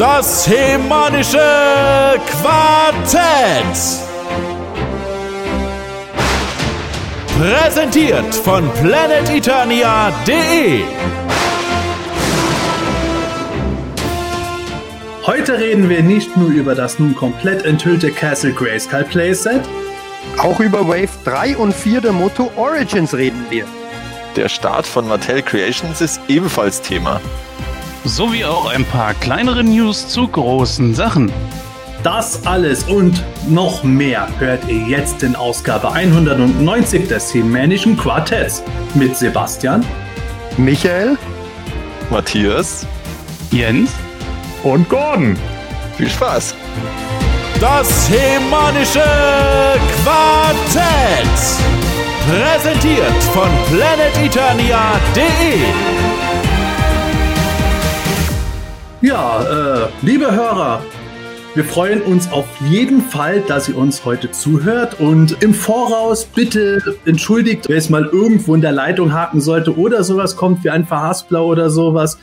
Das hemanische Quartett. Präsentiert von planeteternia.de. Heute reden wir nicht nur über das nun komplett enthüllte Castle Grayskull Playset. Auch über Wave 3 und 4 der Moto Origins reden wir. Der Start von Mattel Creations ist ebenfalls Thema. Sowie auch ein paar kleinere News zu großen Sachen. Das alles und noch mehr hört ihr jetzt in Ausgabe 190 des Hemänischen Quartetts mit Sebastian, Michael, Matthias, Jens und Gordon. Viel Spaß! Das hemanische Quartett. Präsentiert von planeteternia.de. Ja, äh, liebe Hörer, wir freuen uns auf jeden Fall, dass ihr uns heute zuhört und im Voraus bitte entschuldigt, wer es mal irgendwo in der Leitung haken sollte oder sowas kommt wie ein Verhaspler oder sowas.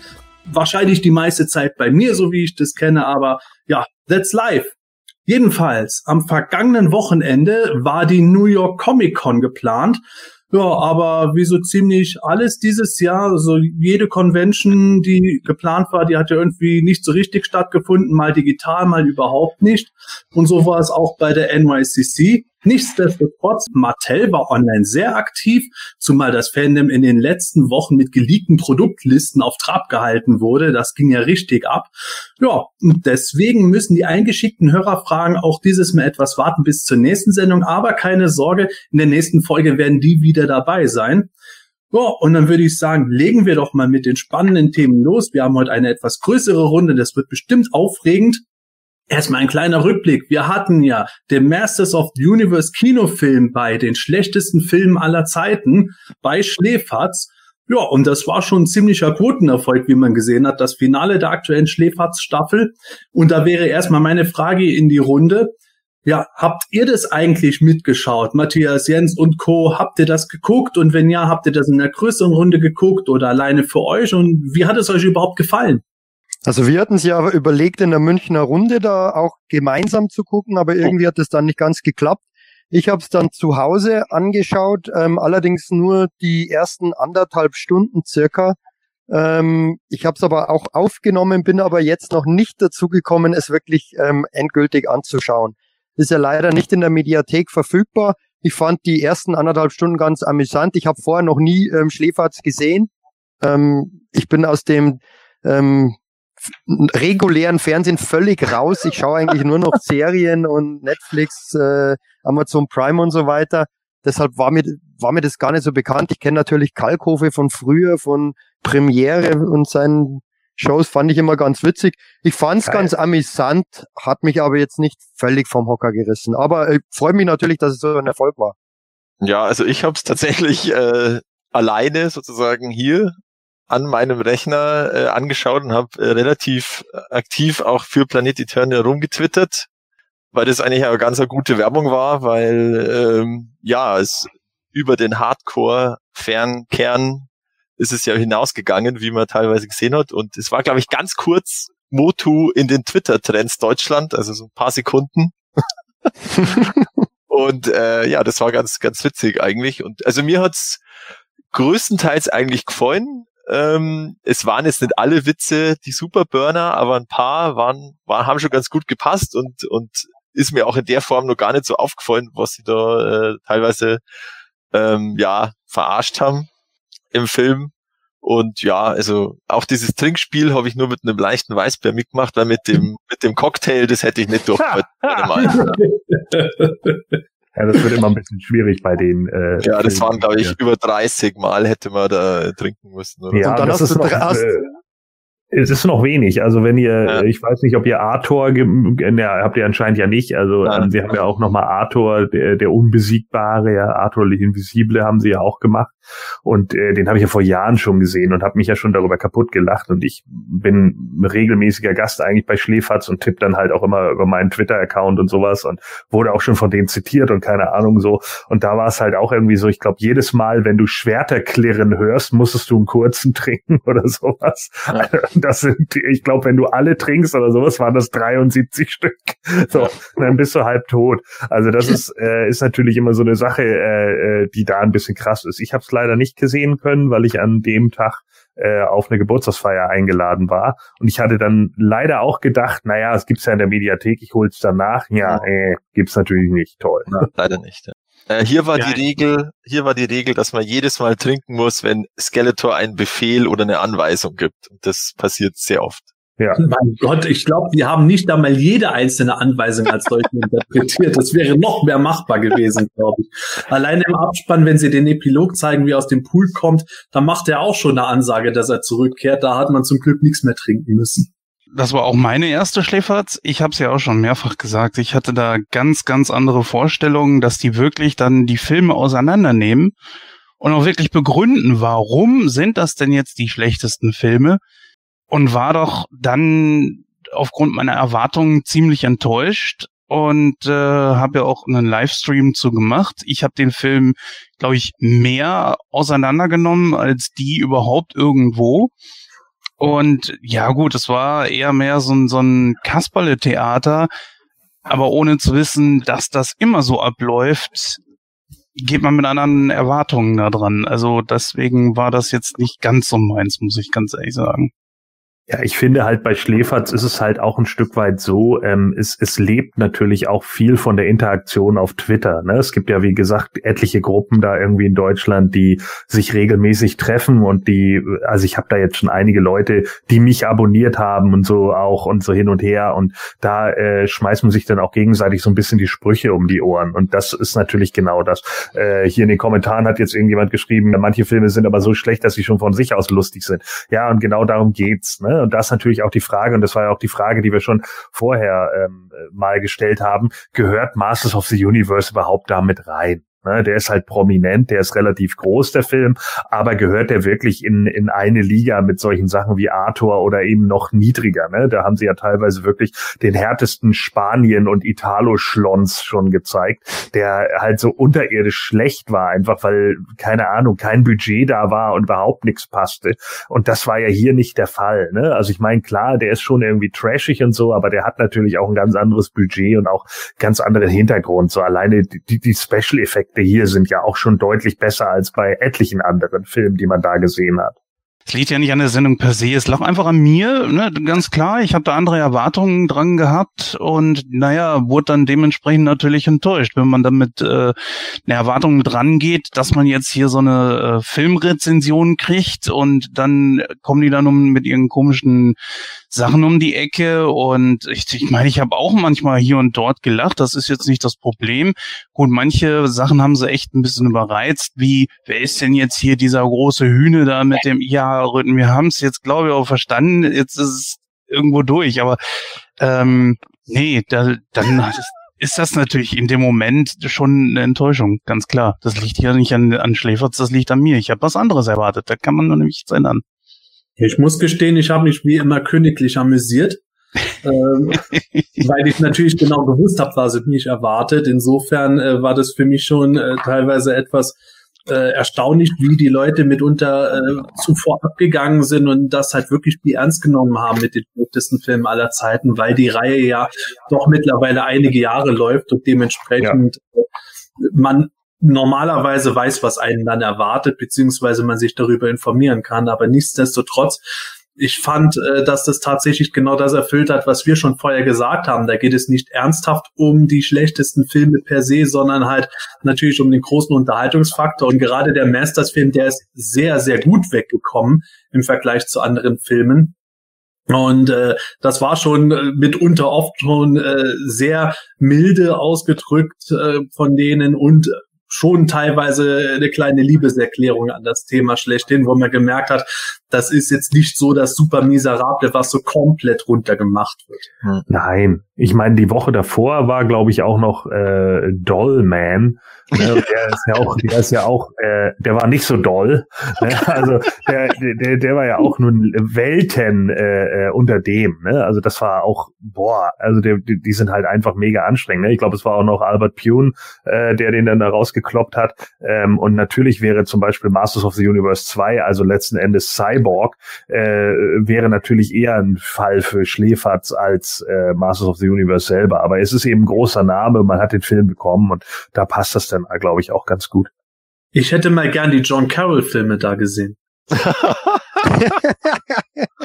Wahrscheinlich die meiste Zeit bei mir, so wie ich das kenne, aber ja, that's life. Jedenfalls, am vergangenen Wochenende war die New York Comic Con geplant ja, aber wie so ziemlich alles dieses Jahr, so jede Convention, die geplant war, die hat ja irgendwie nicht so richtig stattgefunden, mal digital, mal überhaupt nicht. Und so war es auch bei der NYCC. Nichtsdestotrotz, Mattel war online sehr aktiv, zumal das Fandom in den letzten Wochen mit geleakten Produktlisten auf Trab gehalten wurde. Das ging ja richtig ab. Ja, und deswegen müssen die eingeschickten Hörerfragen auch dieses Mal etwas warten bis zur nächsten Sendung. Aber keine Sorge, in der nächsten Folge werden die wieder dabei sein. Ja, und dann würde ich sagen, legen wir doch mal mit den spannenden Themen los. Wir haben heute eine etwas größere Runde, das wird bestimmt aufregend. Erstmal ein kleiner Rückblick. Wir hatten ja den Masters of the Universe Kinofilm bei den schlechtesten Filmen aller Zeiten bei Schläferz. Ja, und das war schon ein ziemlicher Quotenerfolg, wie man gesehen hat. Das Finale der aktuellen Schläferz-Staffel. Und da wäre erstmal meine Frage in die Runde. Ja, habt ihr das eigentlich mitgeschaut? Matthias, Jens und Co. Habt ihr das geguckt? Und wenn ja, habt ihr das in der größeren Runde geguckt oder alleine für euch? Und wie hat es euch überhaupt gefallen? Also wir hatten es ja überlegt, in der Münchner Runde da auch gemeinsam zu gucken, aber irgendwie hat es dann nicht ganz geklappt. Ich habe es dann zu Hause angeschaut, ähm, allerdings nur die ersten anderthalb Stunden circa. Ähm, ich habe es aber auch aufgenommen, bin aber jetzt noch nicht dazu gekommen, es wirklich ähm, endgültig anzuschauen. Ist ja leider nicht in der Mediathek verfügbar. Ich fand die ersten anderthalb Stunden ganz amüsant. Ich habe vorher noch nie ähm, Schläferz gesehen. Ähm, ich bin aus dem ähm, regulären Fernsehen völlig raus. Ich schaue eigentlich nur noch Serien und Netflix, äh, Amazon Prime und so weiter. Deshalb war mir, war mir das gar nicht so bekannt. Ich kenne natürlich Kalkofe von früher, von Premiere und seinen Shows fand ich immer ganz witzig. Ich fand es ganz amüsant, hat mich aber jetzt nicht völlig vom Hocker gerissen. Aber ich freue mich natürlich, dass es so ein Erfolg war. Ja, also ich habe es tatsächlich äh, alleine sozusagen hier an meinem Rechner äh, angeschaut und habe äh, relativ aktiv auch für Planet Eternia rumgetwittert, weil das eigentlich eine ganz eine gute Werbung war, weil ähm, ja, es über den Hardcore-Fernkern ist es ja hinausgegangen, wie man teilweise gesehen hat. Und es war, glaube ich, ganz kurz Motu in den Twitter-Trends Deutschland, also so ein paar Sekunden. und äh, ja, das war ganz, ganz witzig eigentlich. Und also mir hat's größtenteils eigentlich gefallen. Ähm, es waren jetzt nicht alle Witze die Superburner, aber ein paar waren, waren haben schon ganz gut gepasst und und ist mir auch in der Form noch gar nicht so aufgefallen, was sie da äh, teilweise ähm, ja verarscht haben im Film. Und ja, also auch dieses Trinkspiel habe ich nur mit einem leichten Weißbier mitgemacht, weil mit dem mit dem Cocktail, das hätte ich nicht durch. Ja, das wird immer ein bisschen schwierig bei den. Äh, ja, das waren, glaube ich, über 30 Mal hätte man da trinken müssen. Oder? Ja, und dann das hast ist du noch, hast, äh, es ist noch wenig. Also wenn ihr, ja. ich weiß nicht, ob ihr Arthur, ja, habt ihr anscheinend ja nicht. Also ja. ähm, sie haben ja auch nochmal Arthur, der, der Unbesiegbare, ja, Arthur le Invisible haben sie ja auch gemacht. Und äh, den habe ich ja vor Jahren schon gesehen und habe mich ja schon darüber kaputt gelacht. Und ich bin regelmäßiger Gast eigentlich bei Schläferz und tippe dann halt auch immer über meinen Twitter-Account und sowas und wurde auch schon von denen zitiert und keine Ahnung so. Und da war es halt auch irgendwie so, ich glaube, jedes Mal, wenn du Schwerter klirren hörst, musstest du einen kurzen trinken oder sowas. Ja. Das sind, ich glaube, wenn du alle trinkst oder sowas, waren das 73 Stück. So, dann bist du halb tot. Also das ist, äh, ist natürlich immer so eine Sache, äh, äh die da ein bisschen krass ist. Ich habe es leider nicht gesehen können, weil ich an dem Tag äh, auf eine Geburtstagsfeier eingeladen war. Und ich hatte dann leider auch gedacht, naja, es gibt's ja in der Mediathek, ich hol's danach. Ja, äh, gibt's natürlich nicht. Toll. Ja, leider nicht. Ja. Äh, hier war ja. die Regel, hier war die Regel, dass man jedes Mal trinken muss, wenn Skeletor einen Befehl oder eine Anweisung gibt. Und das passiert sehr oft. Ja. Mein Gott, ich glaube, die haben nicht einmal jede einzelne Anweisung als solche interpretiert. Das wäre noch mehr machbar gewesen, glaube ich. Allein im Abspann, wenn sie den Epilog zeigen, wie er aus dem Pool kommt, dann macht er auch schon eine Ansage, dass er zurückkehrt. Da hat man zum Glück nichts mehr trinken müssen. Das war auch meine erste Schläferz. Ich habe es ja auch schon mehrfach gesagt. Ich hatte da ganz, ganz andere Vorstellungen, dass die wirklich dann die Filme auseinandernehmen und auch wirklich begründen, warum sind das denn jetzt die schlechtesten Filme? Und war doch dann aufgrund meiner Erwartungen ziemlich enttäuscht und äh, habe ja auch einen Livestream zu gemacht. Ich habe den Film, glaube ich, mehr auseinandergenommen als die überhaupt irgendwo. Und ja gut, es war eher mehr so ein, so ein Kasperle-Theater, aber ohne zu wissen, dass das immer so abläuft, geht man mit anderen Erwartungen da dran. Also deswegen war das jetzt nicht ganz so meins, muss ich ganz ehrlich sagen. Ja, ich finde halt bei Schläferz ist es halt auch ein Stück weit so, ähm, es, es lebt natürlich auch viel von der Interaktion auf Twitter. Ne? Es gibt ja, wie gesagt, etliche Gruppen da irgendwie in Deutschland, die sich regelmäßig treffen und die, also ich habe da jetzt schon einige Leute, die mich abonniert haben und so auch und so hin und her und da äh, schmeißt man sich dann auch gegenseitig so ein bisschen die Sprüche um die Ohren und das ist natürlich genau das. Äh, hier in den Kommentaren hat jetzt irgendjemand geschrieben, manche Filme sind aber so schlecht, dass sie schon von sich aus lustig sind. Ja, und genau darum geht's. Ne? Und das natürlich auch die Frage, und das war ja auch die Frage, die wir schon vorher ähm, mal gestellt haben, gehört Masters of the Universe überhaupt damit rein? Ne, der ist halt prominent, der ist relativ groß, der Film, aber gehört der wirklich in, in eine Liga mit solchen Sachen wie Arthur oder eben noch niedriger? Ne? Da haben sie ja teilweise wirklich den härtesten Spanien- und Italo-Schlons schon gezeigt, der halt so unterirdisch schlecht war, einfach weil, keine Ahnung, kein Budget da war und überhaupt nichts passte. Und das war ja hier nicht der Fall. Ne? Also ich meine, klar, der ist schon irgendwie trashig und so, aber der hat natürlich auch ein ganz anderes Budget und auch ganz anderen Hintergrund. So alleine die, die Special-Effekte Effekte hier sind ja auch schon deutlich besser als bei etlichen anderen Filmen, die man da gesehen hat. Es liegt ja nicht an der Sendung per se, es lag einfach an mir, ne, ganz klar. Ich habe da andere Erwartungen dran gehabt und naja, wurde dann dementsprechend natürlich enttäuscht, wenn man damit äh, eine Erwartung dran geht, dass man jetzt hier so eine äh, Filmrezension kriegt und dann kommen die dann um mit ihren komischen Sachen um die Ecke und ich ich, meine, ich habe auch manchmal hier und dort gelacht, das ist jetzt nicht das Problem. Gut, manche Sachen haben sie echt ein bisschen überreizt, wie wer ist denn jetzt hier dieser große Hühne da mit dem Ja-Rücken? Wir haben es jetzt, glaube ich, auch verstanden, jetzt ist es irgendwo durch, aber ähm, nee, da, dann ist das natürlich in dem Moment schon eine Enttäuschung, ganz klar. Das liegt hier nicht an, an Schläferz, das liegt an mir. Ich habe was anderes erwartet, da kann man nur nämlich nichts ändern. Ich muss gestehen, ich habe mich wie immer königlich amüsiert, ähm, weil ich natürlich genau gewusst habe, was mich erwartet. Insofern äh, war das für mich schon äh, teilweise etwas äh, erstaunlich, wie die Leute mitunter äh, zuvor abgegangen sind und das halt wirklich wie ernst genommen haben mit den schlechtesten Filmen aller Zeiten, weil die Reihe ja doch mittlerweile einige Jahre läuft und dementsprechend ja. man normalerweise weiß, was einen dann erwartet, beziehungsweise man sich darüber informieren kann. Aber nichtsdestotrotz, ich fand, äh, dass das tatsächlich genau das erfüllt hat, was wir schon vorher gesagt haben. Da geht es nicht ernsthaft um die schlechtesten Filme per se, sondern halt natürlich um den großen Unterhaltungsfaktor. Und gerade der Masters-Film, der ist sehr, sehr gut weggekommen im Vergleich zu anderen Filmen. Und äh, das war schon äh, mitunter oft schon äh, sehr milde ausgedrückt äh, von denen und schon teilweise eine kleine Liebeserklärung an das Thema schlechthin, wo man gemerkt hat, das ist jetzt nicht so das super miserable, was so komplett runtergemacht wird. Nein, ich meine, die Woche davor war, glaube ich, auch noch äh, Dollman. Ne, der ist ja auch, der ist ja auch, äh, der war nicht so doll. Ne? Also der, der, der war ja auch nun Welten äh, äh, unter dem. Ne? Also das war auch, boah, also der, die, die sind halt einfach mega anstrengend. Ne? Ich glaube, es war auch noch Albert Pune, äh, der den dann da rausgekloppt hat. Ähm, und natürlich wäre zum Beispiel Masters of the Universe 2, also letzten Endes Cyborg, äh, wäre natürlich eher ein Fall für Schläferz als äh, Masters of the Universe selber. Aber es ist eben ein großer Name, man hat den Film bekommen und da passt das dann, glaube ich, auch ganz gut. Ich hätte mal gern die John Carroll-Filme da gesehen.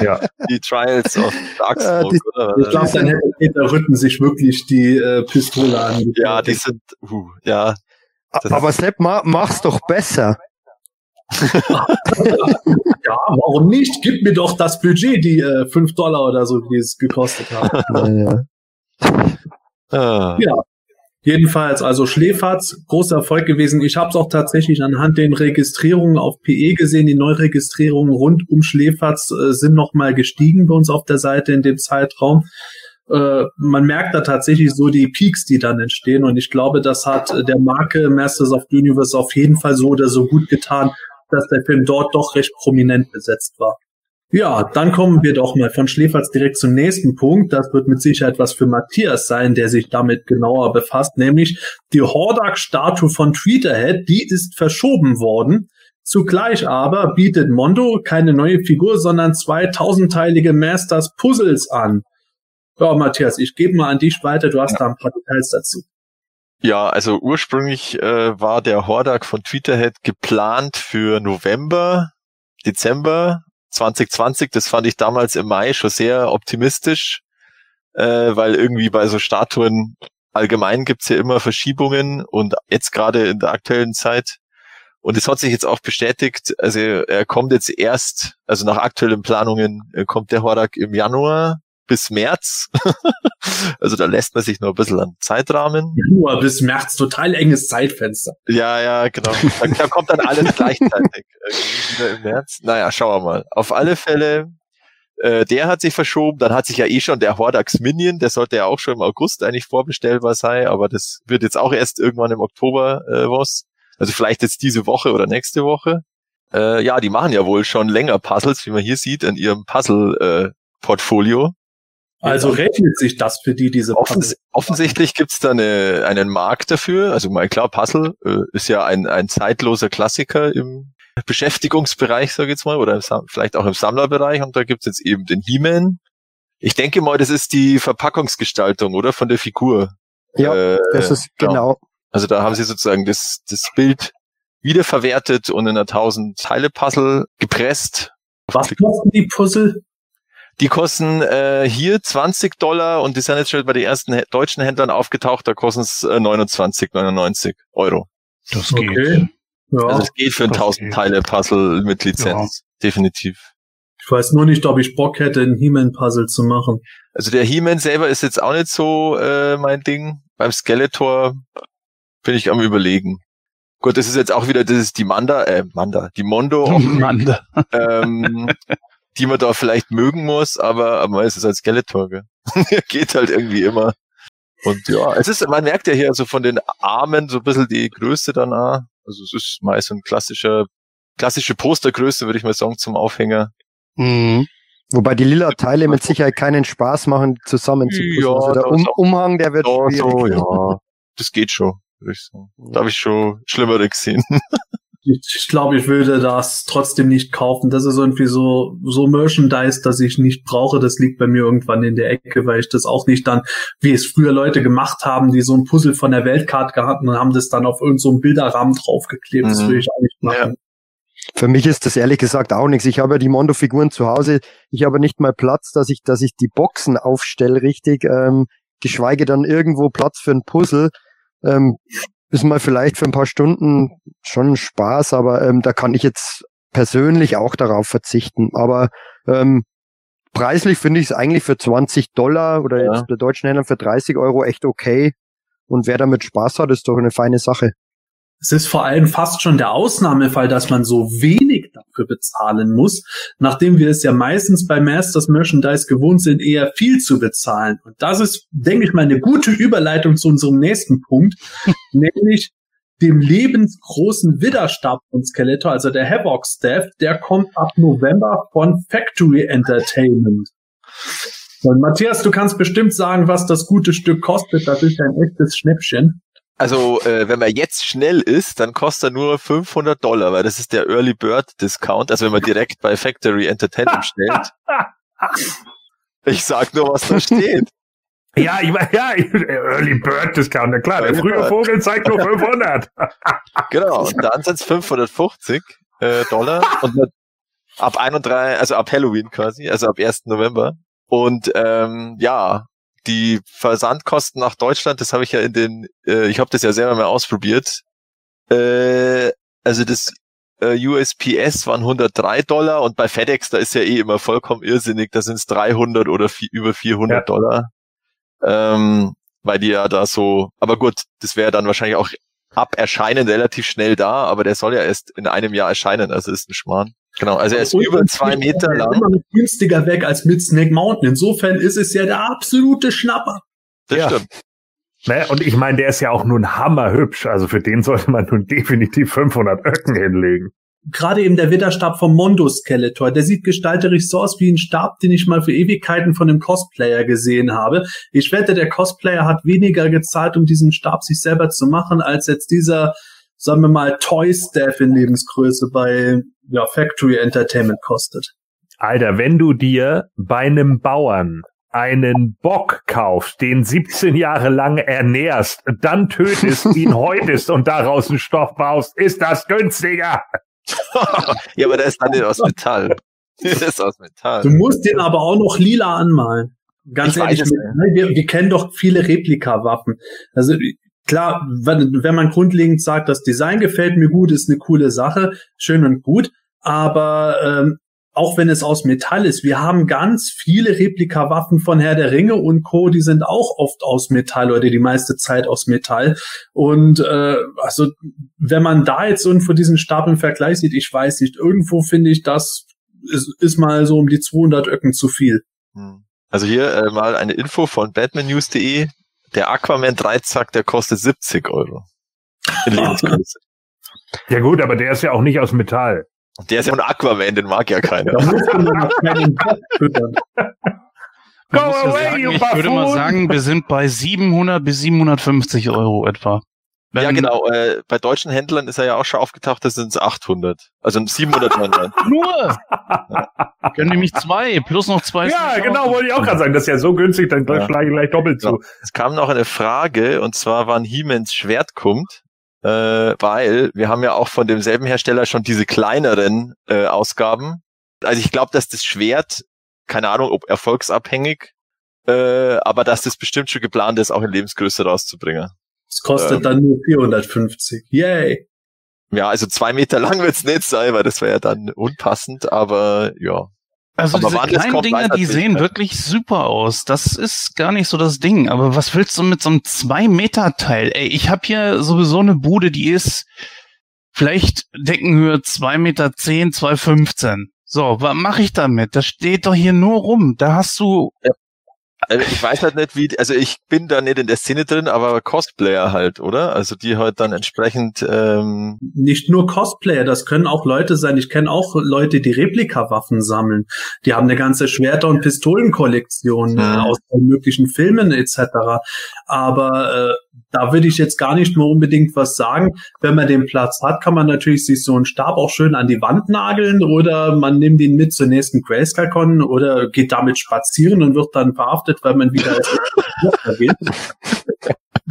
Ja, Die Trials of Darksmoke, die- oder? Ich glaube, dann hätte Peter Rütten sich wirklich die äh, Pistole an. ja, die sind, uh, ja, Das- Aber Sepp, ma, mach's doch besser. Ja, warum nicht? Gib mir doch das Budget, die äh, 5 Dollar oder so, die es gekostet hat. Naja. ah, Jedenfalls, also Schläferz, großer Erfolg gewesen. Ich habe es auch tatsächlich anhand den Registrierungen auf PE gesehen. Die Neuregistrierungen rund um Schläferz äh, sind nochmal gestiegen bei uns auf der Seite in dem Zeitraum. Äh, man merkt da tatsächlich so die Peaks, die dann entstehen. Und ich glaube, das hat äh, der Marke Masters of the Universe auf jeden Fall so oder so gut getan, dass der Film dort doch recht prominent besetzt war. Ja, dann kommen wir doch mal von Schläferz direkt zum nächsten Punkt. Das wird mit Sicherheit was für Matthias sein, der sich damit genauer befasst, nämlich die Hordak-Statue von Tweeterhead, die ist verschoben worden. Zugleich aber bietet Mondo keine neue Figur, sondern zwei tausendteilige Masters Puzzles an. Ja, Matthias, ich gebe mal an dich weiter, du hast da ein paar Details dazu. Ja, also ursprünglich äh, war der Hordak von Tweeterhead geplant für November, Dezember 2020. Das fand ich damals im Mai schon sehr optimistisch, äh, weil irgendwie bei so Statuen allgemein gibt's ja immer Verschiebungen und jetzt gerade in der aktuellen Zeit. Und es hat sich jetzt auch bestätigt, also er kommt jetzt erst, also nach aktuellen Planungen äh, kommt der Hordak im Januar bis März. also da lässt man sich noch ein bisschen an Zeitrahmen. Januar bis März, total enges Zeitfenster. Ja, ja, genau. Da, da kommt dann alles gleichzeitig wieder im März. Naja, schauen wir mal. Auf alle Fälle, äh, der hat sich verschoben. Dann hat sich ja eh schon der Hordax Minion, der sollte ja auch schon im August eigentlich vorbestellbar sein, aber das wird jetzt auch erst irgendwann im Oktober äh, was. Also vielleicht jetzt diese Woche oder nächste Woche. Äh, ja, die machen ja wohl schon länger Puzzles, wie man hier sieht, in ihrem Puzzle-Portfolio. Also rechnet sich das für die, diese Offens offensichtlich gibt's da eine, einen Markt dafür. Also mal klar, Puzzle äh, ist ja ein, ein zeitloser Klassiker im Beschäftigungsbereich, sage ich jetzt mal, oder vielleicht auch im Sammlerbereich. Und da gibt's jetzt eben den He-Man. Ich denke mal, das ist die Verpackungsgestaltung, oder? Von der Figur. Ja, Äh, das ist ja. genau. Also da haben sie sozusagen das, das Bild wiederverwertet und in einer 1000 Teile Puzzle gepresst. Was kosten die Puzzle? Die kosten äh, hier 20 Dollar und die sind jetzt schon bei den ersten deutschen Händlern aufgetaucht, da kosten es äh, 29,99 Euro. Das geht. Okay. Ja, Also es geht für ein das 1000 geht. Teile Puzzle mit Lizenz, definitiv. ich weiß nur nicht, ob ich Bock hätte, ein He-Man-Puzzle zu machen. Also der He-Man selber ist jetzt auch nicht so äh, mein Ding. Beim Skeletor bin ich am überlegen. Gut, das ist jetzt auch wieder, das ist die Manda, äh, Manda, die Mondo, Oh Mann, da- ähm, die man da vielleicht mögen muss, aber, aber man ist es als Skeletor, gell? Geht halt irgendwie immer. Und ja, es ist, man merkt ja hier also von den Armen so ein bisschen die Größe danach. Also es ist meist so ein klassischer, klassische Postergröße, würde ich mal sagen, zum Aufhänger. Mhm. Wobei die lila Teile mit Sicherheit keinen Spaß machen, zusammen zu Ja, also der um. Umhang, der wird Ja, schwierig. so, ja. Das geht schon, würde ich sagen. Da habe ich schon Schlimmere gesehen. Ich, glaube, ich würde das trotzdem nicht kaufen. Das ist irgendwie so, so Merchandise, das ich nicht brauche. Das liegt bei mir irgendwann in der Ecke, weil ich das auch nicht dann, wie es früher Leute gemacht haben, die so ein Puzzle von der Weltkarte gehabt und haben das dann auf irgendeinem so einen Bilderrahmen draufgeklebt. Das Mhm. würde ich auch nicht machen. Für mich ist das ehrlich gesagt auch nichts. Ich habe ja die Mondo-Figuren zu Hause. Ich habe nicht mal Platz, dass ich, dass ich die Boxen aufstelle richtig, ähm, geschweige dann irgendwo Platz für ein Puzzle. Ähm, ist mal vielleicht für ein paar Stunden schon Spaß, aber ähm, da kann ich jetzt persönlich auch darauf verzichten. Aber ähm, preislich finde ich es eigentlich für 20 Dollar oder Ja. jetzt bei deutschen Händlern für 30 Euro echt okay. Und wer damit Spaß hat, ist doch eine feine Sache. Es ist vor allem fast schon der Ausnahmefall, dass man so wenig für bezahlen muss, nachdem wir es ja meistens bei Masters Merchandise gewohnt sind, eher viel zu bezahlen. Und das ist, denke ich mal, eine gute Überleitung zu unserem nächsten Punkt, nämlich dem lebensgroßen Widerstab von Skeletor, also der Havoc Staff, der kommt ab November von Factory Entertainment. Und Matthias, du kannst bestimmt sagen, was das gute Stück kostet. Das ist ein echtes Schnäppchen. Also, äh, wenn man jetzt schnell ist, dann kostet er nur 500 Dollar, weil das ist der Early Bird Discount. Also, wenn man direkt bei Factory Entertainment stellt. Ich sag nur, was da steht. Ja, ich ja, Early Bird Discount, na klar, der frühe Bird. Vogel zeigt nur 500. Genau, und dann sind es 550 äh, Dollar und ab 31, also ab Halloween quasi, also ab 1. November. Und ähm, ja, die Versandkosten nach Deutschland, das habe ich ja in den, äh, ich habe das ja selber mal ausprobiert. Äh, also das äh, USPS waren 103 Dollar und bei FedEx, da ist ja eh immer vollkommen irrsinnig, da sind es 300 oder über 400 Ja. Dollar. Ähm, weil die ja da so, aber gut, das wäre dann wahrscheinlich auch ab Erscheinen relativ schnell da, aber der soll ja erst in einem Jahr erscheinen, also ist ein Schmarrn. Genau, also er ist Und- über zwei Meter er ist lang. Immer noch günstiger weg als mit Snake Mountain. Insofern ist es ja der absolute Schnapper. Das Ja. stimmt. Ne? Und ich meine, der ist ja auch nun hammerhübsch. Also für den sollte man nun definitiv 500 Öcken hinlegen. Gerade eben der Widerstab vom Mondo Skeletor, der sieht gestalterisch so aus wie ein Stab, den ich mal für Ewigkeiten von einem Cosplayer gesehen habe. Ich wette, der Cosplayer hat weniger gezahlt, um diesen Stab sich selber zu machen, als jetzt dieser, sagen wir mal, Toy Staff in Lebensgröße bei ja, Factory Entertainment kostet. Alter, wenn du dir bei einem Bauern einen Bock kaufst, den 17 Jahre lang ernährst, dann tötest, ihn häutest und daraus einen Stoff baust, ist das günstiger. ja, aber der ist dann nicht aus Metall. Der ist aus Metall. Du musst den aber auch noch lila anmalen. Ganz Ich ehrlich, wir, wir kennen doch viele Replikawaffen. Also klar, wenn, man grundlegend sagt, das Design gefällt mir gut, ist eine coole Sache, schön und gut, aber ähm, auch wenn es aus Metall ist, wir haben ganz viele Replikawaffen von Herr der Ringe und Co., die sind auch oft aus Metall oder die meiste Zeit aus Metall. Und äh, also wenn man da jetzt irgendwo diesen Stab im Vergleich sieht, ich weiß nicht, irgendwo finde ich, das ist, ist mal so um die 200 Öcken zu viel. Hm. Also hier äh, mal eine Info von batmannews.de. Der Aquaman Dreizack, der kostet 70 Euro. In Lebensgröße. Ja gut, aber der ist ja auch nicht aus Metall. Der ist ja ein Aquaman, den mag ja keiner. Go muss ja away, sagen, you ich würde mal sagen, wir sind bei 700 bis 750 Euro etwa. Wenn- Ja, genau. Äh, bei deutschen Händlern ist er ja auch schon aufgetaucht, das sind es 800. Also 799. Nur! Können nämlich zwei, plus noch zwei. Ja, genau, wollte ich auch gerade sagen. Das ist ja so günstig, dann Ja. schlage ich gleich doppelt zu. Es kam noch eine Frage, und zwar wann He-Mans Schwert kommt. Äh, weil wir haben ja auch von demselben Hersteller schon diese kleineren äh, Ausgaben. Also ich glaube, dass das Schwert, keine Ahnung, ob erfolgsabhängig, äh, aber dass das bestimmt schon geplant ist, auch in Lebensgröße rauszubringen. Das kostet Ähm. dann nur 450. Yay. Ja, also zwei Meter lang wird's nicht sein, weil das wäre ja dann unpassend, aber ja. Also Aber diese kleinen kommt, Dinger, die sehen wirklich super aus. Das ist gar nicht so das Ding. Aber was willst du mit so einem 2-Meter-Teil? Ey, ich habe hier sowieso eine Bude, die ist vielleicht Deckenhöhe 2,10 Meter, 2,15. So, was mache ich damit? Das steht doch hier nur rum. Da hast du Also ich weiß halt nicht, wie, also ich bin da nicht in der Szene drin, aber Cosplayer halt, oder? Also die halt dann entsprechend, ähm, Nicht nur Cosplayer, das können auch Leute sein. Ich kenne auch Leute, die Replikawaffen sammeln. Die haben eine ganze Schwerter- und Pistolenkollektion äh, Mhm. aus möglichen Filmen etc. Aber äh, da würde ich jetzt gar nicht mehr unbedingt was sagen. Wenn man den Platz hat, kann man natürlich sich so einen Stab auch schön an die Wand nageln oder man nimmt ihn mit zur nächsten Grayscale-Con oder geht damit spazieren und wird dann verhaftet, weil man wieder als.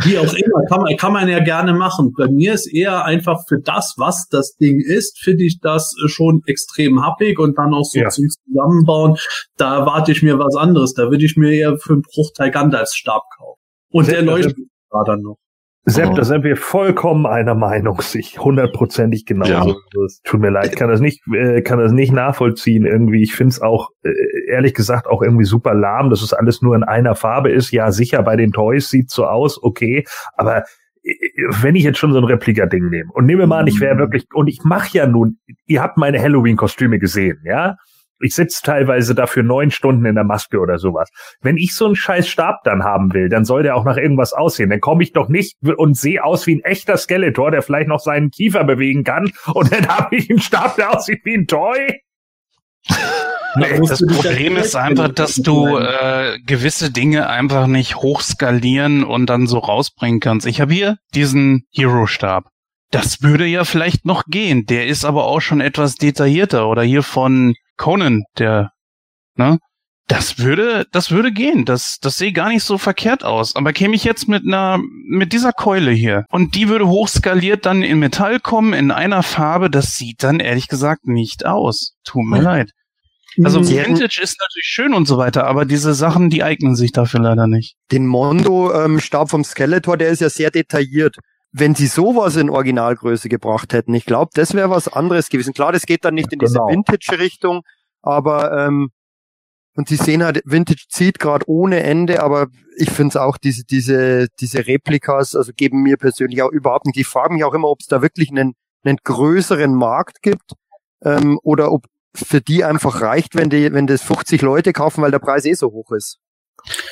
Wie auch immer, kann man, kann man ja gerne machen. Bei mir ist eher einfach für das, was das Ding ist, finde ich das schon extrem happig und dann auch so Ja. zum Zusammenbauen. Da erwarte ich mir was anderes. Da würde ich mir eher für einen Bruchteil Gandalfs Stab kaufen. Und Sehr der leuchtet gut. da dann noch. Sepp, Mhm. da sind wir vollkommen einer Meinung, sich hundertprozentig genau. Ja. Es tut mir leid, kann das nicht, äh, kann das nicht nachvollziehen irgendwie. Ich finde es auch äh, ehrlich gesagt auch irgendwie super lahm, dass es alles nur in einer Farbe ist. Ja, sicher bei den Toys sieht so aus, okay, aber wenn ich jetzt schon so ein Replika-Ding nehme und nehme mal an, ich wäre wirklich, und ich mache ja nun, ihr habt meine Halloween-Kostüme gesehen, ja? Ich sitze teilweise dafür neun Stunden in der Maske oder sowas. Wenn ich so einen scheiß Stab dann haben will, dann soll der auch nach irgendwas aussehen. Dann komme ich doch nicht und sehe aus wie ein echter Skeletor, der vielleicht noch seinen Kiefer bewegen kann und dann habe ich einen Stab, der aussieht wie ein Toy. Nee, das Problem ist einfach, dass du äh, gewisse Dinge einfach nicht hochskalieren und dann so rausbringen kannst. Ich habe hier diesen Hero-Stab. Das würde ja vielleicht noch gehen. Der ist aber auch schon etwas detaillierter. Oder hier von Conan, der, ne? Das würde, das würde gehen. Das, das sehe gar nicht so verkehrt aus. Aber käme ich jetzt mit einer, mit dieser Keule hier und die würde hochskaliert dann in Metall kommen in einer Farbe, das sieht dann ehrlich gesagt nicht aus. Tut mir leid. Also Sie Vintage ist natürlich schön und so weiter, aber diese Sachen, die eignen sich dafür leider nicht. Den Mondo-Stab vom Skeletor, der ist ja sehr detailliert. Wenn sie sowas in Originalgröße gebracht hätten, ich glaube, das wäre was anderes gewesen. Klar, das geht dann nicht in diese Genau. Vintage-Richtung, aber ähm, und sie sehen halt, Vintage zieht gerade ohne Ende, aber ich finde es auch, diese, diese, diese Replikas, also geben mir persönlich auch überhaupt nicht. Ich frage mich auch immer, ob es da wirklich einen, einen größeren Markt gibt ähm, oder ob für die einfach reicht, wenn die, wenn das 50 Leute kaufen, weil der Preis eh so hoch ist.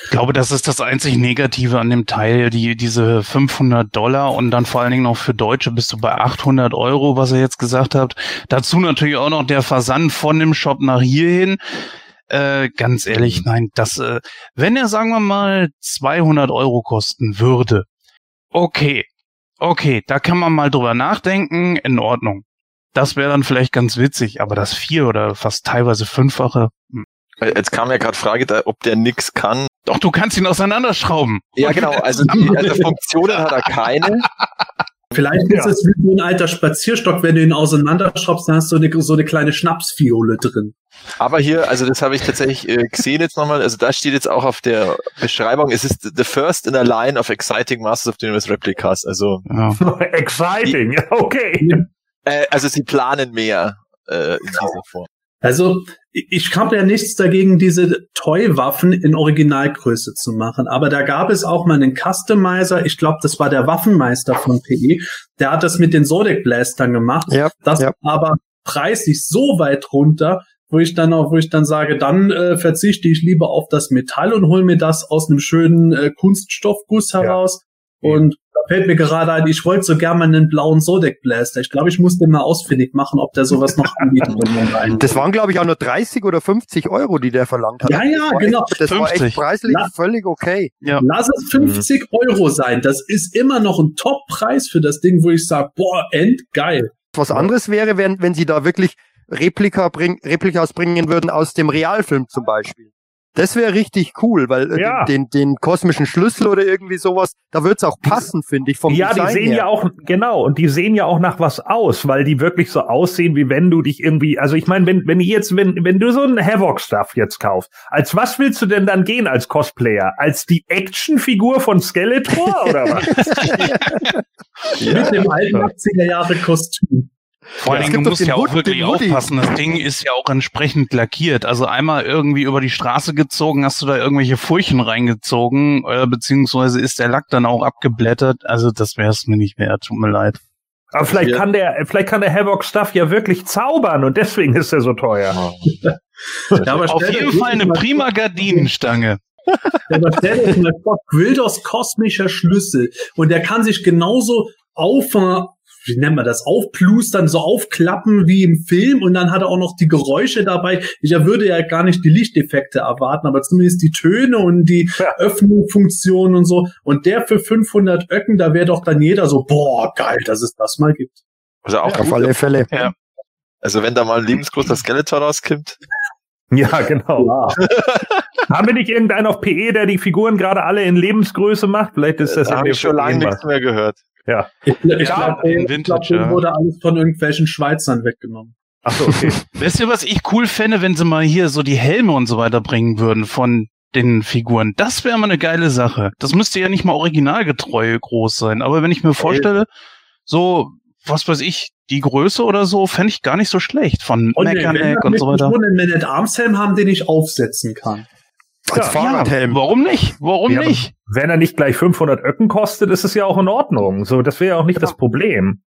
Ich glaube, das ist das einzig Negative an dem Teil, die, diese 500 Dollar und dann vor allen Dingen noch für Deutsche bist du bei 800 Euro, was ihr jetzt gesagt habt. Dazu natürlich auch noch der Versand von dem Shop nach hierhin. Äh, ganz ehrlich, nein, das, äh, wenn er, sagen wir mal, 200 Euro kosten würde, okay, okay, da kann man mal drüber nachdenken, in Ordnung. Das wäre dann vielleicht ganz witzig, aber das vier oder fast teilweise fünffache, hm. Jetzt kam ja gerade Frage, da, ob der nix kann. doch, du kannst ihn auseinanderschrauben. Ja, genau. Also, die, also Funktionen hat er keine. Vielleicht ist Ja. es wie ein alter Spazierstock, wenn du ihn auseinanderschraubst, dann hast du eine, so eine kleine Schnapsfiole drin. Aber hier, also das habe ich tatsächlich äh, gesehen jetzt nochmal. Also da steht jetzt auch auf der Beschreibung, es ist the first in a line of exciting Masters of the Universe Replicas. Also, Ja. Exciting, okay. äh, also sie planen mehr äh, in dieser Form. Also ich habe ja nichts dagegen, diese Toy-Waffen in Originalgröße zu machen. Aber da gab es auch mal einen Customizer, ich glaube, das war der Waffenmeister von PE, der hat das mit den Zodiac Blastern gemacht. Ja, Das ja. aber preislich so weit runter, wo ich dann auch, wo ich dann sage, dann äh, verzichte ich lieber auf das Metall und hol mir das aus einem schönen äh, Kunststoffguss Ja. heraus. Und da fällt mir gerade ein, ich wollte so gerne mal einen blauen Zodiac Blaster. Ich glaube, ich muss den mal ausfindig machen, ob der sowas noch anbietet. Das waren, glaube ich, auch nur 30 oder 50 Euro, die der verlangt hat. Ja, ja, das war genau. Echt, das war 50. echt preislich Ja. völlig okay. Ja. Lass es 50 Euro sein. Das ist immer noch ein Top-Preis für das Ding, wo ich sage, boah, endgeil. Was anderes wäre, wenn, wenn sie da wirklich Replika bring, Replikas bringen würden aus dem Realfilm zum Beispiel. Das wäre richtig cool, weil äh, Ja. den, den kosmischen Schlüssel oder irgendwie sowas, da wird's auch passen, finde ich, vom Ja, die Design sehen her. ja auch, genau, und die sehen ja auch nach was aus, weil die wirklich so aussehen, wie wenn du dich irgendwie, also ich meine, wenn, wenn ich jetzt, wenn, wenn du so einen Havoc-Stuff jetzt kaufst, als was willst du denn dann gehen als Cosplayer? Als die Actionfigur von Skeletor oder was? Mit dem alten 80er Jahre Kostüm. Vor allen Es Dingen, du musst ja auch Hood, wirklich aufpassen. Das Ding ist ja auch entsprechend lackiert. Also einmal irgendwie über die Straße gezogen, hast du da irgendwelche Furchen reingezogen, äh, beziehungsweise ist der Lack dann auch abgeblättert. Also das wäre es mir nicht wert. Tut mir leid. Aber vielleicht Ja. kann der, vielleicht kann der Havoc-Stuff ja wirklich zaubern und deswegen ist er so teuer. Ja, aber Auf jeden Fall eine prima Gardinenstange. Aber stell dir das mal vor, Quildos kosmischer Schlüssel. Und der kann sich genauso auf, wie nennt man das, aufplustern, so aufklappen wie im Film. Und dann hat er auch noch die Geräusche dabei. Ich würde ja gar nicht die Lichteffekte erwarten, aber zumindest die Töne und die Ja. Öffnungsfunktionen und so. Und der für 500 Öcken, da wäre doch dann jeder so, boah, geil, dass es das mal gibt. Also auch Auf gut. alle Fälle. Also wenn da mal ein lebensgroßer Skeletor rauskommt. Ja, genau. Ja. Haben wir nicht irgendeinen auf PE, der die Figuren gerade alle in Lebensgröße macht? Vielleicht ist das da ja habe ich schon lange nichts mehr gehört. Ja. Ich, ich Ja, glaube, in ich Vintage, glaub, ja. wurde alles von irgendwelchen Schweizern weggenommen. Ach so, okay. Wisst ihr, was ich cool fände, wenn sie mal hier so die Helme und so weiter bringen würden von den Figuren? Das wäre mal eine geile Sache. Das müsste ja nicht mal originalgetreu groß sein. Aber wenn ich mir vorstelle, so, was weiß ich, die Größe oder so, fände ich gar nicht so schlecht. Von Und Mechaneck wenn und so weiter. schon einen Man at Arms Helm haben, den ich aufsetzen kann. Als Ja, Fahrradhelm. Warum nicht? Warum Ja, nicht? Wenn er nicht gleich 500 Öcken kostet, ist es ja auch in Ordnung. So, das wäre ja auch nicht das Problem.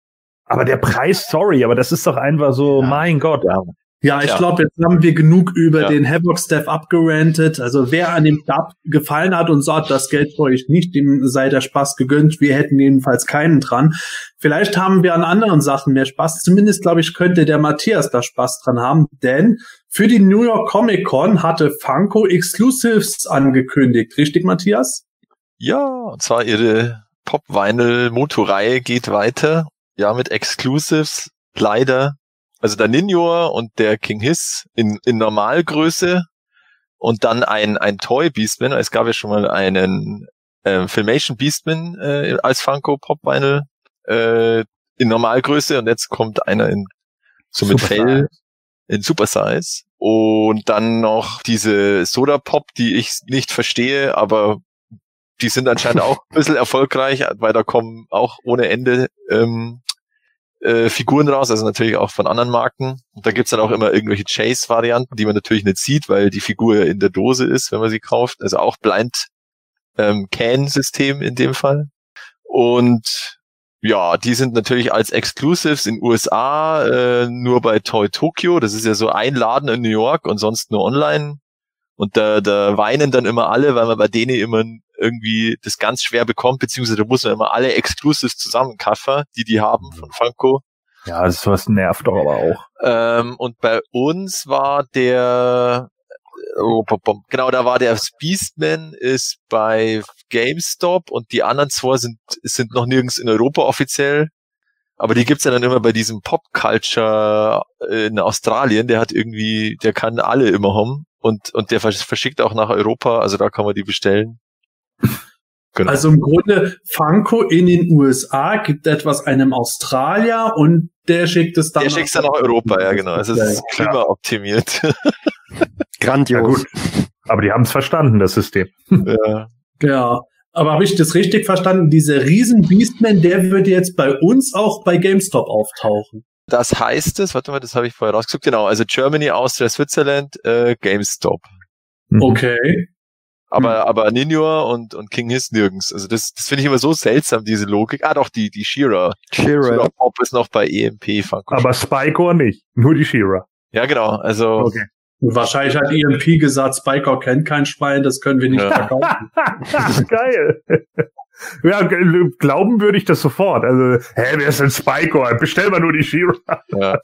Aber der Preis, sorry, aber das ist doch einfach so, Ja. mein Gott. Ja. Ich Ja. glaube, jetzt haben wir genug über Ja. den Havoc-Staff abgerantet. Also wer an dem Stab gefallen hat und sagt, das Geld für euch nicht, dem sei der Spaß gegönnt. Wir hätten jedenfalls keinen dran. Vielleicht haben wir an anderen Sachen mehr Spaß. Zumindest, glaube ich, könnte der Matthias da Spaß dran haben. Denn für die New York Comic Con hatte Funko Exclusives angekündigt. Richtig, Matthias? Ja, und zwar ihre Pop-Vinyl-Motorreihe geht weiter. Ja, mit Exclusives. Leider. Also der Ninjor und der King Hiss in, in Normalgröße. Und dann ein, ein Toy Beastman. Es gab ja schon mal einen äh, Filmation Beastman äh, als Funko Pop Vinyl äh, in Normalgröße. Und jetzt kommt einer in so mit Super Fell in Super Size. Und dann noch diese Soda Pop, die ich nicht verstehe, aber die sind anscheinend auch ein bisschen erfolgreich, weil da kommen auch ohne Ende ähm, äh, Figuren raus, also natürlich auch von anderen Marken. Und da gibt's dann auch immer irgendwelche Chase-Varianten, die man natürlich nicht sieht, weil die Figur in der Dose ist, wenn man sie kauft. Also auch Blind ähm, Can-System in dem Fall. Und ja, die sind natürlich als Exclusives in USA äh, nur bei Toy Tokyo. Das ist ja so ein Laden in New York und sonst nur online. Und da, da weinen dann immer alle, weil man bei denen immer irgendwie das ganz schwer bekommt, beziehungsweise da muss man immer alle Exclusives zusammenkaffen, die die haben von Funko. Ja, das was nervt doch aber auch. Ähm, und bei uns war der, oh, genau, da war der Beastman ist bei GameStop und die anderen zwei sind, sind noch nirgends in Europa offiziell. Aber die gibt's ja dann immer bei diesem Pop Culture in Australien. Der hat irgendwie, der kann alle immer haben und, und der vers- verschickt auch nach Europa. Also da kann man die bestellen. Genau. Also im Grunde Funko in den USA gibt etwas einem Australier und der schickt es dann der schickt's dann nach Europa, ja genau. Also es ist klimaoptimiert. Grandios. Ja, gut. Aber die haben es verstanden, das System. ja. Ja, aber habe ich das richtig verstanden? Dieser riesen Beastman, der wird jetzt bei uns auch bei GameStop auftauchen. Das heißt es, warte mal, das habe ich vorher rausgesucht, genau, also Germany, Austria, Switzerland, äh, GameStop. Mhm. Okay. Aber, aber Ninja und, und King Hiss nirgends. Also das, das finde ich immer so seltsam, diese Logik. Ah, doch, die, die Shira. Shearer. Shira Pop ist noch bei EMP Funko. Aber Spycore nicht. Nur die Shira. ja, genau, also, Okay. Wahrscheinlich hat EMP gesagt, Spiker kennt kein Schwein, das können wir nicht Ja. verkaufen. Geil. Ja, glauben würde ich das sofort. Also, hä, wer ist denn Spycore? Bestell mal nur die Shira. ja.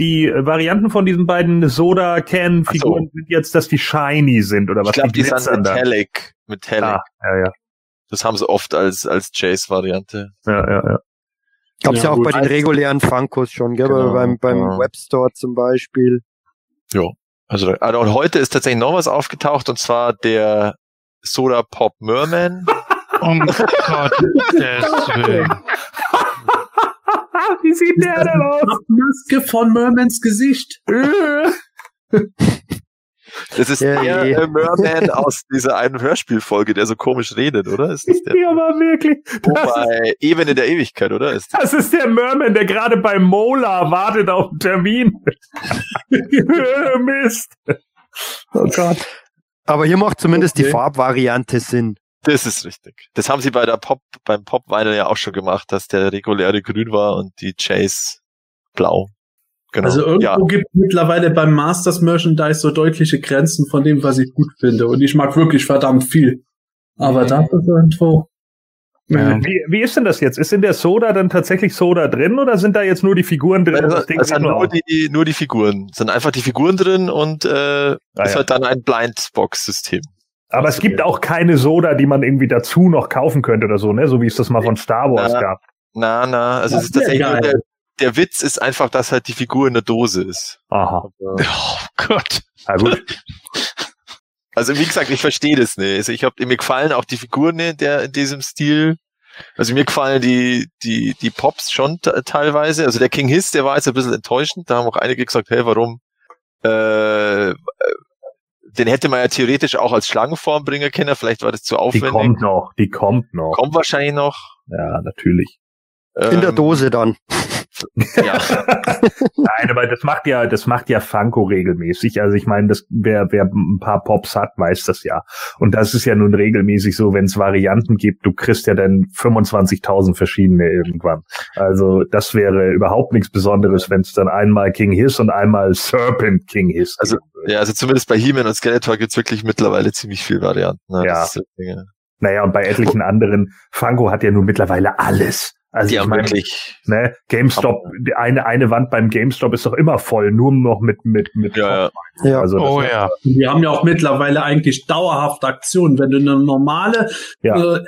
Die äh, Varianten von diesen beiden Soda-Can-Figuren sind jetzt, dass die shiny sind oder Ich was? glaube, die sind glitzern dann. Metallic. Metallic. Ah, ja, ja. Das haben sie oft als, als Chase-Variante. Ja, ja, ja. Gab's ja, Ja, auch gut. bei den regulären Funkos schon, gell? Genau, beim beim ja. Webstore zum Beispiel. Also, also und heute ist tatsächlich noch was aufgetaucht, und zwar der Soda Pop Merman. Um Gottes Willen. Wie sieht der denn aus? Maske von Mermans Gesicht. Das ist Ja, der je. äh, Merman aus dieser einen Hörspielfolge, der so komisch redet, oder? Ist das der? Ja, aber wirklich. Oh, Das, bei Ebene der Ewigkeit, oder? Ist das ist der Merman, der gerade bei Mola wartet auf einen Termin. Mist. Oh Gott. Aber hier macht zumindest die Okay. Farbvariante Sinn. Das ist richtig. Das haben sie bei der Pop, beim Pop Vinyl ja auch schon gemacht, dass der reguläre grün war und die Chase blau. Genau. Also irgendwo ja. gibt mittlerweile beim Masters Merchandise so deutliche Grenzen von dem, was ich gut finde. Und ich mag wirklich verdammt viel. Aber da ist irgendwo. Ja. Wie, wie ist denn das jetzt? Ist in der Soda dann tatsächlich Soda drin oder sind da jetzt nur die Figuren drin? Also, das Ding sind nur nur die, nur die Figuren. Sind einfach die Figuren drin und äh, Ah, ist ja. halt dann ein Blindbox-System. Aber es gibt auch keine Soda, die man irgendwie dazu noch kaufen könnte oder so, ne? So wie es das mal von Star Wars Ja. gab. Na, na, also Das es ist tatsächlich nur der, der Witz ist einfach, dass halt die Figur in der Dose ist. Aha. Aber- Oh Gott. Na gut. Also wie gesagt, ich verstehe das nicht. Also ich hab, mir gefallen auch die Figuren in, der, in diesem Stil. Also mir gefallen die, die, die Pops schon te- teilweise. Also der King Hiss, der war jetzt ein bisschen enttäuschend. Da haben auch einige gesagt, hey, warum? Äh, den hätte man ja theoretisch auch als Schlangenform bringen können. Vielleicht war das zu Die aufwendig. kommt noch. Die kommt noch. Kommt wahrscheinlich noch. Ja, natürlich. In der Ähm, Dose dann. Ja. Nein, aber das macht ja, das macht ja Funko regelmäßig. Also ich meine, das, wer, wer ein paar Pops hat, weiß das ja. Und das ist ja nun regelmäßig so, wenn es Varianten gibt, du kriegst ja dann 25.000 verschiedene irgendwann. Also das wäre überhaupt nichts Besonderes, wenn es dann einmal King Hiss und einmal Serpent King Hiss. Also, ja, also zumindest bei He-Man und Skeletor gibt's wirklich mittlerweile ziemlich viel Varianten. Ne? Ja. Naja, und bei etlichen anderen, Funko hat ja nun mittlerweile alles. Also Die ich haben meine, wirklich, ne, GameStop, die eine, eine Wand beim GameStop ist doch immer voll, nur noch mit, mit, mit. ja, ja. Ja. Also Oh ja. Wir haben ja auch mittlerweile eigentlich dauerhaft Aktionen. Wenn du eine normale Ja. äh,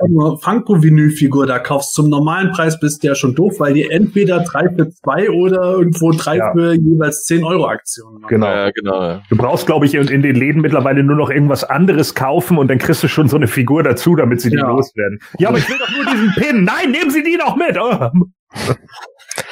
Funko-Vinylfigur da kaufst, zum normalen Preis bist du ja schon doof, weil die entweder drei für zwei oder irgendwo drei Ja. für jeweils 10 Euro Aktionen machen. Genau. Ja, genau. Ja. Du brauchst, glaube ich, in, in den Läden mittlerweile nur noch irgendwas anderes kaufen und dann kriegst du schon so eine Figur dazu, damit sie die Ja. loswerden. Ja, aber ich will doch nur diesen Pin. Nein, nehmen Sie die doch mit. Oh.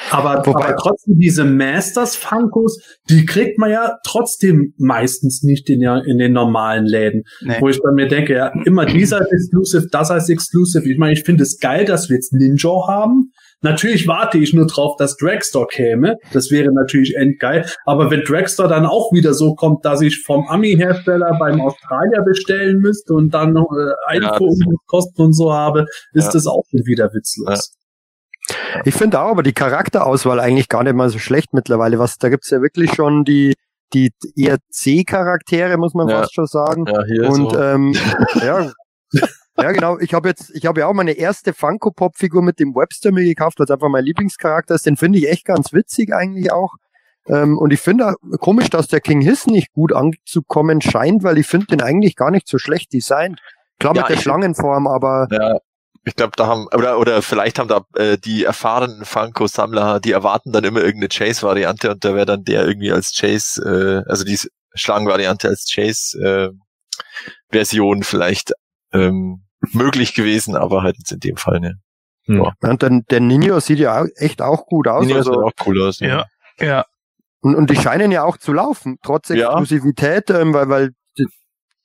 Aber, Wobei- aber trotzdem diese Masters Funkos, die kriegt man ja trotzdem meistens nicht in, ja, in den normalen Läden. Nee. Wo ich bei mir denke, ja, immer dieser ist Exclusive, das heißt Exclusive. Ich meine, ich finde es geil, dass wir jetzt Ninja haben. Natürlich warte ich nur drauf, dass Dragstore käme. Das wäre natürlich endgeil. Aber wenn Dragstore dann auch wieder so kommt, dass ich vom Ami-Hersteller beim Australier bestellen müsste und dann noch äh, Ja, Einfuhrkosten und so habe, ist Ja. das auch schon wieder witzlos. Ich finde auch aber die Charakterauswahl eigentlich gar nicht mal so schlecht mittlerweile. Was, da gibt's ja wirklich schon die, die eher C-Charaktere, muss man Ja. fast schon sagen. Ja, hier Und so. ähm, ja, ja genau. Ich habe jetzt, ich habe ja auch meine erste Funko Pop Figur mit dem Webster mir gekauft, weil es einfach mein Lieblingscharakter ist. Den finde ich echt ganz witzig eigentlich auch. Ähm, und ich finde auch komisch, dass der King Hiss nicht gut anzukommen scheint, weil ich finde den eigentlich gar nicht so schlecht designt. Klar Ja, mit der Schlangenform, aber Ja, ich glaube, da haben, oder, oder vielleicht haben da äh, die erfahrenen Funko-Sammler, die erwarten dann immer irgendeine Chase-Variante und da wäre dann der irgendwie als Chase, äh, also die Schlangenvariante als Chase-Version vielleicht ähm, möglich gewesen, aber halt jetzt in dem Fall ne. und dann, der Ninja sieht ja auch, echt auch gut aus. Ninja sieht also, auch cool aus. Ja. Ja. Und, und die scheinen ja auch zu laufen, trotz Ja. Exklusivität, ähm, weil, weil die,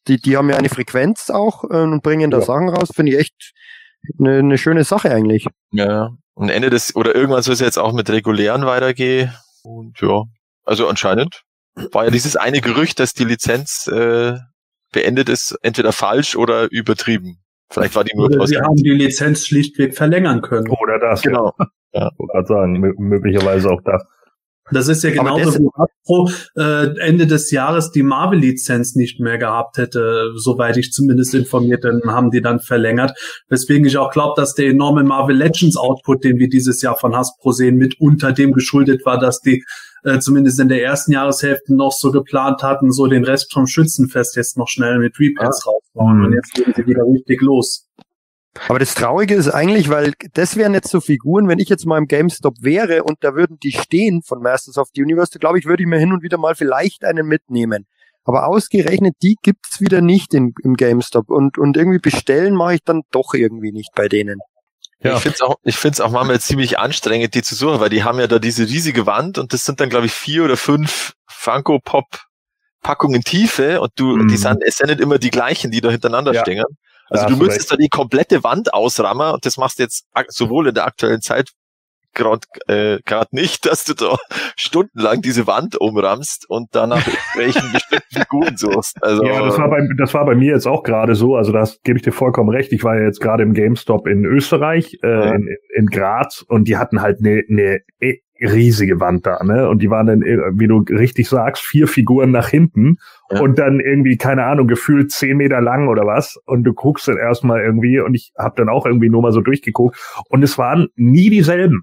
die, die haben ja eine Frequenz auch äh, und bringen da Ja. Sachen raus, finde ich echt eine, eine schöne Sache eigentlich. Ja. Und Ende des, oder irgendwann soll es jetzt auch mit regulären weitergehen. Und ja, also anscheinend war ja dieses eine Gerücht, dass die Lizenz äh, beendet ist, entweder falsch oder übertrieben. Vielleicht war die nur Oder sie haben die Lizenz schlichtweg verlängern können. Oder das. Genau. Ja, wollte gerade sagen, mö- möglicherweise auch das. Das ist ja genauso wie Hasbro äh, Ende des Jahres die Marvel-Lizenz nicht mehr gehabt hätte, soweit ich zumindest informiert bin, haben die dann verlängert. Weswegen ich auch glaube, dass der enorme Marvel Legends Output, den wir dieses Jahr von Hasbro sehen, mit unter dem geschuldet war, dass die äh, zumindest in der ersten Jahreshälfte noch so geplant hatten, so den Rest vom Schützenfest jetzt noch schnell mit Reprints rausbauen. Mhm. Und jetzt gehen sie wieder richtig los. Aber das Traurige ist eigentlich, weil das wären jetzt so Figuren, wenn ich jetzt mal im GameStop wäre und da würden die stehen von Masters of the Universe, glaube ich, würde ich mir hin und wieder mal vielleicht einen mitnehmen. Aber ausgerechnet die gibt's wieder nicht in, im GameStop und, und irgendwie bestellen mache ich dann doch irgendwie nicht bei denen. Ja. Ich finde es auch, ich find's auch manchmal ziemlich anstrengend, die zu suchen, weil die haben ja da diese riesige Wand und das sind dann, glaube ich, vier oder fünf Funko Pop Packungen Tiefe und du, Mhm. die sind, es sind nicht immer die gleichen, die da hintereinander Ja. stehen. Also hast du müsstest da die komplette Wand ausrammen und das machst du jetzt sowohl in der aktuellen Zeit gerade äh, grad nicht, dass du da stundenlang diese Wand umrammst und dann nach irgendwelchen bestimmten Figuren suchst. Also Ja, das war bei, das war bei mir jetzt auch gerade so. Also das gebe ich dir vollkommen recht. Ich war ja jetzt gerade im GameStop in Österreich, äh, Ja. in, in Graz, und die hatten halt eine ne riesige Wand da, ne? Und die waren dann, äh, wie du richtig sagst, vier Figuren nach hinten Ja. und dann irgendwie, keine Ahnung, gefühlt zehn Meter lang oder was. Und du guckst dann erstmal irgendwie, und ich habe dann auch irgendwie nur mal so durchgeguckt, und es waren nie dieselben.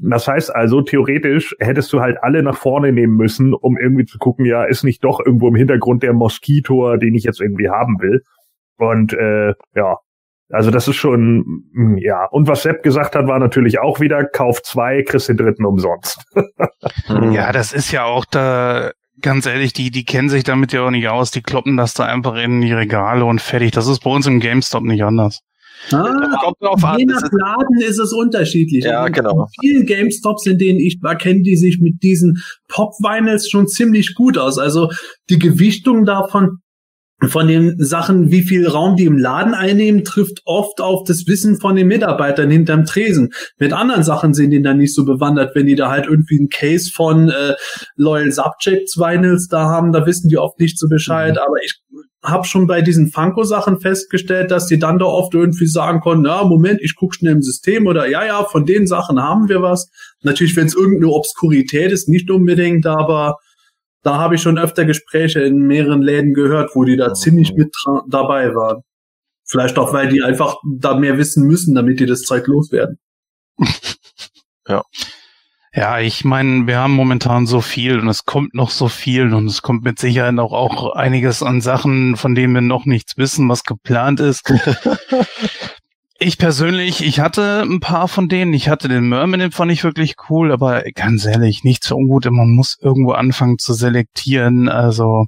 Das heißt also, theoretisch hättest du halt alle nach vorne nehmen müssen, um irgendwie zu gucken, ja, ist nicht doch irgendwo im Hintergrund der Moskitor, den ich jetzt irgendwie haben will. Und äh, ja, also das ist schon, mm, ja. Und was Sepp gesagt hat, war natürlich auch wieder, kauf zwei, kriegst den dritten umsonst. hm. Ja, das ist ja auch da, ganz ehrlich, die, die kennen sich damit ja auch nicht aus, die kloppen das da einfach in die Regale und fertig. Das ist bei uns im GameStop nicht anders. Ah, kommt drauf an, Je nach ist- Laden ist es unterschiedlich. Ja, Also genau. in vielen GameStops, in denen ich war, kennen die sich mit diesen Pop-Vinyls schon ziemlich gut aus. Also die Gewichtung davon von den Sachen, wie viel Raum die im Laden einnehmen, trifft oft auf das Wissen von den Mitarbeitern hinterm Tresen. Mit anderen Sachen sind die dann nicht so bewandert, wenn die da halt irgendwie einen Case von äh, Loyal Subjects Vinyls da haben, da wissen die oft nicht so Bescheid. Mhm. Aber ich habe schon bei diesen Funko-Sachen festgestellt, dass die dann da oft irgendwie sagen konnten, ja, Moment, ich guck schnell im System oder ja, ja, von den Sachen haben wir was. Natürlich, wenn es irgendeine Obskurität ist, nicht unbedingt, aber da habe ich schon öfter Gespräche in mehreren Läden gehört, wo die da okay. ziemlich mit dabei waren. Vielleicht auch, weil die einfach da mehr wissen müssen, damit die das Zeug loswerden. ja. Ja, ich meine, wir haben momentan so viel und es kommt noch so viel und es kommt mit Sicherheit auch, auch einiges an Sachen, von denen wir noch nichts wissen, was geplant ist. Ich persönlich, ich hatte ein paar von denen. Ich hatte den Merman, den fand ich wirklich cool, aber ganz ehrlich, nicht so ungut. Man muss irgendwo anfangen zu selektieren. Also,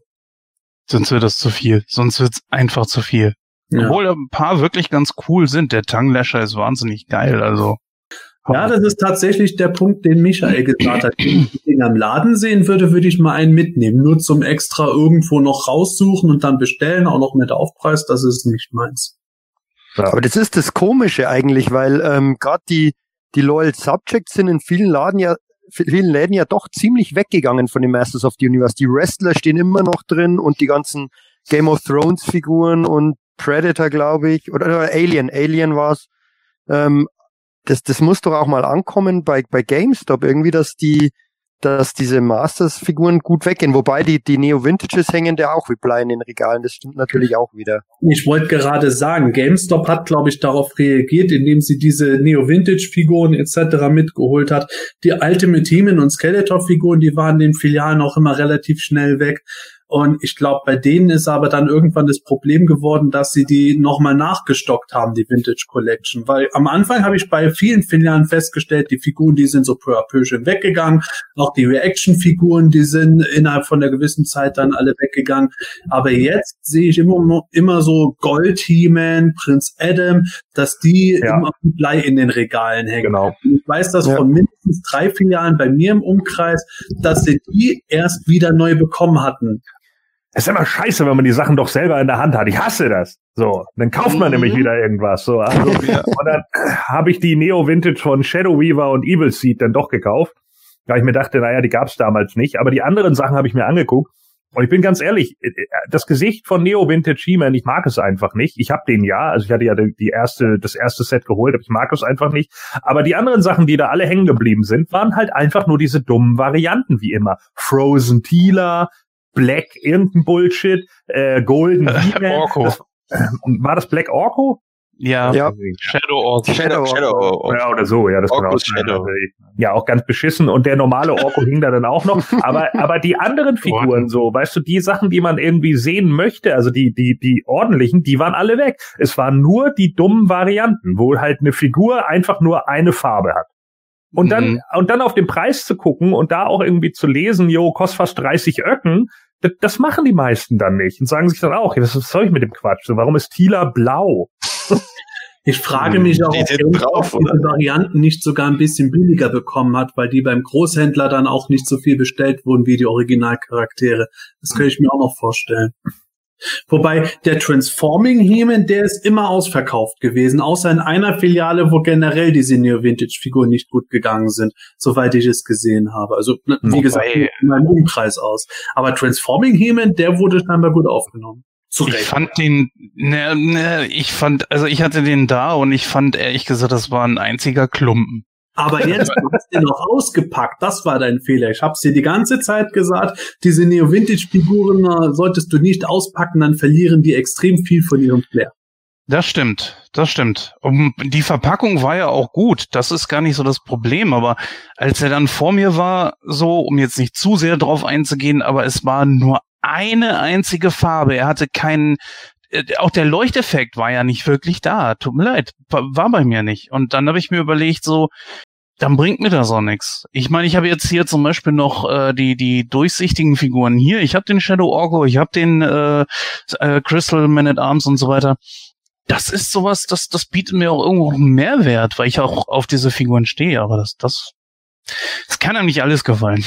sonst wird das zu viel. Sonst wird es einfach zu viel. Ja. Obwohl ein paar wirklich ganz cool sind. Der Tanglasher ist wahnsinnig geil. Also. Ja, das ist tatsächlich der Punkt, den Michael gesagt hat. Wenn ich den am Laden sehen würde, würde ich mal einen mitnehmen. Nur zum extra irgendwo noch raussuchen und dann bestellen, auch noch mit Aufpreis, das ist nicht meins. Ja. Aber das ist das Komische eigentlich, weil ähm, gerade die, die Loyal Subjects sind in vielen Laden ja vielen Läden ja doch ziemlich weggegangen von den Masters of the Universe. Die Wrestler stehen immer noch drin und die ganzen Game of Thrones Figuren und Predator, glaube ich, oder, oder Alien, Alien war's. Ähm, das, das muss doch auch mal ankommen bei, bei GameStop irgendwie, dass die, dass diese Masters-Figuren gut weggehen. Wobei die, die Neo-Vintages hängen ja auch wie Blei in den Regalen. Das stimmt natürlich auch wieder. Ich wollte gerade sagen, GameStop hat, glaube ich, darauf reagiert, indem sie diese Neo-Vintage-Figuren etc. mitgeholt hat. Die Ultimate Heman und Skeletor-Figuren, die waren den Filialen auch immer relativ schnell weg. Und ich glaube, bei denen ist aber dann irgendwann das Problem geworden, dass sie die nochmal nachgestockt haben, die Vintage Collection. Weil am Anfang habe ich bei vielen Filialen festgestellt, die Figuren, die sind so peu à peu schön weggegangen. Auch die Reaction-Figuren, die sind innerhalb von einer gewissen Zeit dann alle weggegangen. Aber jetzt sehe ich immer, immer so Gold He-Man, Prinz Adam, dass die ja. immer Blei in den Regalen hängen. Genau. Ich weiß das ja. von mindestens drei Filialen bei mir im Umkreis, dass sie die erst wieder neu bekommen hatten. Es ist immer scheiße, wenn man die Sachen doch selber in der Hand hat. Ich hasse das. So, dann kauft man mhm. nämlich wieder irgendwas. So, also, ja. und dann habe ich die Neo Vintage von Shadow Weaver und Evil Seed dann doch gekauft. Weil ich mir dachte, naja, die gab's damals nicht. Aber die anderen Sachen habe ich mir angeguckt. Und ich bin ganz ehrlich, äh, äh, das Gesicht von Neo Vintage He-Man, ich mag es einfach nicht. Ich habe den ja, also ich hatte ja die erste, das erste Set geholt, aber ich mag es einfach nicht. Aber die anderen Sachen, die da alle hängen geblieben sind, waren halt einfach nur diese dummen Varianten wie immer. Frozen Tila, Black irgendein Bullshit, äh, Golden Orko. Das, äh, war das Black Orko? Ja, ja. Shadow Orko. Shadow, Shadow Orko. Ja, oder so, ja, das Orko kann auch Shadow. Ja, auch ganz beschissen und der normale Orko hing da dann auch noch, aber aber die anderen Figuren so, weißt du, die Sachen, die man irgendwie sehen möchte, also die die die ordentlichen, die waren alle weg. Es waren nur die dummen Varianten, wo halt eine Figur einfach nur eine Farbe hat. Und dann, mhm. und dann auf den Preis zu gucken und da auch irgendwie zu lesen, jo, kostet fast 30 Öcken, das, das machen die meisten dann nicht und sagen sich dann auch, was soll ich mit dem Quatsch? So, warum ist Tila blau? Ich frage mich auch, ob drauf, diese Varianten nicht sogar ein bisschen billiger bekommen hat, weil die beim Großhändler dann auch nicht so viel bestellt wurden wie die Originalcharaktere. Das könnte ich mir auch noch vorstellen. Wobei der Transforming He-Man, der ist immer ausverkauft gewesen, außer in einer Filiale, wo generell die Senior Vintage Figuren nicht gut gegangen sind, soweit ich es gesehen habe. Also, ne, wie gesagt, in meinem Umkreis aus. Aber Transforming He-Man, der wurde scheinbar gut aufgenommen. Zurecht. Ich fand den, ne, ne, ich fand, also ich hatte den da und ich fand ehrlich gesagt, das war ein einziger Klumpen. Aber jetzt hast du noch ausgepackt. Das war dein Fehler. Ich hab's dir die ganze Zeit gesagt. Diese Neo-Vintage-Figuren äh, solltest du nicht auspacken, dann verlieren die extrem viel von ihrem Flair. Das stimmt, das stimmt. Und die Verpackung war ja auch gut. Das ist gar nicht so das Problem. Aber als er dann vor mir war, so, um jetzt nicht zu sehr drauf einzugehen, aber es war nur eine einzige Farbe. Er hatte keinen, auch der Leuchteffekt war ja nicht wirklich da. Tut mir leid, war bei mir nicht. Und dann habe ich mir überlegt, so, dann bringt mir das auch nichts. Ich meine, ich habe jetzt hier zum Beispiel noch äh, die die durchsichtigen Figuren hier. Ich habe den Shadow Orgo, ich habe den äh, äh, Crystal Man at Arms und so weiter. Das ist sowas, das das bietet mir auch irgendwo einen Mehrwert, weil ich auch auf diese Figuren stehe. Aber das das das kann einem nicht alles gefallen.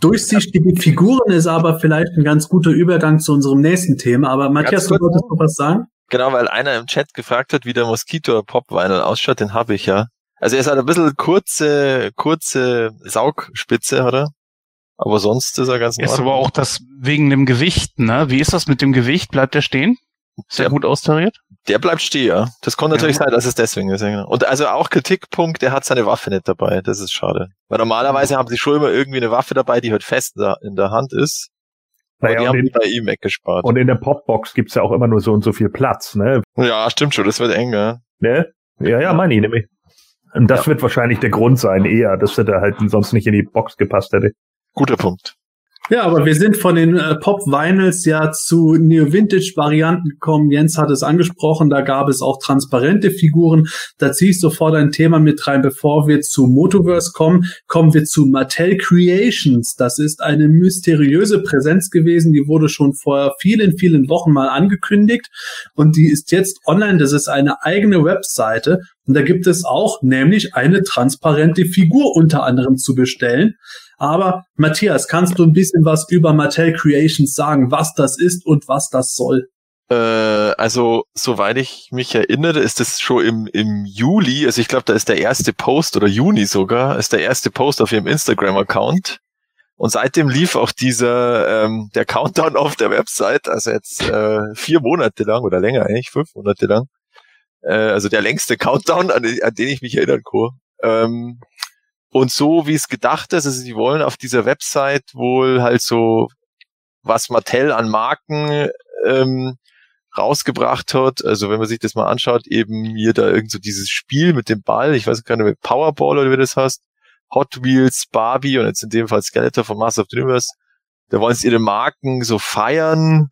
Durchsichtige Figuren ist aber vielleicht ein ganz guter Übergang zu unserem nächsten Thema. Aber Matthias, du wolltest noch was sagen? Genau, weil einer im Chat gefragt hat, wie der Mosquito Pop Vinyl ausschaut, den habe ich ja. Also er ist halt ein bisschen kurze, kurze Saugspitze, oder? Aber sonst ist er ganz Ist aber auch das wegen dem Gewicht, ne? Wie ist das mit dem Gewicht? Bleibt der stehen? Der Der- gut austariert? Der bleibt stehen, ja. Das kann natürlich Ja. sein, dass es deswegen ist. Ja, genau. Und also auch Kritikpunkt, der hat seine Waffe nicht dabei. Das ist schade. Weil normalerweise haben sie schon immer irgendwie eine Waffe dabei, die halt fest in der, in der Hand ist. Naja, die und, haben die in, bei ihm weggespart. und in der Popbox gibt's ja auch immer nur so und so viel Platz, ne? ja, stimmt schon, das wird eng, ja. ne? Ja, ja, meine ich nämlich. Und das wird wahrscheinlich der Grund sein, eher, dass er da halt sonst nicht in die Box gepasst hätte. Guter Punkt. Ja, aber wir sind von den äh, Pop-Vinyls ja zu Neo-Vintage-Varianten gekommen. Jens hat es angesprochen, da gab es auch transparente Figuren. Da ziehe ich sofort ein Thema mit rein. Bevor wir zu Motoverse kommen, kommen wir zu Mattel Creations. Das ist eine mysteriöse Präsenz gewesen, die wurde schon vor vielen, vielen Wochen mal angekündigt und die ist jetzt online. Das ist eine eigene Webseite und da gibt es auch nämlich eine transparente Figur unter anderem zu bestellen. Aber Matthias, kannst du ein bisschen was über Mattel Creations sagen, was das ist und was das soll? Äh, also, soweit ich mich erinnere, ist das schon im, im Juli, also ich glaube, da ist der erste Post oder Juni sogar, ist der erste Post auf ihrem Instagram-Account. Und seitdem lief auch dieser, ähm, der Countdown auf der Website, also jetzt äh, vier Monate lang oder länger eigentlich, fünf Monate lang. Äh, also der längste Countdown, an, den- an den ich mich erinnern kann. Ähm, und so wie es gedacht ist, also sie wollen auf dieser Website wohl halt so, was Mattel an Marken ähm, rausgebracht hat. Also wenn man sich das mal anschaut, eben hier da irgend so dieses Spiel mit dem Ball, ich weiß gar nicht, Powerball oder wie das heißt, Hot Wheels, Barbie und jetzt in dem Fall Skeletor von Master of the Universe, da wollen sie ihre Marken so feiern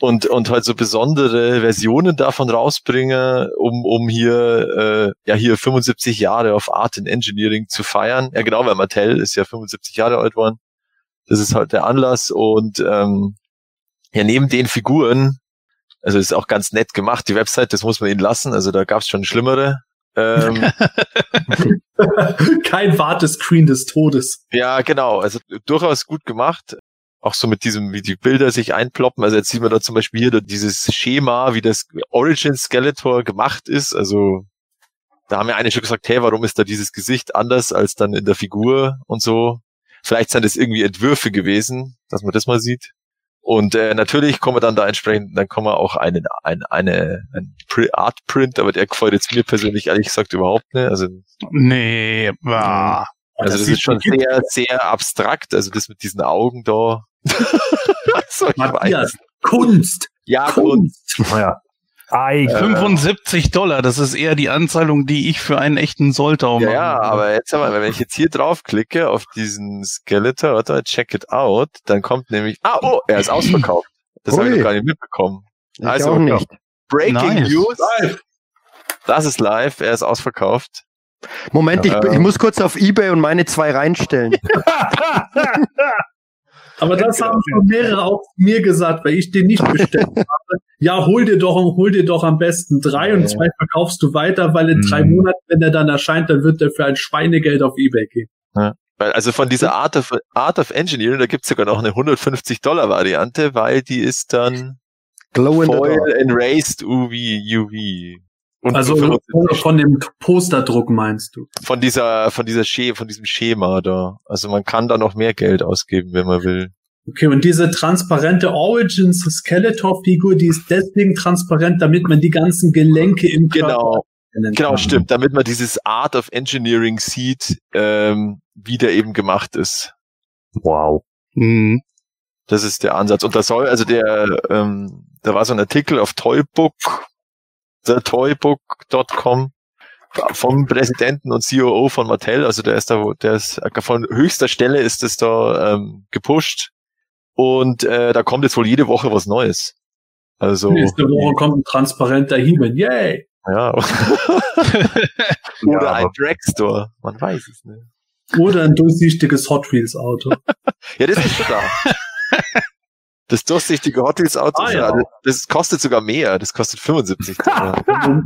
und, und halt so besondere Versionen davon rausbringen, um, um hier, äh, ja, hier 75 Jahre auf Art and Engineering zu feiern. Ja, genau, weil Mattel ist ja 75 Jahre alt worden. Das ist halt der Anlass und, ähm, ja, neben den Figuren, also ist auch ganz nett gemacht, die Website, das muss man ihnen lassen, also da gab's schon schlimmere. Ähm, Kein Wartescreen des Todes. Ja, genau. Also durchaus gut gemacht. Auch so mit diesem, wie die Bilder sich einploppen. Also jetzt sieht man da zum Beispiel hier dieses Schema, wie das Origin Skeletor gemacht ist. Also da haben ja einige schon gesagt, hey, warum ist da dieses Gesicht anders als dann in der Figur und so. Vielleicht sind es irgendwie Entwürfe gewesen, dass man das mal sieht. Und äh, natürlich kommen wir dann da entsprechend, dann kommen wir auch einen, ein, eine, ein Pri- Art Print, aber der gefällt jetzt mir persönlich ehrlich gesagt überhaupt nicht. Also Nee, war. also das, sieht ist schon- sehr, sehr abstrakt. Also das mit diesen Augen da. Also ich Matthias, weiß. Kunst, Ja, gut. Kunst. Naja. Ei, Äh, 75 Dollar, das ist eher die Anzahlung, die ich für einen echten Soltau Ja, machen ja, aber jetzt aber, wenn ich jetzt hier draufklicke auf diesen Skeletor, warte, check it out, dann kommt nämlich, ah, oh, er ist ausverkauft. Das habe ich noch gar nicht mitbekommen. Ich Also, auch nicht. Breaking Nice. News, Live. das ist live, er ist ausverkauft. Moment, ich, Äh. ich muss kurz auf Ebay und meine zwei reinstellen. Aber das haben schon mehrere auch mir gesagt, weil ich den nicht bestellt habe. Ja, hol dir doch, hol dir doch am besten drei und Ja. zwei verkaufst du weiter, weil in drei Mhm. Monaten, wenn er dann erscheint, dann wird er für ein Schweinegeld auf Ebay gehen. Weil, also von dieser Art of, Art of Engineering, da gibt's sogar noch eine 150 Dollar Variante, weil die ist dann Glow in the Foil dark. Enraced UV, UV. Und Also von, dem Posterdruck meinst du? von dieser, von dieser Sche von diesem Schema da. Also man kann da noch mehr Geld ausgeben, wenn man will. Okay, und diese transparente Origins Skeletor-Figur, die ist deswegen transparent, damit man die ganzen Gelenke im Körper Genau, genau, stimmt. Damit man dieses Art of Engineering sieht, ähm, wie der eben gemacht ist. wow. Hm. Das ist der Ansatz. Und da soll, also der, ähm, da war so ein Artikel auf Toybook, thetoybook.com vom Präsidenten und COO von Mattel, also der ist da, wo- der ist von höchster Stelle ist es da ähm, gepusht und äh, da kommt jetzt wohl jede Woche was Neues. Also Nächste Woche kommt ein transparenter Hiebel. Yay! ja. Ja, Oder ein Dragstore, man weiß es nicht. Oder ein durchsichtiges Hot Wheels Auto. Ja, das ist schon da. Das durchsichtige Hot Wheels Auto, Ah, ja. ja. das kostet sogar mehr, das kostet 75 Dollar.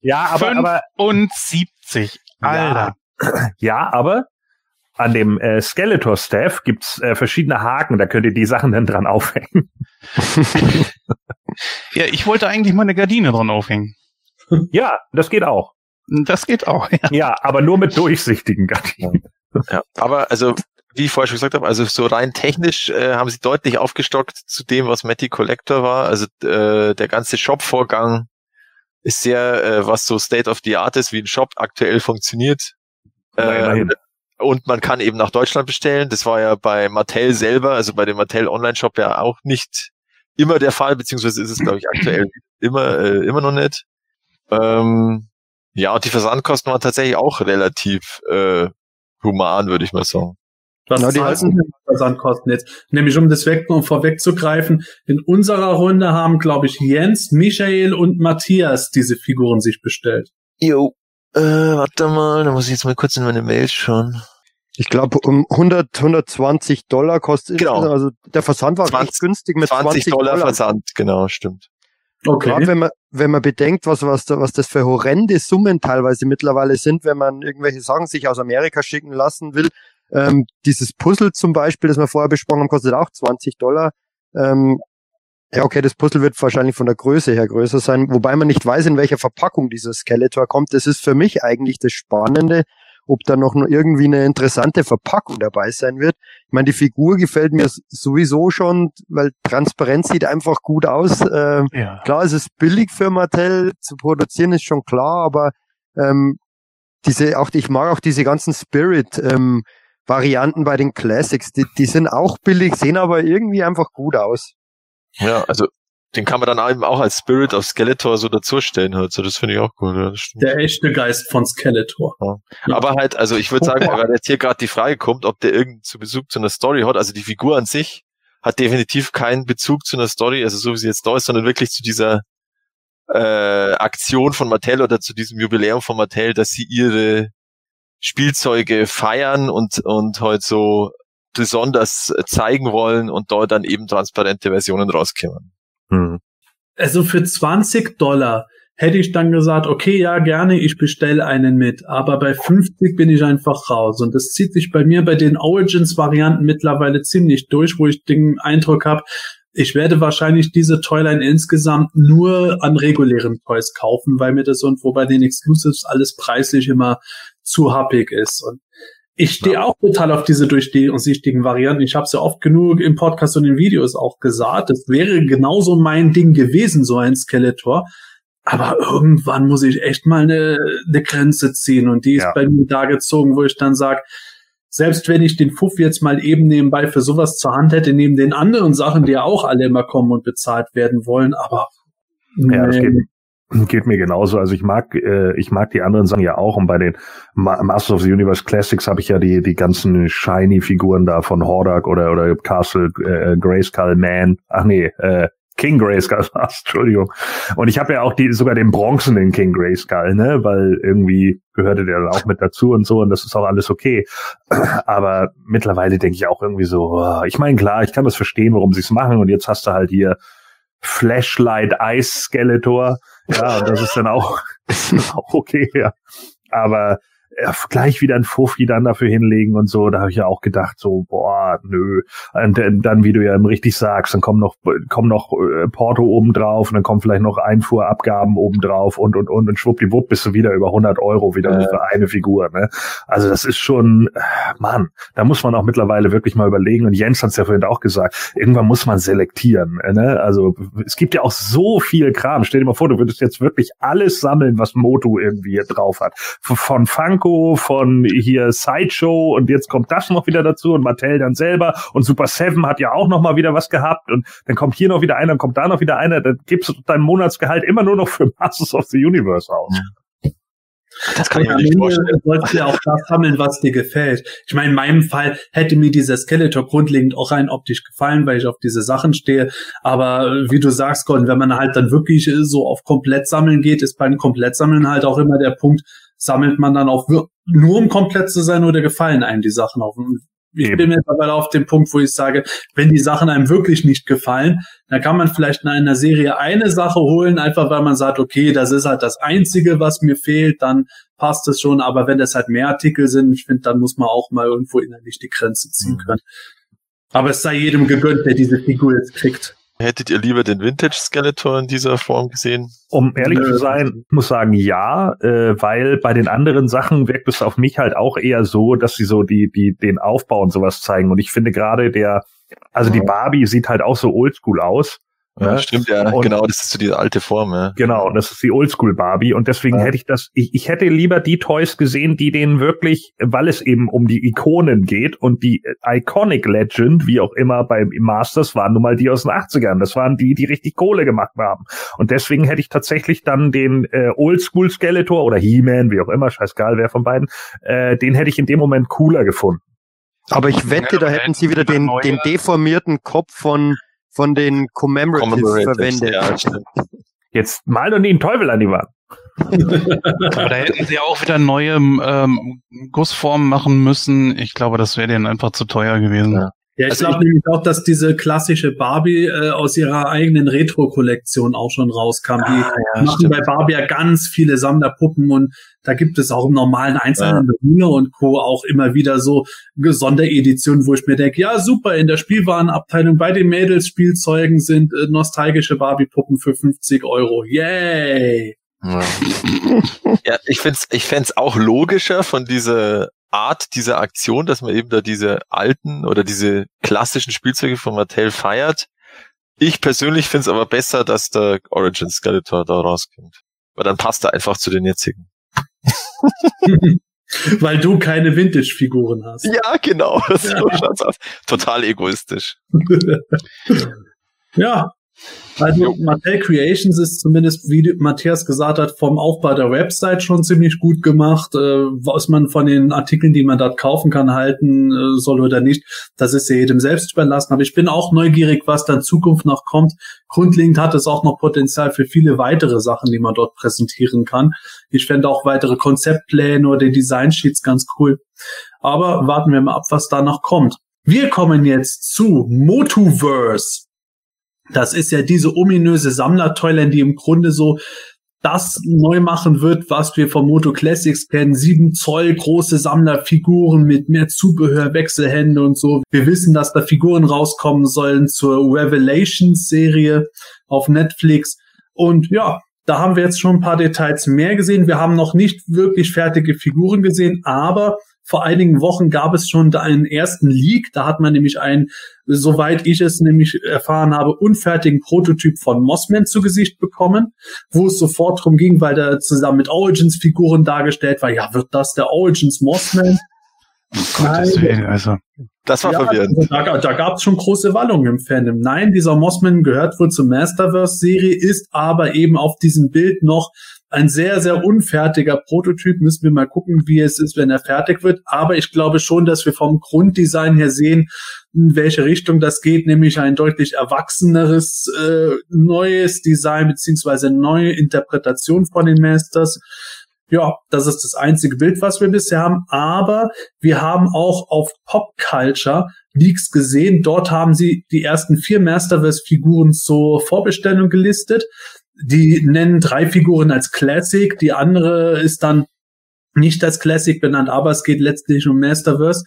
Ja, aber, Fünf- aber Und 70. Alter. ja, aber an dem äh, Skeletor-Staff gibt's äh, verschiedene Haken, da könnt ihr die Sachen dann dran aufhängen. Ja, ich wollte eigentlich mal eine Gardine dran aufhängen. ja, das geht auch. Das geht auch, ja. Ja, aber nur mit durchsichtigen Gardinen. Ja, aber also wie ich vorher schon gesagt habe, also so rein technisch äh, haben sie deutlich aufgestockt zu dem, was Matty Collector war. Also äh, der ganze Shop-Vorgang ist sehr, äh, was so State of the Art ist, wie ein Shop aktuell funktioniert. Äh, und man kann eben nach Deutschland bestellen. Das war ja bei Mattel selber, also bei dem Mattel Online-Shop ja auch nicht immer der Fall, beziehungsweise ist es, glaube ich, aktuell immer, äh, immer noch nicht. Ähm, ja, und die Versandkosten waren tatsächlich auch relativ äh, human, würde ich mal sagen. Was Na, die für Versandkosten jetzt? Nämlich um das weg um vorwegzugreifen, in unserer Runde haben, glaube ich, Jens, Michael und Matthias diese Figuren sich bestellt. Jo, äh, warte mal, da muss ich jetzt mal kurz in meine Mails schauen. Ich glaube, um 100, 120 Dollar kostet Genau. es. Also der Versand war 20 recht günstig mit 20, 20, Dollar, Dollar. Versand, genau, stimmt. Okay. Gerade wenn man, wenn man bedenkt, was, was, da, was das für horrende Summen teilweise mittlerweile sind, wenn man irgendwelche Sachen sich aus Amerika schicken lassen will. Ähm, dieses Puzzle zum Beispiel, das wir vorher besprochen haben, kostet auch 20 Dollar. Ähm, ja, okay, das Puzzle wird wahrscheinlich von der Größe her größer sein, wobei man nicht weiß, in welcher Verpackung dieser Skeletor kommt. Das ist für mich eigentlich das Spannende, ob da noch nur irgendwie eine interessante Verpackung dabei sein wird. Ich meine, die Figur gefällt mir sowieso schon, weil transparent sieht einfach gut aus. Ähm, Ja. Klar, es ist billig für Mattel zu produzieren, ist schon klar, aber ähm, diese, auch ich mag auch diese ganzen Spirit ähm, Varianten bei den Classics. Die, die sind auch billig, sehen aber irgendwie einfach gut aus. Ja, also den kann man dann eben auch als Spirit of Skeletor so dazustellen halt. So, das finde ich auch cool. Ja, das stimmt. Der echte Geist von Skeletor. Ja. Aber halt, also ich würde sagen, weil jetzt hier gerade die Frage kommt, ob der irgendeinen zu Bezug zu einer Story hat. Also die Figur an sich hat definitiv keinen Bezug zu einer Story, also so wie sie jetzt da ist, sondern wirklich zu dieser äh, Aktion von Mattel oder zu diesem Jubiläum von Mattel, dass sie ihre Spielzeuge feiern und und halt so besonders zeigen wollen und dort dann eben transparente Versionen rauskommen. Hm. Also für 20 Dollar hätte ich dann gesagt, okay, ja, gerne, ich bestelle einen mit. Aber bei 50 bin ich einfach raus. Und das zieht sich bei mir bei den Origins-Varianten mittlerweile ziemlich durch, wo ich den Eindruck habe, ich werde wahrscheinlich diese Toyline insgesamt nur an regulären Toys kaufen, weil mir das und wo bei den Exclusives alles preislich immer zu happig ist. Und ich stehe auch total auf diese durchsichtigen Varianten. Ich habe es ja oft genug im Podcast und in Videos auch gesagt. Das wäre genauso mein Ding gewesen, so ein Skeletor. Aber irgendwann muss ich echt mal eine, eine Grenze ziehen. Und die ist Ja. bei mir da gezogen, wo ich dann sage, selbst wenn ich den Fuff jetzt mal eben nebenbei für sowas zur Hand hätte, neben den anderen Sachen, die ja auch alle immer kommen und bezahlt werden wollen, aber Ja, nee. Geht, mir genauso. Also ich mag, äh, ich mag die anderen Sachen ja auch. Und bei den Ma Masters of the Universe Classics habe ich ja die die ganzen shiny Figuren da von Hordak oder oder Castle äh, Grayskull Man. Ach nee, äh, King Grayskull war's, Entschuldigung. Und ich habe ja auch die sogar den bronzenen King Grayskull, ne, weil irgendwie gehörte der dann auch mit dazu und so und das ist auch alles okay. Aber mittlerweile denke ich auch irgendwie so, oh, ich meine klar, ich kann das verstehen, warum sie es machen und jetzt hast du halt hier Flashlight Ice Skeletor. Ja, und das ist dann auch, ist dann auch okay, ja. Aber gleich wieder ein Fuffi dann dafür hinlegen und so, da habe ich ja auch gedacht, so, boah, nö. Und dann, wie du ja richtig sagst, dann kommen noch, kommen noch äh, Porto oben drauf und dann kommen vielleicht noch Einfuhrabgaben oben drauf und, und, und, und schwuppdiwupp bist du wieder über 100 Euro wieder Ja. für eine Figur, ne? Also das ist schon, äh, Mann, da muss man auch mittlerweile wirklich mal überlegen und Jens hat es ja vorhin auch gesagt, irgendwann muss man selektieren, äh, ne? Also es gibt ja auch so viel Kram. Stell dir mal vor, du würdest jetzt wirklich alles sammeln, was Moto irgendwie hier drauf hat. Von Funko, von hier Sideshow und jetzt kommt das noch wieder dazu und Mattel dann selber und Super Seven hat ja auch noch mal wieder was gehabt und dann kommt hier noch wieder einer, dann kommt da noch wieder einer, dann gibst du dein Monatsgehalt immer nur noch für Masters of the Universe aus. Das kann ich mir nicht vorstellen. sollst du ja auch das sammeln, was dir gefällt. Ich meine, in meinem Fall hätte mir dieser Skeletor grundlegend auch rein optisch gefallen, weil ich auf diese Sachen stehe. Aber äh, wie du sagst, Gordon, wenn man halt dann wirklich äh, so auf komplett sammeln geht, ist beim Komplettsammeln halt auch immer der Punkt, sammelt man dann auch nur um komplett zu sein oder gefallen einem die Sachen auf. Ich bin mittlerweile auf dem Punkt, wo ich sage, wenn die Sachen einem wirklich nicht gefallen, dann kann man vielleicht in einer Serie eine Sache holen, einfach weil man sagt, okay, das ist halt das Einzige, was mir fehlt, dann passt es schon. Aber wenn das halt mehr Artikel sind, ich finde, dann muss man auch mal irgendwo innerlich die Grenze ziehen mhm. können. Aber es sei jedem gegönnt, der diese Figur jetzt kriegt. Hättet ihr lieber den Vintage Skeletor in dieser Form gesehen? Um ehrlich zu sein, muss sagen ja, äh, weil bei den anderen Sachen wirkt es auf mich halt auch eher so, dass sie so die die den Aufbau und sowas zeigen. Und ich finde gerade der, also die Barbie sieht halt auch so Oldschool aus. Ja? Stimmt, ja, und genau, das ist so diese alte Form, ja. Genau, das ist die Oldschool Barbie und deswegen ja. hätte ich das, ich, ich hätte lieber die Toys gesehen, die denen wirklich, weil es eben um die Ikonen geht und die Iconic Legend, wie auch immer beim Masters, waren nun mal die aus den 80ern. Das waren die, die richtig Kohle gemacht haben. Und deswegen hätte ich tatsächlich dann den äh, Oldschool Skeletor oder He-Man, wie auch immer, scheißegal wer von beiden, äh, den hätte ich in dem Moment cooler gefunden. Aber ich wette, da hätten sie wieder den, den deformierten Kopf von von den Commemoratives verwendet. Ja, Jetzt mal doch nie einen Teufel an die Wand. Aber da hätten sie auch wieder neue ähm, Gussformen machen müssen. Ich glaube, das wäre denen einfach zu teuer gewesen. Ja. Ja, ich also glaube nämlich auch, dass diese klassische Barbie äh, aus ihrer eigenen Retro-Kollektion auch schon rauskam. Ah, die ja, machen stimmt. bei Barbie ja ganz viele Sammlerpuppen und da gibt es auch im normalen Einzelhandel ja. und Co. auch immer wieder so Sondereditionen, wo ich mir denke, ja super, in der Spielwarenabteilung bei den Mädels Spielzeugen sind äh, nostalgische Barbie-Puppen für 50 Euro. Yay! Ja, ja ich finde es ich fänd's auch logischer von dieser Art dieser Aktion, dass man eben da diese alten oder diese klassischen Spielzeuge von Mattel feiert. Ich persönlich finde es aber besser, dass der Origin Skeletor da rauskommt. Weil dann passt er einfach zu den jetzigen. Weil du keine Vintage-Figuren hast. Ja, genau. So aus. Total egoistisch. ja, also Mattel Creations ist zumindest, wie Matthias gesagt hat, vom Aufbau der Website schon ziemlich gut gemacht. Äh, was man von den Artikeln, die man dort kaufen kann, halten äh, soll oder nicht, das ist ja jedem selbst überlassen. Aber ich bin auch neugierig, was dann Zukunft noch kommt. Grundlegend hat es auch noch Potenzial für viele weitere Sachen, die man dort präsentieren kann. Ich fände auch weitere Konzeptpläne oder Designsheets ganz cool. Aber warten wir mal ab, was da noch kommt. Wir kommen jetzt zu Motuverse. Das ist ja diese ominöse Sammler-Toyline, die im Grunde so das neu machen wird, was wir von Moto Classics kennen. Sieben Zoll große Sammlerfiguren mit mehr Zubehör, Wechselhände und so. Wir wissen, dass da Figuren rauskommen sollen zur Revelations-Serie auf Netflix. Und ja, da haben wir jetzt schon ein paar Details mehr gesehen. Wir haben noch nicht wirklich fertige Figuren gesehen, aber vor einigen Wochen gab es schon da einen ersten Leak. Da hat man nämlich einen, soweit ich es nämlich erfahren habe, unfertigen Prototyp von Mossman zu Gesicht bekommen, wo es sofort drum ging, weil der zusammen mit Origins Figuren dargestellt war. Ja, wird das der Origins Mossman? Nein, also. Das war ja, verwirrend. Also da, da gab es schon große Wallungen im Fandom. Nein, dieser Mossman gehört wohl zur Masterverse-Serie, ist aber eben auf diesem Bild noch ein sehr, sehr unfertiger Prototyp. Müssen wir mal gucken, wie es ist, wenn er fertig wird. Aber ich glaube schon, dass wir vom Grunddesign her sehen, in welche Richtung das geht, nämlich ein deutlich erwachseneres äh, neues Design beziehungsweise neue Interpretation von den Masters. Ja, das ist das einzige Bild, was wir bisher haben. Aber wir haben auch auf Pop Culture Leaks gesehen. Dort haben sie die ersten vier Masterverse-Figuren zur Vorbestellung gelistet die nennen drei Figuren als Classic, die andere ist dann nicht als Classic benannt, aber es geht letztlich um Masterverse.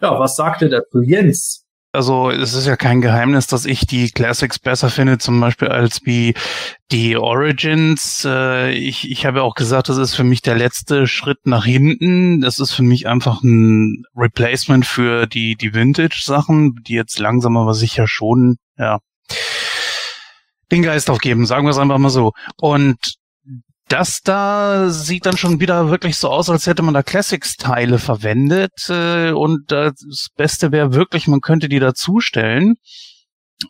Ja, was sagt ihr dazu, Jens? Also es ist ja kein Geheimnis, dass ich die Classics besser finde, zum Beispiel als wie die Origins. Äh, ich, ich habe ja auch gesagt, das ist für mich der letzte Schritt nach hinten. Das ist für mich einfach ein Replacement für die, die Vintage-Sachen, die jetzt langsam aber sicher schon, ja, den Geist aufgeben, sagen wir es einfach mal so. Und das da sieht dann schon wieder wirklich so aus, als hätte man da Classics-Teile verwendet. Äh, und das Beste wäre wirklich, man könnte die dazustellen.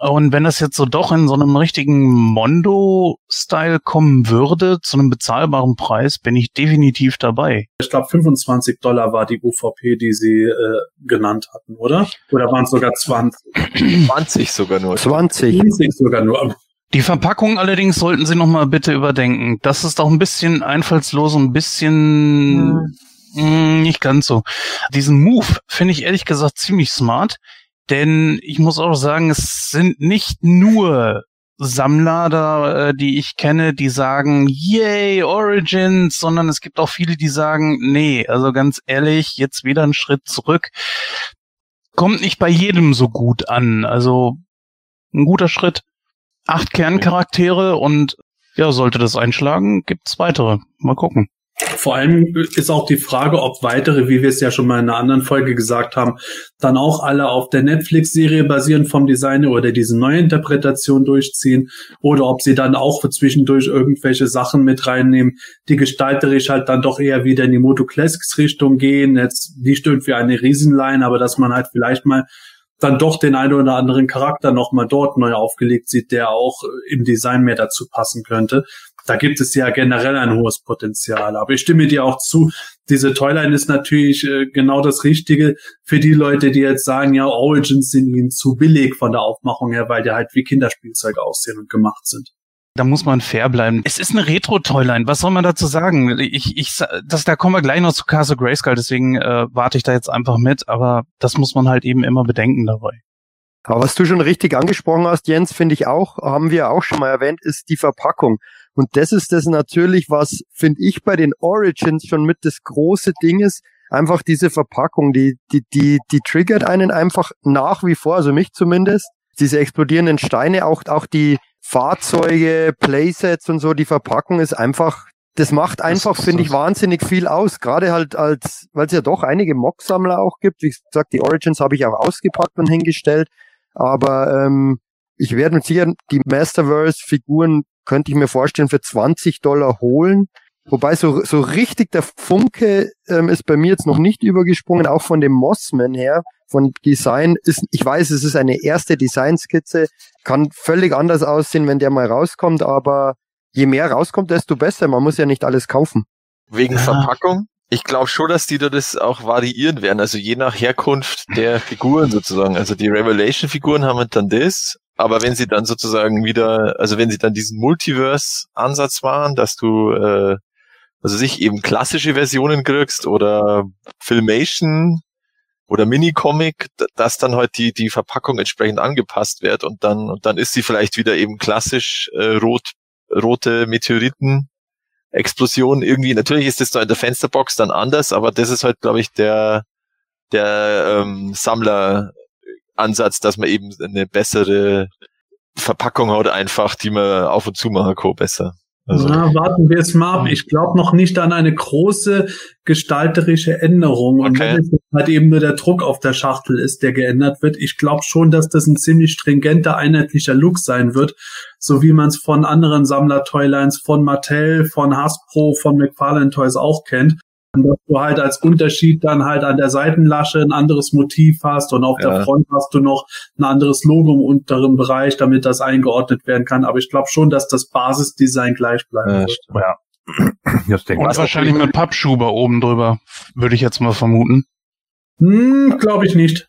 Und wenn das jetzt so doch in so einem richtigen Mondo-Style kommen würde, zu einem bezahlbaren Preis, bin ich definitiv dabei. Ich glaube, 25 Dollar war die UVP, die Sie äh, genannt hatten, oder? Oder waren es sogar 20? 20 sogar nur. 20. 20 sogar nur. Die Verpackung allerdings sollten Sie noch mal bitte überdenken. Das ist auch ein bisschen einfallslos und ein bisschen, Mm, nicht ganz so. Diesen Move finde ich ehrlich gesagt ziemlich smart, denn ich muss auch sagen, es sind nicht nur Sammler da, äh, die ich kenne, die sagen, yay, Origins, sondern es gibt auch viele, die sagen, nee, also ganz ehrlich, jetzt wieder einen Schritt zurück. Kommt nicht bei jedem so gut an. Also ein guter Schritt. Acht Kerncharaktere und ja, sollte das einschlagen, gibt's weitere. Mal gucken. Vor allem ist auch die Frage, ob weitere, wie wir es ja schon mal in einer anderen Folge gesagt haben, dann auch alle auf der Netflix-Serie basieren vom Designer oder diese neue Interpretation durchziehen oder ob sie dann auch für zwischendurch irgendwelche Sachen mit reinnehmen, die gestalterisch halt dann doch eher wieder in die Moto Classics Richtung gehen. Jetzt nicht irgendwie eine Riesenline, aber dass man halt vielleicht mal dann doch den einen oder anderen Charakter nochmal dort neu aufgelegt sieht, der auch im Design mehr dazu passen könnte da gibt es ja generell ein hohes Potenzial. Aber ich stimme dir auch zu, diese Toyline ist natürlich äh, genau das Richtige für die Leute, die jetzt sagen, ja, Origins sind ihnen zu billig von der Aufmachung her, weil die halt wie Kinderspielzeug aussehen und gemacht sind. Da muss man fair bleiben. Es ist eine Retro-Toyline. Was soll man dazu sagen? Ich, ich, das, da kommen wir gleich noch zu Castle Grayskull, deswegen äh, warte ich da jetzt einfach mit. Aber das muss man halt eben immer bedenken dabei. Aber was du schon richtig angesprochen hast, Jens, finde ich auch, haben wir auch schon mal erwähnt, ist die Verpackung. Und das ist das natürlich, was, finde ich, bei den Origins schon mit das große Ding ist. Einfach diese Verpackung, die, die, die, die triggert einen einfach nach wie vor, also mich zumindest. Diese explodierenden Steine, auch, auch die Fahrzeuge, Playsets und so, die Verpackung ist einfach, das macht einfach, finde ich, wahnsinnig viel aus. Gerade halt als, weil es ja doch einige Mock-Sammler auch gibt. Wie gesagt, die Origins habe ich auch ausgepackt und hingestellt. Aber ähm, ich werde mit Sicherheit die Masterverse-Figuren könnte ich mir vorstellen, für 20 Dollar holen. Wobei so, so richtig der Funke ähm, ist bei mir jetzt noch nicht übergesprungen, auch von dem Mossman her, von Design ist, ich weiß, es ist eine erste Designskizze, kann völlig anders aussehen, wenn der mal rauskommt, aber je mehr rauskommt, desto besser. Man muss ja nicht alles kaufen. Wegen ja. Verpackung? Ich glaube schon, dass die da das auch variieren werden, also je nach Herkunft der Figuren sozusagen. Also die Revelation-Figuren haben dann das, aber wenn sie dann sozusagen wieder, also wenn sie dann diesen Multiverse-Ansatz machen, dass du, äh, also sich eben klassische Versionen kriegst oder Filmation oder Mini-Comic, dass dann halt die, die Verpackung entsprechend angepasst wird und dann, und dann ist sie vielleicht wieder eben klassisch äh, rot, rote Meteoriten. Explosion irgendwie, natürlich ist das da in der Fensterbox dann anders, aber das ist halt, glaube ich, der, der ähm, Sammler Ansatz, dass man eben eine bessere Verpackung hat, einfach, die man auf und zu machen kann, besser. Also. Na, warten wir es mal ab. Ich glaube noch nicht an eine große gestalterische Änderung. Und okay. wenn es halt eben nur der Druck auf der Schachtel ist, der geändert wird, ich glaube schon, dass das ein ziemlich stringenter, einheitlicher Look sein wird, so wie man es von anderen Sammler-Toylines von Mattel, von Hasbro, von McFarlane Toys auch kennt dass du halt als Unterschied dann halt an der Seitenlasche ein anderes Motiv hast und auf ja. der Front hast du noch ein anderes Logo im unteren Bereich, damit das eingeordnet werden kann. Aber ich glaube schon, dass das Basisdesign gleich bleibt. Ja, ja. Und wahrscheinlich mit Pappschuber oben drüber, würde ich jetzt mal vermuten. Hm, glaube ich nicht.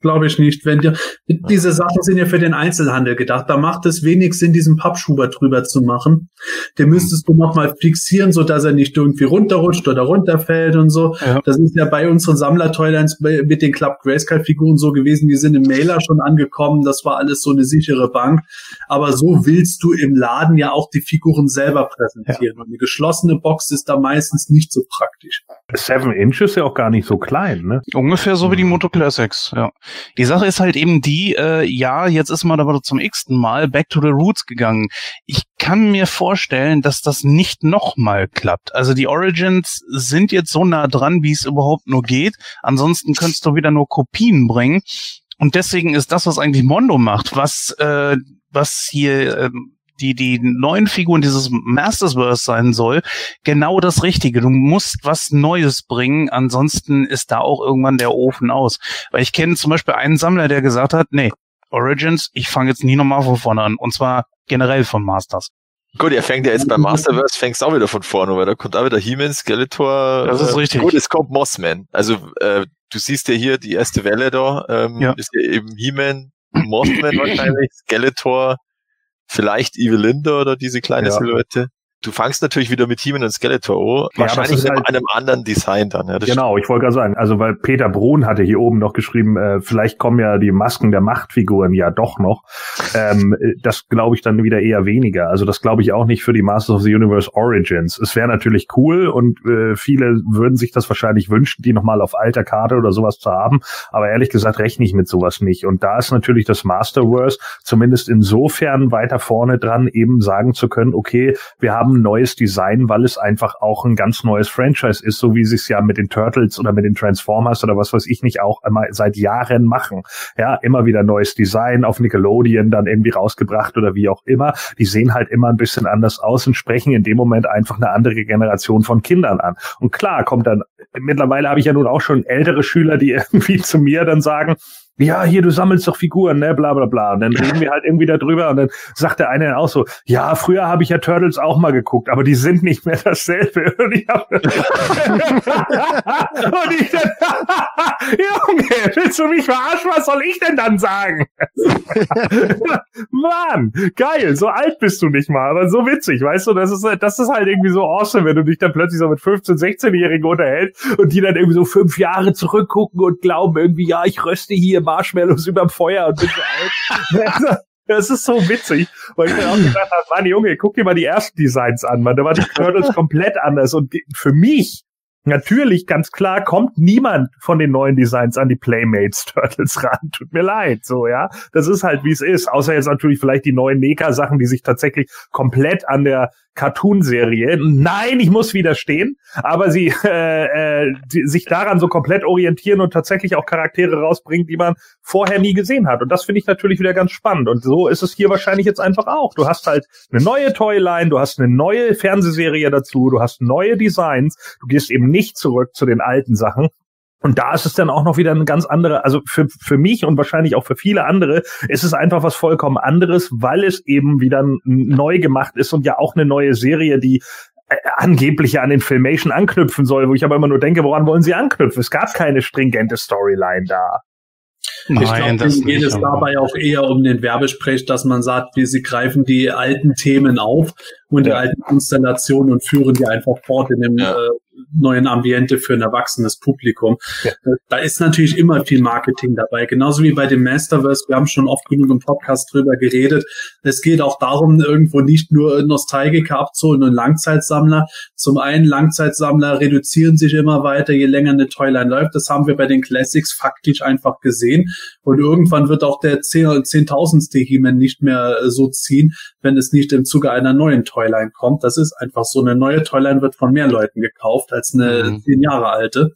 Glaube ich nicht. Wenn dir, diese Sachen sind ja für den Einzelhandel gedacht. Da macht es wenig Sinn, diesen Pappschuber drüber zu machen. Den müsstest du nochmal fixieren, so dass er nicht irgendwie runterrutscht oder runterfällt und so. Ja. Das ist ja bei unseren Sammler-Toylines mit den Club Grayscale-Figuren so gewesen. Die sind im Mailer schon angekommen. Das war alles so eine sichere Bank. Aber so willst du im Laden ja auch die Figuren selber präsentieren. Ja. Und eine geschlossene Box ist da meistens nicht so praktisch. Seven Inch ist ja auch gar nicht so klein, ne? Ungefähr so wie die Moto Classics, ja. Die Sache ist halt eben die, äh, ja, jetzt ist man aber zum x-ten Mal back to the roots gegangen. Ich kann mir vorstellen, dass das nicht nochmal klappt. Also die Origins sind jetzt so nah dran, wie es überhaupt nur geht. Ansonsten könntest du wieder nur Kopien bringen. Und deswegen ist das, was eigentlich Mondo macht, was, äh, was hier äh, die, die neuen Figuren dieses Mastersverse sein soll, genau das Richtige. Du musst was Neues bringen, ansonsten ist da auch irgendwann der Ofen aus. Weil ich kenne zum Beispiel einen Sammler, der gesagt hat, nee, Origins, ich fange jetzt nie nochmal von vorne an. Und zwar generell von Masters. Gut, er fängt ja jetzt beim Masterverse, fängst auch wieder von vorne, weil da kommt auch wieder He-Man, Skeletor. Das ist äh, richtig. Gut, es kommt Mossman. Also äh, du siehst ja hier die erste Welle da, ähm, ja. ist ja eben He-Man, Mothman wahrscheinlich, Skeletor, vielleicht Evelinda oder diese kleine ja. Silhouette. Du fangst natürlich wieder mit He-Man und Skeletor, Ja, wahrscheinlich in halt- einem anderen Design dann. Ja, Genau, ich wollte gerade sagen, also weil Peter Brun hatte hier oben noch geschrieben, äh, vielleicht kommen ja die Masken der Machtfiguren ja doch noch. Ähm, äh, das glaube ich dann wieder eher weniger. Also das glaube ich auch nicht für die Masters of the Universe Origins. Es wäre natürlich cool und äh, viele würden sich das wahrscheinlich wünschen, die nochmal auf alter Karte oder sowas zu haben. Aber ehrlich gesagt rechne ich mit sowas nicht. Und da ist natürlich das Masterverse zumindest insofern weiter vorne dran, eben sagen zu können, okay, wir haben ein neues Design, weil es einfach auch ein ganz neues Franchise ist, so wie sie es ja mit den Turtles oder mit den Transformers oder was weiß ich nicht auch immer seit Jahren machen. Ja, immer wieder neues Design auf Nickelodeon dann irgendwie rausgebracht oder wie auch immer. Die sehen halt immer ein bisschen anders aus und sprechen in dem Moment einfach eine andere Generation von Kindern an. Und klar kommt dann, mittlerweile habe ich ja nun auch schon ältere Schüler, die irgendwie zu mir dann sagen, ja, hier, du sammelst doch Figuren, ne, bla bla bla. Und dann reden wir halt irgendwie darüber und dann sagt der eine dann auch so, ja, früher habe ich ja Turtles auch mal geguckt, aber die sind nicht mehr dasselbe. Und ich, hab, und ich dann, Junge, willst du mich verarschen? Was soll ich denn dann sagen? Mann, geil, so alt bist du nicht mal, aber so witzig, weißt du, das ist, das ist halt irgendwie so awesome, wenn du dich dann plötzlich so mit 15-, 16-Jährigen unterhältst und die dann irgendwie so fünf Jahre zurückgucken und glauben irgendwie, ja, ich röste hier Marshmallows überm Feuer und bin so alt. Das ist so witzig, weil ich dann auch gesagt habe, Mann, Junge, guck dir mal die ersten Designs an, man, da war die Turtles komplett anders und für mich Natürlich, ganz klar, kommt niemand von den neuen Designs an die Playmates Turtles ran. Tut mir leid, so, ja. Das ist halt, wie es ist. Außer jetzt natürlich vielleicht die neuen Neka-Sachen, die sich tatsächlich komplett an der Cartoon-Serie, nein, ich muss widerstehen, aber sie äh, äh, die, sich daran so komplett orientieren und tatsächlich auch Charaktere rausbringen, die man vorher nie gesehen hat. Und das finde ich natürlich wieder ganz spannend. Und so ist es hier wahrscheinlich jetzt einfach auch. Du hast halt eine neue Toyline, du hast eine neue Fernsehserie dazu, du hast neue Designs, du gehst eben nicht zurück zu den alten Sachen. Und da ist es dann auch noch wieder ein ganz anderer, also für, für mich und wahrscheinlich auch für viele andere, ist es einfach was vollkommen anderes, weil es eben wieder neu gemacht ist und ja auch eine neue Serie, die äh, angeblich ja an den Filmation anknüpfen soll, wo ich aber immer nur denke, woran wollen sie anknüpfen? Es gab keine stringente Storyline da. ich Nein, glaube, das geht es dabei auch eher um den Werbesprech, dass man sagt, wir, sie greifen die alten Themen auf und die Ja. alten Konstellationen und führen die einfach fort in dem Ja. äh, neuen Ambiente für ein erwachsenes Publikum. Ja. Äh, Da ist natürlich immer viel Marketing dabei. Genauso wie bei dem Masterverse. Wir haben schon oft genug im Podcast drüber geredet. Es geht auch darum, irgendwo nicht nur Nostalgiker abzuholen und Langzeitsammler. Zum einen Langzeitsammler reduzieren sich immer weiter, je länger eine Toyline läuft. Das haben wir bei den Classics faktisch einfach gesehen. Und irgendwann wird auch der zehn- zehntausendste He-Man nicht mehr äh, so ziehen, wenn es nicht im Zuge einer neuen Toyline kommt. Das ist einfach so. Eine neue Toyline wird von mehr Leuten gekauft als eine Mhm. zehn Jahre alte.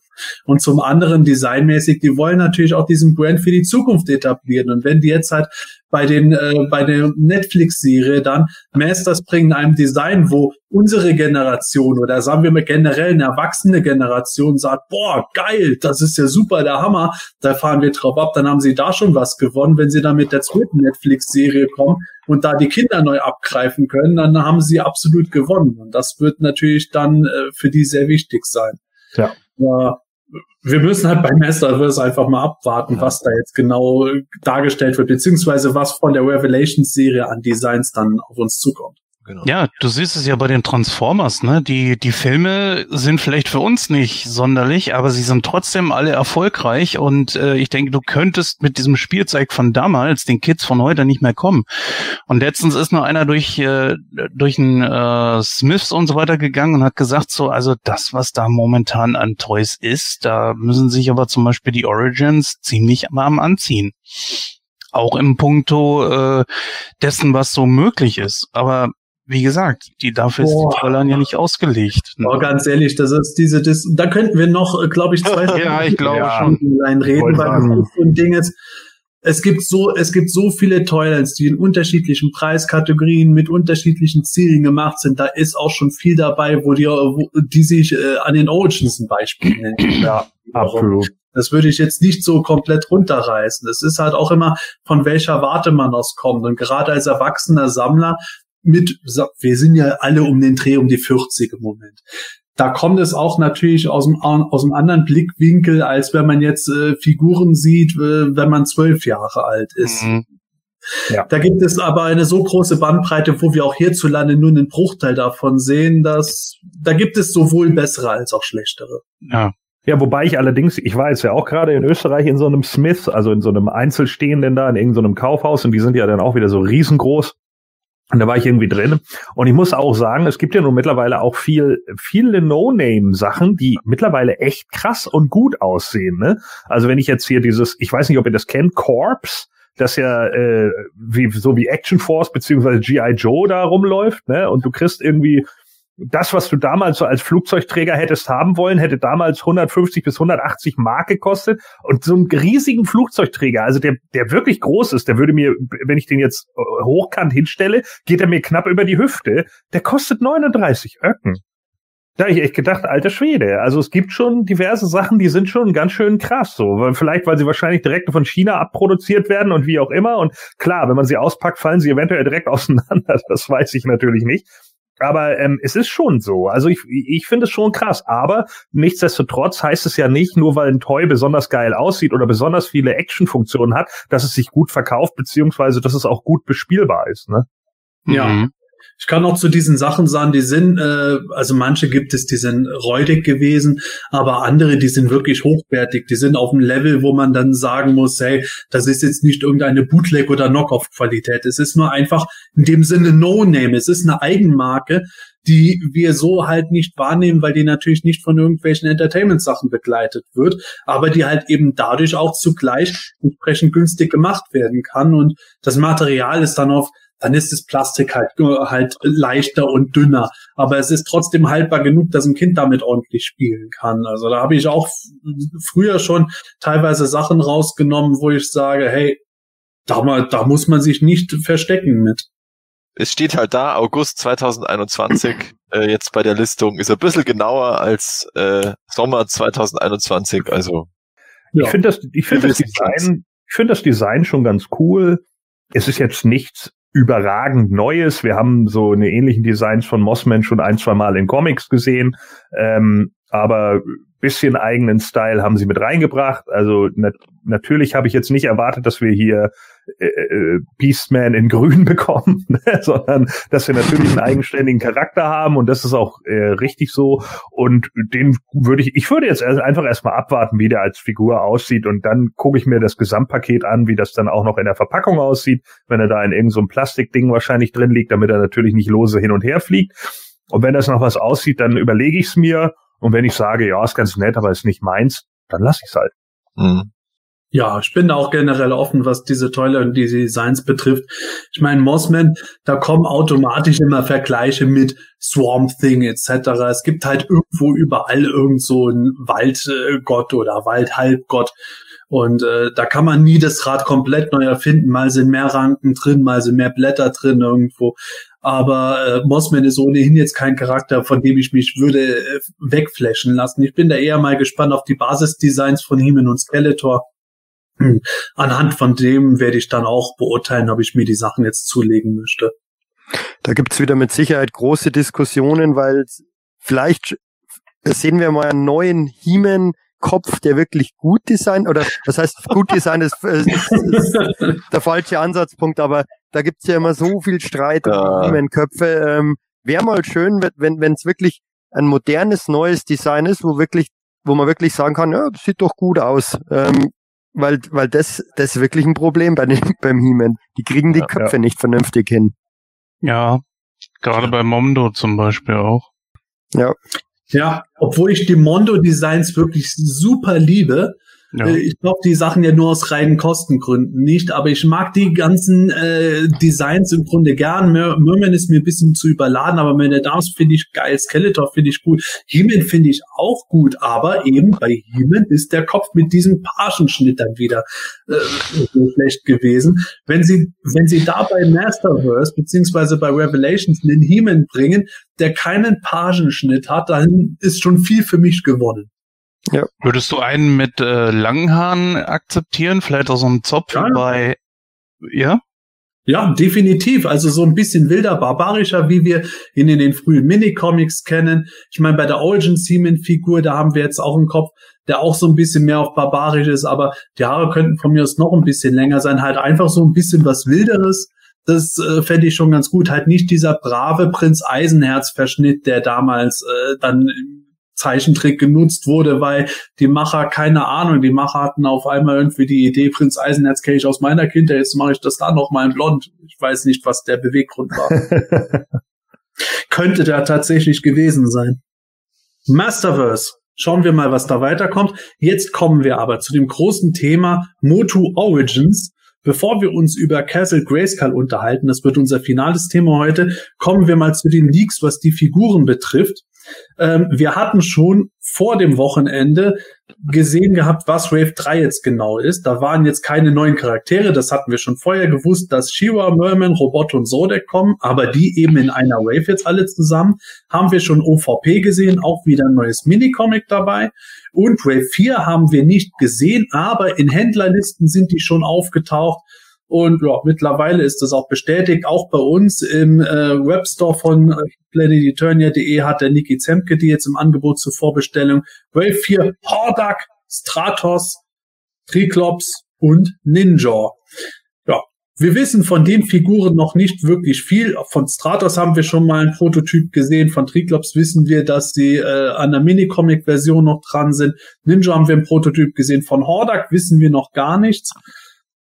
Und zum anderen designmäßig, die wollen natürlich auch diesen Brand für die Zukunft etablieren. Und wenn die jetzt halt bei den äh, bei der Netflix-Serie dann Masters bringen einem Design, wo unsere Generation oder sagen wir mal generell eine erwachsene Generation sagt, boah, geil, das ist ja super, der Hammer, da fahren wir drauf ab, dann haben sie da schon was gewonnen. Wenn sie dann mit der zweiten Netflix-Serie kommen und da die Kinder neu abgreifen können, dann haben sie absolut gewonnen. Und das wird natürlich dann äh, für die sehr wichtig sein. Ja. Ja, wir müssen halt bei Masterverse einfach mal abwarten, was da jetzt genau dargestellt wird, beziehungsweise was von der Revelations-Serie an Designs dann auf uns zukommt. Genau. Ja, du siehst es ja bei den Transformers, ne? Die, die Filme sind vielleicht für uns nicht sonderlich, aber sie sind trotzdem alle erfolgreich und äh, ich denke, du könntest mit diesem Spielzeug von damals den Kids von heute nicht mehr kommen. Und letztens ist noch einer durch, äh, durch ein äh, Smiths und so weiter gegangen und hat gesagt, so, also das, was da momentan an Toys ist, da müssen sich aber zum Beispiel die Origins ziemlich warm anziehen. Auch im Punkto äh, dessen, was so möglich ist. Aber wie gesagt, die dafür ist Boah. die Fräulein ja nicht ausgelegt. ne? Aber ganz ehrlich, das ist diese, das, da könnten wir noch, glaube ich, zwei Ja, ich glaube Ja. schon. Stunden reden, weil das ist so ein Ding ist. Es gibt so, es gibt so viele Toylines, die in unterschiedlichen Preiskategorien mit unterschiedlichen Zielen gemacht sind. Da ist auch schon viel dabei, wo die, wo, die sich äh, an den Origins ein Beispiel nennen. Ja, absolut. Das würde ich jetzt nicht so komplett runterreißen. Es ist halt auch immer, von welcher Warte man aus kommt. Und gerade als erwachsener Sammler mit, wir sind ja alle um den Dreh um die 40 im Moment. Da kommt es auch natürlich aus dem, aus einem anderen Blickwinkel, als wenn man jetzt äh, Figuren sieht, äh, wenn man zwölf Jahre alt ist. Mhm. Ja. Da gibt es aber eine so große Bandbreite, wo wir auch hierzulande nur einen Bruchteil davon sehen, dass da gibt es sowohl bessere als auch schlechtere. Ja. Ja, wobei ich allerdings, ich war jetzt ja auch gerade in Österreich in so einem Smith, also in so einem Einzelstehenden da, in irgendeinem Kaufhaus und die sind ja dann auch wieder so riesengroß. Und da war ich irgendwie drin. Und ich muss auch sagen, es gibt ja nun mittlerweile auch viel, viele No-Name-Sachen, die mittlerweile echt krass und gut aussehen. Ne? Also wenn ich jetzt hier dieses, ich weiß nicht, ob ihr das kennt, Corpse, das ja äh, wie so wie Action Force beziehungsweise GI Joe da rumläuft, ne? Und du kriegst irgendwie das, was du damals so als Flugzeugträger hättest haben wollen, hätte damals 150 bis 180 Mark gekostet. Und so einen riesigen Flugzeugträger, also der, der wirklich groß ist, der würde mir, wenn ich den jetzt äh, hochkant hinstelle, geht er mir knapp über die Hüfte. Der kostet 39 Öcken. Da habe ich echt gedacht, alter Schwede. Also es gibt schon diverse Sachen, die sind schon ganz schön krass so. Vielleicht, weil sie wahrscheinlich direkt von China abproduziert werden und wie auch immer. Und klar, wenn man sie auspackt, fallen sie eventuell direkt auseinander. Das weiß ich natürlich nicht. Aber ähm, es ist schon so. Also ich, ich finde es schon krass. Aber nichtsdestotrotz heißt es ja nicht, nur weil ein Toy besonders geil aussieht oder besonders viele Action-Funktionen hat, dass es sich gut verkauft, beziehungsweise dass es auch gut bespielbar ist. Ne? Ja. Mhm. Ich kann auch zu diesen Sachen sagen, die sind, äh, also manche gibt es, die sind räudig gewesen, aber andere, die sind wirklich hochwertig. Die sind auf einem Level, wo man dann sagen muss, hey, das ist jetzt nicht irgendeine Bootleg- oder Knockoff-Qualität. Es ist nur einfach in dem Sinne No-Name. Es ist eine Eigenmarke, die wir so halt nicht wahrnehmen, weil die natürlich nicht von irgendwelchen Entertainment-Sachen begleitet wird, aber die halt eben dadurch auch zugleich entsprechend günstig gemacht werden kann. Und das Material ist dann oft dann ist das Plastik halt, halt leichter und dünner. Aber es ist trotzdem haltbar genug, dass ein Kind damit ordentlich spielen kann. Also da habe ich auch früher schon teilweise Sachen rausgenommen, wo ich sage, hey, da, da muss man sich nicht verstecken mit. Es steht halt da, August 2021, äh, jetzt bei der Listung, ist ein bisschen genauer als äh, Sommer 2021, also. Ja. Ich finde das, ich finde das Design, ich finde das Design schon ganz cool. Es ist jetzt nichts überragend Neues. Wir haben so eine ähnlichen Designs von Mossman schon ein, zwei Mal in Comics gesehen. Ähm, aber bisschen eigenen Style haben sie mit reingebracht. Also nat natürlich habe ich jetzt nicht erwartet, dass wir hier äh, äh, Beastman in Grün bekommen, ne? sondern dass wir natürlich einen eigenständigen Charakter haben und das ist auch äh, richtig so. Und den würde ich, ich würde jetzt einfach erstmal abwarten, wie der als Figur aussieht und dann gucke ich mir das Gesamtpaket an, wie das dann auch noch in der Verpackung aussieht, wenn er da in irgendeinem so Plastikding wahrscheinlich drin liegt, damit er natürlich nicht lose hin und her fliegt. Und wenn das noch was aussieht, dann überlege ich es mir und wenn ich sage, ja, ist ganz nett, aber ist nicht meins, dann lasse ich es halt. Mhm. Ja, ich bin da auch generell offen, was diese Toiler und diese Designs betrifft. Ich meine, Mossman, da kommen automatisch immer Vergleiche mit Swamp Thing etc. Es gibt halt irgendwo überall irgend so einen Waldgott oder Waldhalbgott. Und äh, da kann man nie das Rad komplett neu erfinden. Mal sind mehr Ranken drin, mal sind mehr Blätter drin irgendwo. Aber äh, Mossman ist ohnehin jetzt kein Charakter, von dem ich mich würde äh, wegflashen lassen. Ich bin da eher mal gespannt auf die Basisdesigns von Heeman und Skeletor. Hm. Anhand von dem werde ich dann auch beurteilen, ob ich mir die Sachen jetzt zulegen möchte. Da gibt's wieder mit Sicherheit große Diskussionen, weil vielleicht sehen wir mal einen neuen He-Man Kopf, der wirklich gut designt, oder das heißt, gut design ist, ist, ist, der falsche Ansatzpunkt, aber da gibt's ja immer so viel Streit ja. um Köpfe. Ähm, Wäre mal schön, wenn wenn es wirklich ein modernes, neues Design ist, wo wirklich, wo man wirklich sagen kann, ja, das sieht doch gut aus. Ähm, weil, weil das, das ist wirklich ein Problem bei den, beim He-Man. Die kriegen die ja, Köpfe ja. nicht vernünftig hin. Ja, gerade bei Mondo zum Beispiel auch. Ja. Ja, obwohl ich die Mondo-Designs wirklich super liebe, ja. Äh, ich glaube, die Sachen ja nur aus reinen Kostengründen nicht, aber ich mag die ganzen äh, Designs im Grunde gern. Merman ist mir ein bisschen zu überladen, aber meine Dams finde ich geil, Skeletor finde ich gut, Heeman finde ich auch gut, aber eben bei Heeman ist der Kopf mit diesem Pagenschnitt dann wieder äh, so schlecht gewesen. Wenn sie, wenn sie da bei Masterverse beziehungsweise bei Revelations einen Heeman bringen, der keinen Pagenschnitt hat, dann ist schon viel für mich gewonnen. Ja. Würdest du einen mit äh, langen Haaren akzeptieren? Vielleicht auch so einen Zopf ja. bei, ja? Ja, definitiv. Also so ein bisschen wilder, barbarischer, wie wir ihn in den frühen Minicomics kennen. Ich meine, bei der Origin Seaman-Figur, da haben wir jetzt auch einen Kopf, der auch so ein bisschen mehr auf barbarisch ist, aber die Haare könnten von mir aus noch ein bisschen länger sein. Halt einfach so ein bisschen was Wilderes. Das äh, fände ich schon ganz gut. Halt nicht dieser brave Prinz Eisenherz-Verschnitt, der damals äh, dann Zeichentrick genutzt wurde, weil die Macher, keine Ahnung, die Macher hatten auf einmal irgendwie die Idee, Prinz Eisenherz kenne ich aus meiner Kindheit, jetzt mache ich das da noch mal in blond. Ich weiß nicht, was der Beweggrund war. Könnte da tatsächlich gewesen sein. Masterverse. Schauen wir mal, was da weiterkommt. Jetzt kommen wir aber zu dem großen Thema Motu Origins. Bevor wir uns über Castle Grayskull unterhalten, das wird unser finales Thema heute, kommen wir mal zu den Leaks, was die Figuren betrifft. Ähm, wir hatten schon vor dem Wochenende gesehen gehabt, was Wave 3 jetzt genau ist. Da waren jetzt keine neuen Charaktere, das hatten wir schon vorher gewusst, dass Shiva, Merman, Robot und Zodek kommen, aber die eben in einer Wave jetzt alle zusammen. Haben wir schon OVP gesehen, auch wieder ein neues Minicomic dabei. Und Wave 4 haben wir nicht gesehen, aber in Händlerlisten sind die schon aufgetaucht. Und ja, mittlerweile ist das auch bestätigt. Auch bei uns im äh, Webstore von äh, planeteternia.de hat der Niki Zemke die jetzt im Angebot zur Vorbestellung. Wave 4, Hordak, Stratos, Triklops und Ninja. Ja, wir wissen von den Figuren noch nicht wirklich viel. Von Stratos haben wir schon mal einen Prototyp gesehen. Von Triklops wissen wir, dass sie äh, an der Minicomic-Version noch dran sind. Ninja haben wir einen Prototyp gesehen. Von Hordak wissen wir noch gar nichts.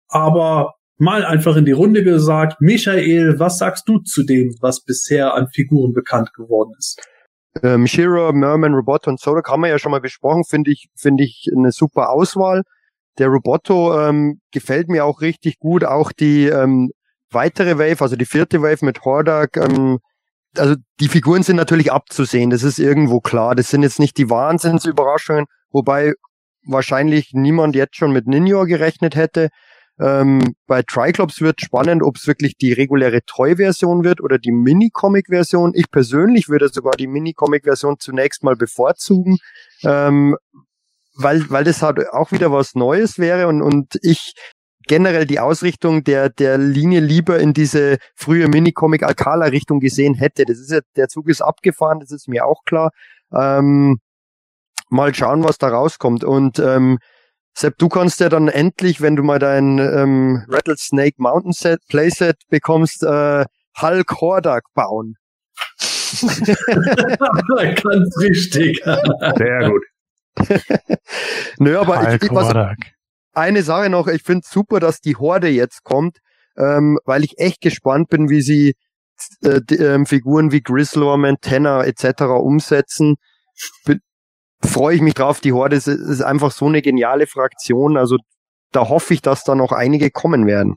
Aber mal einfach in die Runde gesagt, Michael, was sagst du zu dem, was bisher an Figuren bekannt geworden ist? Ähm, Shira, Merman, Roboto und Sodak haben wir ja schon mal besprochen, finde ich, finde ich eine super Auswahl. Der Roboto ähm, gefällt mir auch richtig gut, auch die ähm, weitere Wave, also die vierte Wave mit Hordak, ähm, also die Figuren sind natürlich abzusehen, das ist irgendwo klar. Das sind jetzt nicht die Wahnsinnsüberraschungen, wobei wahrscheinlich niemand jetzt schon mit Ninja gerechnet hätte. Ähm, bei Triclops wird spannend, ob es wirklich die reguläre Toy-Version wird oder die Mini-Comic-Version. Ich persönlich würde sogar die Mini-Comic-Version zunächst mal bevorzugen, ähm, weil, weil das halt auch wieder was Neues wäre und, und ich generell die Ausrichtung der, der Linie lieber in diese frühe Mini-Comic Alcala-Richtung gesehen hätte. Das ist ja, der Zug ist abgefahren, das ist mir auch klar. Ähm, mal schauen, was da rauskommt. Und ähm, Sepp, du kannst ja dann endlich, wenn du mal dein ähm, Rattlesnake Mountain Set Playset bekommst, äh, Hulk Hordak bauen. Ganz richtig. Sehr gut. Nö, aber Hulk ich, was, eine Sache noch, ich finde super, dass die Horde jetzt kommt, ähm, weil ich echt gespannt bin, wie sie äh, die, ähm, Figuren wie Grislor, Tenor etc. umsetzen. Bin, freue ich mich drauf. Die Horde ist, einfach so eine geniale Fraktion. Also da hoffe ich, dass da noch einige kommen werden.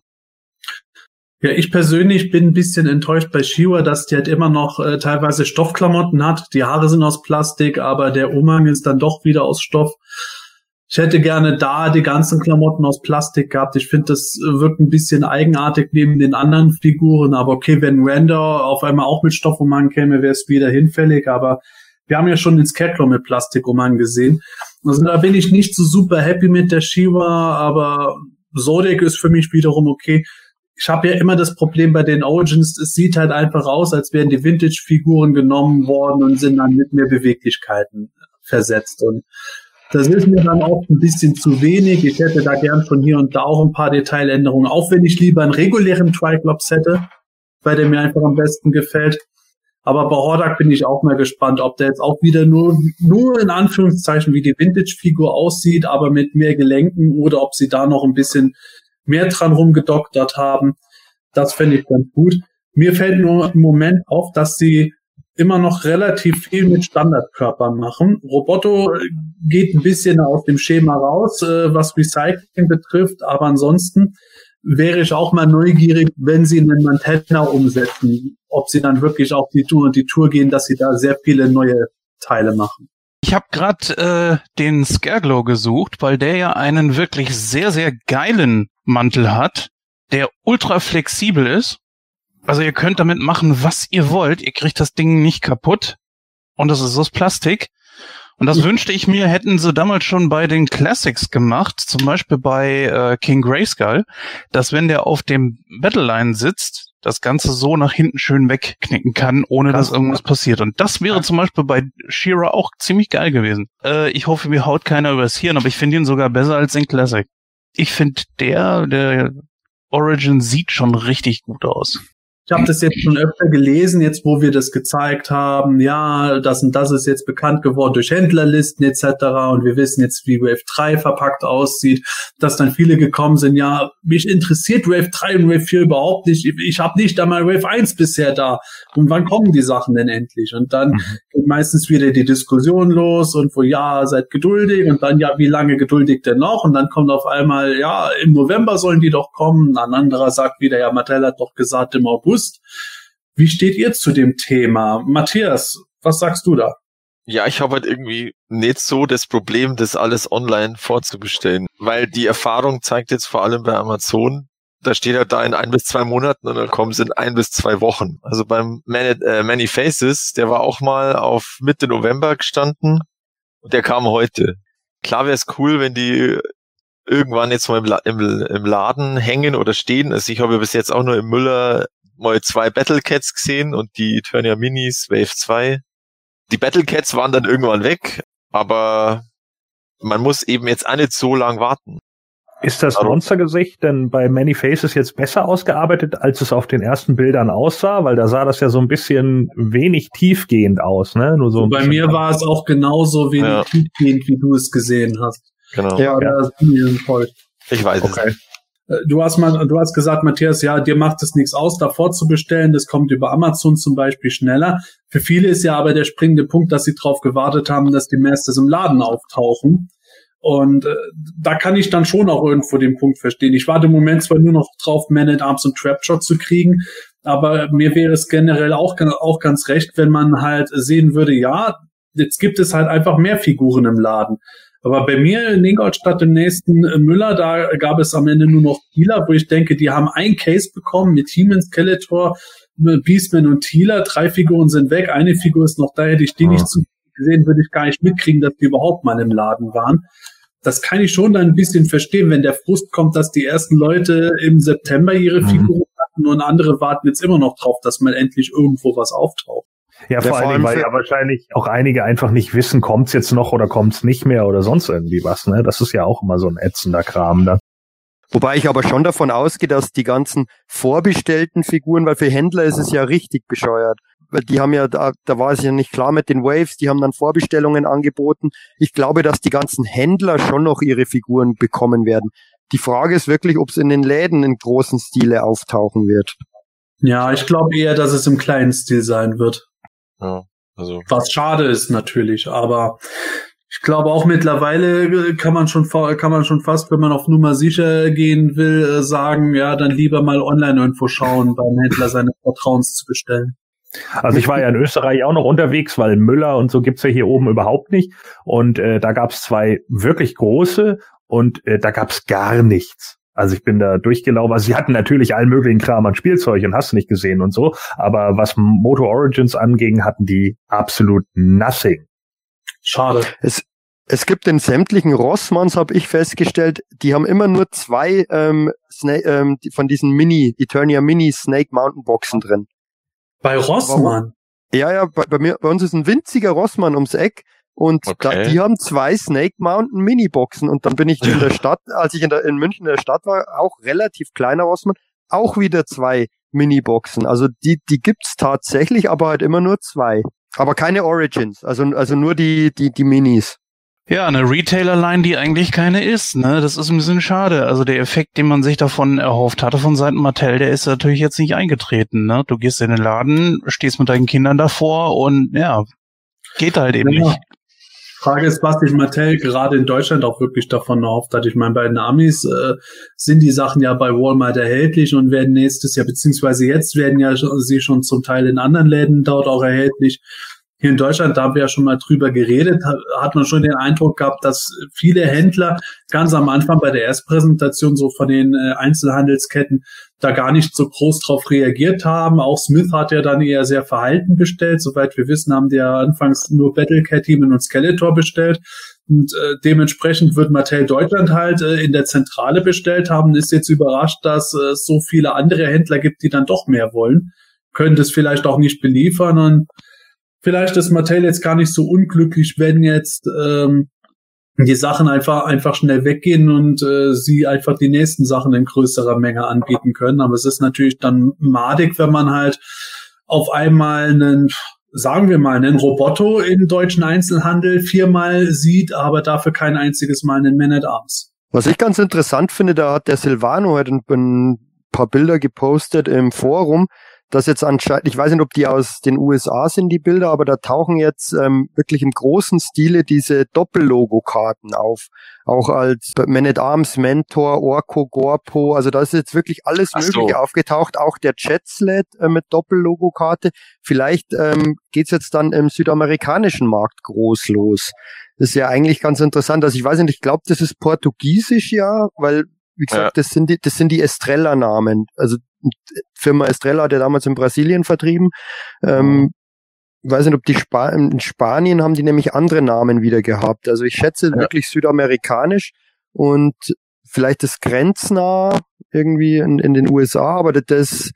Ja, ich persönlich bin ein bisschen enttäuscht bei Shiwa, dass die halt immer noch äh, teilweise Stoffklamotten hat. Die Haare sind aus Plastik, aber der Umhang ist dann doch wieder aus Stoff. Ich hätte gerne da die ganzen Klamotten aus Plastik gehabt. Ich finde, das wirkt ein bisschen eigenartig neben den anderen Figuren. Aber okay, wenn Render auf einmal auch mit Stoffumhang käme, wäre es wieder hinfällig. Aber wir haben ja schon den Scarecrow mit Plastikumhang gesehen. Also da bin ich nicht so super happy mit der Shiva, aber Zodiac ist für mich wiederum okay ich habe ja immer das Problem bei den Origins, es sieht halt einfach aus, als wären die Vintage-Figuren genommen worden und sind dann mit mehr Beweglichkeiten versetzt. Und das ist mir dann auch ein bisschen zu wenig. Ich hätte da gern von hier und da auch ein paar Detailänderungen, auch wenn ich lieber einen regulären Triclops hätte, bei dem mir einfach am besten gefällt. Aber bei Hordak bin ich auch mal gespannt, ob der jetzt auch wieder nur, nur in Anführungszeichen wie die Vintage-Figur aussieht, aber mit mehr Gelenken oder ob sie da noch ein bisschen mehr dran rumgedoktert haben. Das fände ich ganz gut. Mir fällt nur im Moment auf, dass sie immer noch relativ viel mit Standardkörpern machen. Roboto geht ein bisschen aus dem Schema raus, äh, was Recycling betrifft, aber ansonsten wäre ich auch mal neugierig, wenn sie einen Mantenna umsetzen, ob sie dann wirklich auf die Tour und die Tour gehen, dass sie da sehr viele neue Teile machen. Ich habe gerade äh, den Scareglow gesucht, weil der ja einen wirklich sehr, sehr geilen Mantel hat, der ultra flexibel ist. Also ihr könnt damit machen, was ihr wollt. Ihr kriegt das Ding nicht kaputt. Und das ist aus Plastik. Und das wünschte ich mir, hätten sie damals schon bei den Classics gemacht, zum Beispiel bei äh, King Grayskull, dass wenn der auf dem Battleline sitzt, das Ganze so nach hinten schön wegknicken kann, ohne dass irgendwas passiert. Und das wäre zum Beispiel bei Shira auch ziemlich geil gewesen. Äh, ich hoffe, mir haut keiner übers Hirn, aber ich finde ihn sogar besser als den Classic. Ich finde der, der Origin sieht schon richtig gut aus. Ich habe das jetzt schon öfter gelesen, jetzt wo wir das gezeigt haben, ja, das und das ist jetzt bekannt geworden durch Händlerlisten etc. Und wir wissen jetzt, wie Wave 3 verpackt aussieht, dass dann viele gekommen sind, ja, mich interessiert Wave 3 und Wave 4 überhaupt nicht. Ich habe nicht einmal Wave 1 bisher da. Und wann kommen die Sachen denn endlich? Und dann mhm. geht meistens wieder die Diskussion los und wo ja, seid geduldig und dann ja, wie lange geduldig denn noch? Und dann kommt auf einmal, ja, im November sollen die doch kommen. Ein anderer sagt wieder, ja, Mattel hat doch gesagt im August August. Wie steht ihr zu dem Thema? Matthias, was sagst du da? Ja, ich habe halt irgendwie nicht so das Problem, das alles online vorzubestellen, weil die Erfahrung zeigt jetzt vor allem bei Amazon, da steht er da in ein bis zwei Monaten und dann kommen es in ein bis zwei Wochen. Also beim Many, äh, Many Faces, der war auch mal auf Mitte November gestanden und der kam heute. Klar wäre es cool, wenn die irgendwann jetzt mal im, im, im Laden hängen oder stehen. Also ich habe ja bis jetzt auch nur im Müller mal zwei Battlecats gesehen und die Eternia Minis Wave 2. Die Battlecats waren dann irgendwann weg, aber man muss eben jetzt auch nicht so lang warten. Ist das Monstergesicht denn bei Many Faces jetzt besser ausgearbeitet, als es auf den ersten Bildern aussah? Weil da sah das ja so ein bisschen wenig tiefgehend aus, ne? Nur so bei mir war es auch genauso wenig ja. tiefgehend, wie du es gesehen hast. Genau. Ja, ja. Ich weiß okay. es. Äh, du hast mal, du hast gesagt, Matthias, ja, dir macht es nichts aus, davor zu bestellen. Das kommt über Amazon zum Beispiel schneller. Für viele ist ja aber der springende Punkt, dass sie darauf gewartet haben, dass die Masters im Laden auftauchen. Und äh, da kann ich dann schon auch irgendwo den Punkt verstehen. Ich warte im Moment zwar nur noch drauf, Man at Arms und Trapshot zu kriegen, aber mir wäre es generell auch, auch ganz recht, wenn man halt sehen würde, ja, jetzt gibt es halt einfach mehr Figuren im Laden. Aber bei mir in Ingolstadt im nächsten äh, Müller, da gab es am Ende nur noch Dealer, wo ich denke, die haben ein Case bekommen mit He-Man, Skeletor, äh, Beastman und Thieler. Drei Figuren sind weg, eine Figur ist noch da, hätte ich die nicht zu gesehen, würde ich gar nicht mitkriegen, dass die überhaupt mal im Laden waren. Das kann ich schon dann ein bisschen verstehen, wenn der Frust kommt, dass die ersten Leute im September ihre mhm. Figuren hatten und andere warten jetzt immer noch drauf, dass mal endlich irgendwo was auftaucht. Ja, vor, vor allem, weil ja wahrscheinlich auch einige einfach nicht wissen, kommt's jetzt noch oder kommt's nicht mehr oder sonst irgendwie was. Ne? Das ist ja auch immer so ein ätzender Kram da. Wobei ich aber schon davon ausgehe, dass die ganzen vorbestellten Figuren, weil für Händler ist es ja richtig bescheuert. Weil die haben ja, da, da war es ja nicht klar mit den Waves, die haben dann Vorbestellungen angeboten. Ich glaube, dass die ganzen Händler schon noch ihre Figuren bekommen werden. Die Frage ist wirklich, ob es in den Läden in großen Stile auftauchen wird. Ja, ich glaube eher, dass es im kleinen Stil sein wird. Ja, also. Was schade ist natürlich, aber ich glaube auch mittlerweile kann man schon kann man schon fast, wenn man auf Nummer sicher gehen will, äh, sagen, ja, dann lieber mal online irgendwo schauen, beim Händler seines Vertrauens zu bestellen. Also ich war ja in Österreich auch noch unterwegs, weil Müller und so gibt's ja hier oben überhaupt nicht. Und äh, da gab's zwei wirklich große und äh, da gab's gar nichts. Also ich bin da durchgelaufen. Also sie hatten natürlich allen möglichen Kram an Spielzeug und hast nicht gesehen und so. Aber was Moto Origins anging, hatten die absolut nothing. Schade. Es, es gibt in sämtlichen Rossmanns, habe ich festgestellt, die haben immer nur zwei ähm, Snake, ähm, von diesen Mini, Eternia Mini Snake Mountain Boxen drin. Bei Rossmann? Ja, ja, bei, bei, mir, bei uns ist ein winziger Rossmann ums Eck und okay. da, die haben zwei Snake Mountain Mini-Boxen. Und dann bin ich in der Stadt, als ich in, der, in München in der Stadt war, auch relativ kleiner Rossmann, auch wieder zwei Mini-Boxen. Also die, die gibt's tatsächlich, aber halt immer nur zwei. Aber keine Origins, also, also nur die, die, die Minis. Ja, eine Retailer-Line, die eigentlich keine ist, ne? Das ist ein bisschen schade. Also der Effekt, den man sich davon erhofft hatte von Seiten Mattel, der ist natürlich jetzt nicht eingetreten, ne? Du gehst in den Laden, stehst mit deinen Kindern davor und ja, geht halt eben ja. nicht. Frage ist, was sich Mattel gerade in Deutschland auch wirklich davon erhofft hat. Ich meine, bei den Amis äh, sind die Sachen ja bei Walmart erhältlich und werden nächstes Jahr, beziehungsweise jetzt werden ja sie schon zum Teil in anderen Läden dort auch erhältlich. Hier in Deutschland, da haben wir ja schon mal drüber geredet, hat man schon den Eindruck gehabt, dass viele Händler ganz am Anfang bei der Erstpräsentation so von den äh, Einzelhandelsketten da gar nicht so groß drauf reagiert haben. Auch Smith hat ja dann eher sehr verhalten bestellt. Soweit wir wissen, haben die ja anfangs nur Battlecat Demon und Skeletor bestellt. Und äh, dementsprechend wird Mattel Deutschland halt äh, in der Zentrale bestellt haben, ist jetzt überrascht, dass äh, so viele andere Händler gibt, die dann doch mehr wollen. Könnte es vielleicht auch nicht beliefern und vielleicht ist Mattel jetzt gar nicht so unglücklich, wenn jetzt ähm, die Sachen einfach einfach schnell weggehen und äh, sie einfach die nächsten Sachen in größerer Menge anbieten können. Aber es ist natürlich dann madig, wenn man halt auf einmal einen sagen wir mal, einen Roboto im deutschen Einzelhandel viermal sieht, aber dafür kein einziges Mal einen Man at Arms. Was ich ganz interessant finde, da hat der Silvano ein, ein paar Bilder gepostet im Forum, dass jetzt anscheinend, ich weiß nicht, ob die aus den USA sind, die Bilder, aber da tauchen jetzt ähm, wirklich im großen Stile diese Doppellogo-Karten auf. Auch als Man at Arms Mentor, Orko, Gorpo, also da ist jetzt wirklich alles Ach Mögliche so. aufgetaucht, auch der Jetsled äh, mit Doppellogo-Karte. Vielleicht ähm, geht's jetzt dann im südamerikanischen Markt groß los. Das ist ja eigentlich ganz interessant. Also ich weiß nicht, ich glaube, das ist Portugiesisch ja, weil wie gesagt, ja. das sind die, das sind die Estrella-Namen. Also Firma Estrella hat ja damals in Brasilien vertrieben. Ähm, ich weiß nicht, ob die Spa in Spanien haben die nämlich andere Namen wieder gehabt. Also ich schätze ja. wirklich südamerikanisch und vielleicht das grenznah irgendwie in, in den USA, aber das,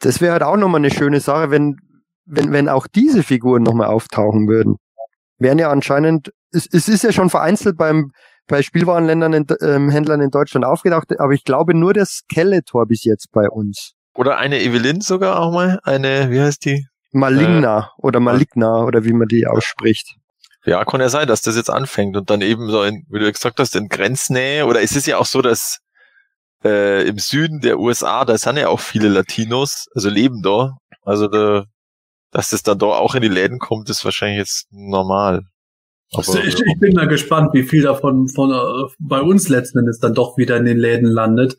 das wäre halt auch nochmal eine schöne Sache, wenn, wenn, wenn auch diese Figuren nochmal auftauchen würden. Wären ja anscheinend, es, es ist ja schon vereinzelt beim, bei Spielwarenländern in, ähm, Händlern in Deutschland aufgedacht, aber ich glaube nur der Skeletor bis jetzt bei uns. Oder eine Evelyn sogar auch mal, eine, wie heißt die? Maligna äh, oder Maligna oder wie man die ausspricht. Ja, kann ja sein, dass das jetzt anfängt und dann eben so in, wie du gesagt hast, in Grenznähe oder es ist ja auch so, dass äh, im Süden der USA, da sind ja auch viele Latinos, also leben da. Also da, dass das dann da auch in die Läden kommt, ist wahrscheinlich jetzt normal. Aber, ich, ich, bin mal gespannt, wie viel davon von äh, bei uns letzten Endes dann doch wieder in den Läden landet.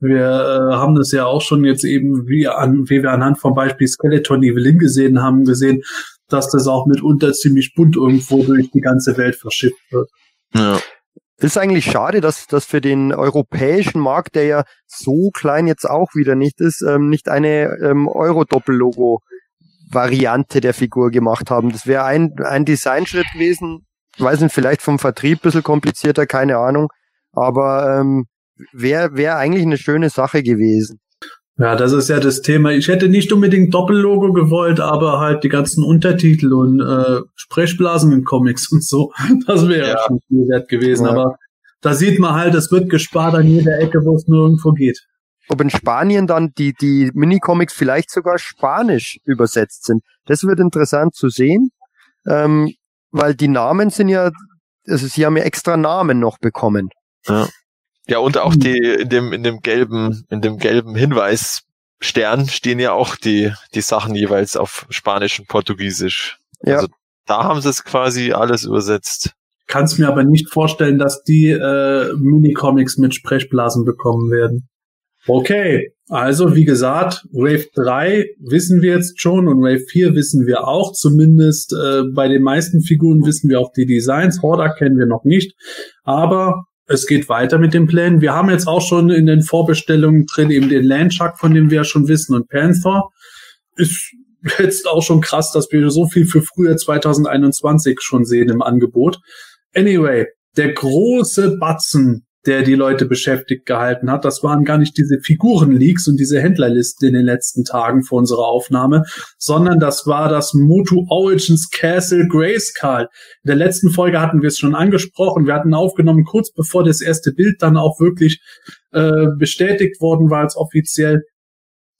Wir äh, haben das ja auch schon jetzt eben, wie, an, wie wir anhand vom Beispiel Skeleton Evelyn gesehen haben, gesehen, dass das auch mitunter ziemlich bunt irgendwo durch die ganze Welt verschifft wird. Ja. Ist eigentlich schade, dass das für den europäischen Markt, der ja so klein jetzt auch wieder nicht ist, ähm, nicht eine ähm, Euro-Doppellogo Variante der Figur gemacht haben. Das wäre ein, ein Designschritt gewesen, weiß nicht, vielleicht vom Vertrieb ein bisschen komplizierter, keine Ahnung. Aber ähm, wäre wär eigentlich eine schöne Sache gewesen. Ja, das ist ja das Thema. Ich hätte nicht unbedingt Doppellogo gewollt, aber halt die ganzen Untertitel und äh, Sprechblasen in Comics und so. Das wäre ja. schon viel wert gewesen. Ja. Aber da sieht man halt, es wird gespart an jeder Ecke, wo es nur irgendwo geht. Ob in Spanien dann die, die Minicomics vielleicht sogar spanisch übersetzt sind. Das wird interessant zu sehen. Ähm, weil die Namen sind ja, also sie haben ja extra Namen noch bekommen. Ja. Ja, und auch die, in dem, in dem gelben, in dem gelben Hinweisstern stehen ja auch die, die Sachen jeweils auf Spanisch und Portugiesisch. Ja. Also da haben sie es quasi alles übersetzt. Kannst mir aber nicht vorstellen, dass die äh, Minicomics mit Sprechblasen bekommen werden. Okay, also wie gesagt, Wave 3 wissen wir jetzt schon und Wave 4 wissen wir auch. Zumindest äh, bei den meisten Figuren wissen wir auch die Designs. Horda kennen wir noch nicht. Aber es geht weiter mit den Plänen. Wir haben jetzt auch schon in den Vorbestellungen drin eben den Landshark, von dem wir ja schon wissen, und Panther. Ist jetzt auch schon krass, dass wir so viel für früher 2021 schon sehen im Angebot. Anyway, der große Batzen der die Leute beschäftigt gehalten hat. Das waren gar nicht diese Figurenleaks und diese Händlerlisten in den letzten Tagen vor unserer Aufnahme, sondern das war das Motu Origins Castle Grayskull. In der letzten Folge hatten wir es schon angesprochen. Wir hatten aufgenommen, kurz bevor das erste Bild dann auch wirklich äh, bestätigt worden war als offiziell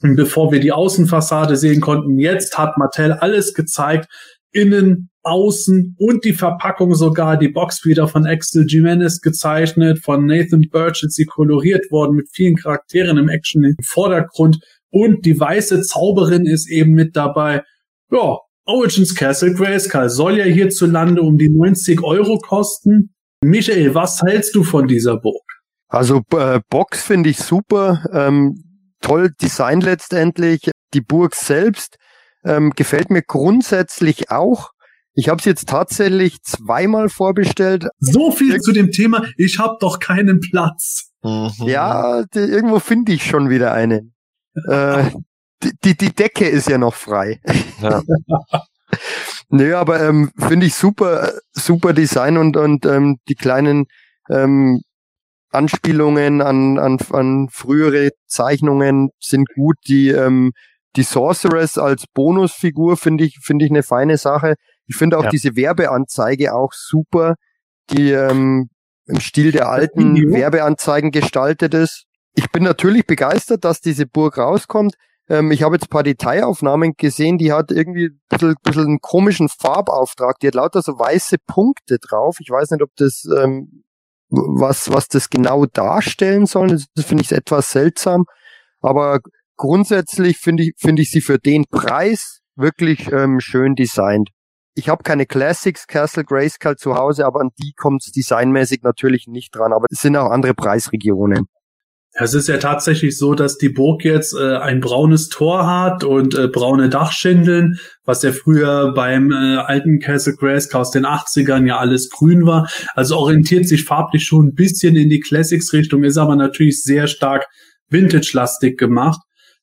bevor wir die Außenfassade sehen konnten. Jetzt hat Mattel alles gezeigt, innen, außen und die Verpackung sogar, die Box wieder von Axel Jimenez gezeichnet, von Nathan Birch ist sie koloriert worden mit vielen Charakteren im Action im Vordergrund und die weiße Zauberin ist eben mit dabei. Ja, Origins Castle Grayskull soll ja hierzulande um die 90 Euro kosten. Michael, was hältst du von dieser Burg? Also äh, Box finde ich super, ähm, toll Design letztendlich. Die Burg selbst ähm, gefällt mir grundsätzlich auch. Ich habe es jetzt tatsächlich zweimal vorbestellt. So viel zu dem Thema, ich habe doch keinen Platz. Mhm. Ja, irgendwo finde ich schon wieder einen. äh, die, die, die Decke ist ja noch frei. Ja. Nö, aber ähm, finde ich super, super Design und, und ähm, die kleinen ähm, Anspielungen an, an, an frühere Zeichnungen sind gut. Die, ähm, die Sorceress als Bonusfigur finde ich, finde ich eine feine Sache. Ich finde auch Ja. diese Werbeanzeige auch super, die ähm, im Stil der alten. Werbeanzeigen gestaltet ist. Ich bin natürlich begeistert, dass diese Burg rauskommt. Ähm, ich habe jetzt ein paar Detailaufnahmen gesehen, die hat irgendwie ein bisschen, bisschen einen komischen Farbauftrag. Die hat lauter so weiße Punkte drauf. Ich weiß nicht, ob das ähm, was, was das genau darstellen soll. Das, das finde ich etwas seltsam. Aber grundsätzlich finde ich, finde ich sie für den Preis wirklich ähm, schön designt. Ich habe keine Classics Castle Grayskull zu Hause, aber an die kommt es designmäßig natürlich nicht dran. Aber es sind auch andere Preisregionen. Es ist ja tatsächlich so, dass die Burg jetzt äh, ein braunes Tor hat und äh, braune Dachschindeln, was ja früher beim äh, alten Castle Grayskull aus den 80ern ja alles grün war. Also orientiert sich farblich schon ein bisschen in die Classics-Richtung, ist aber natürlich sehr stark Vintage-lastig gemacht.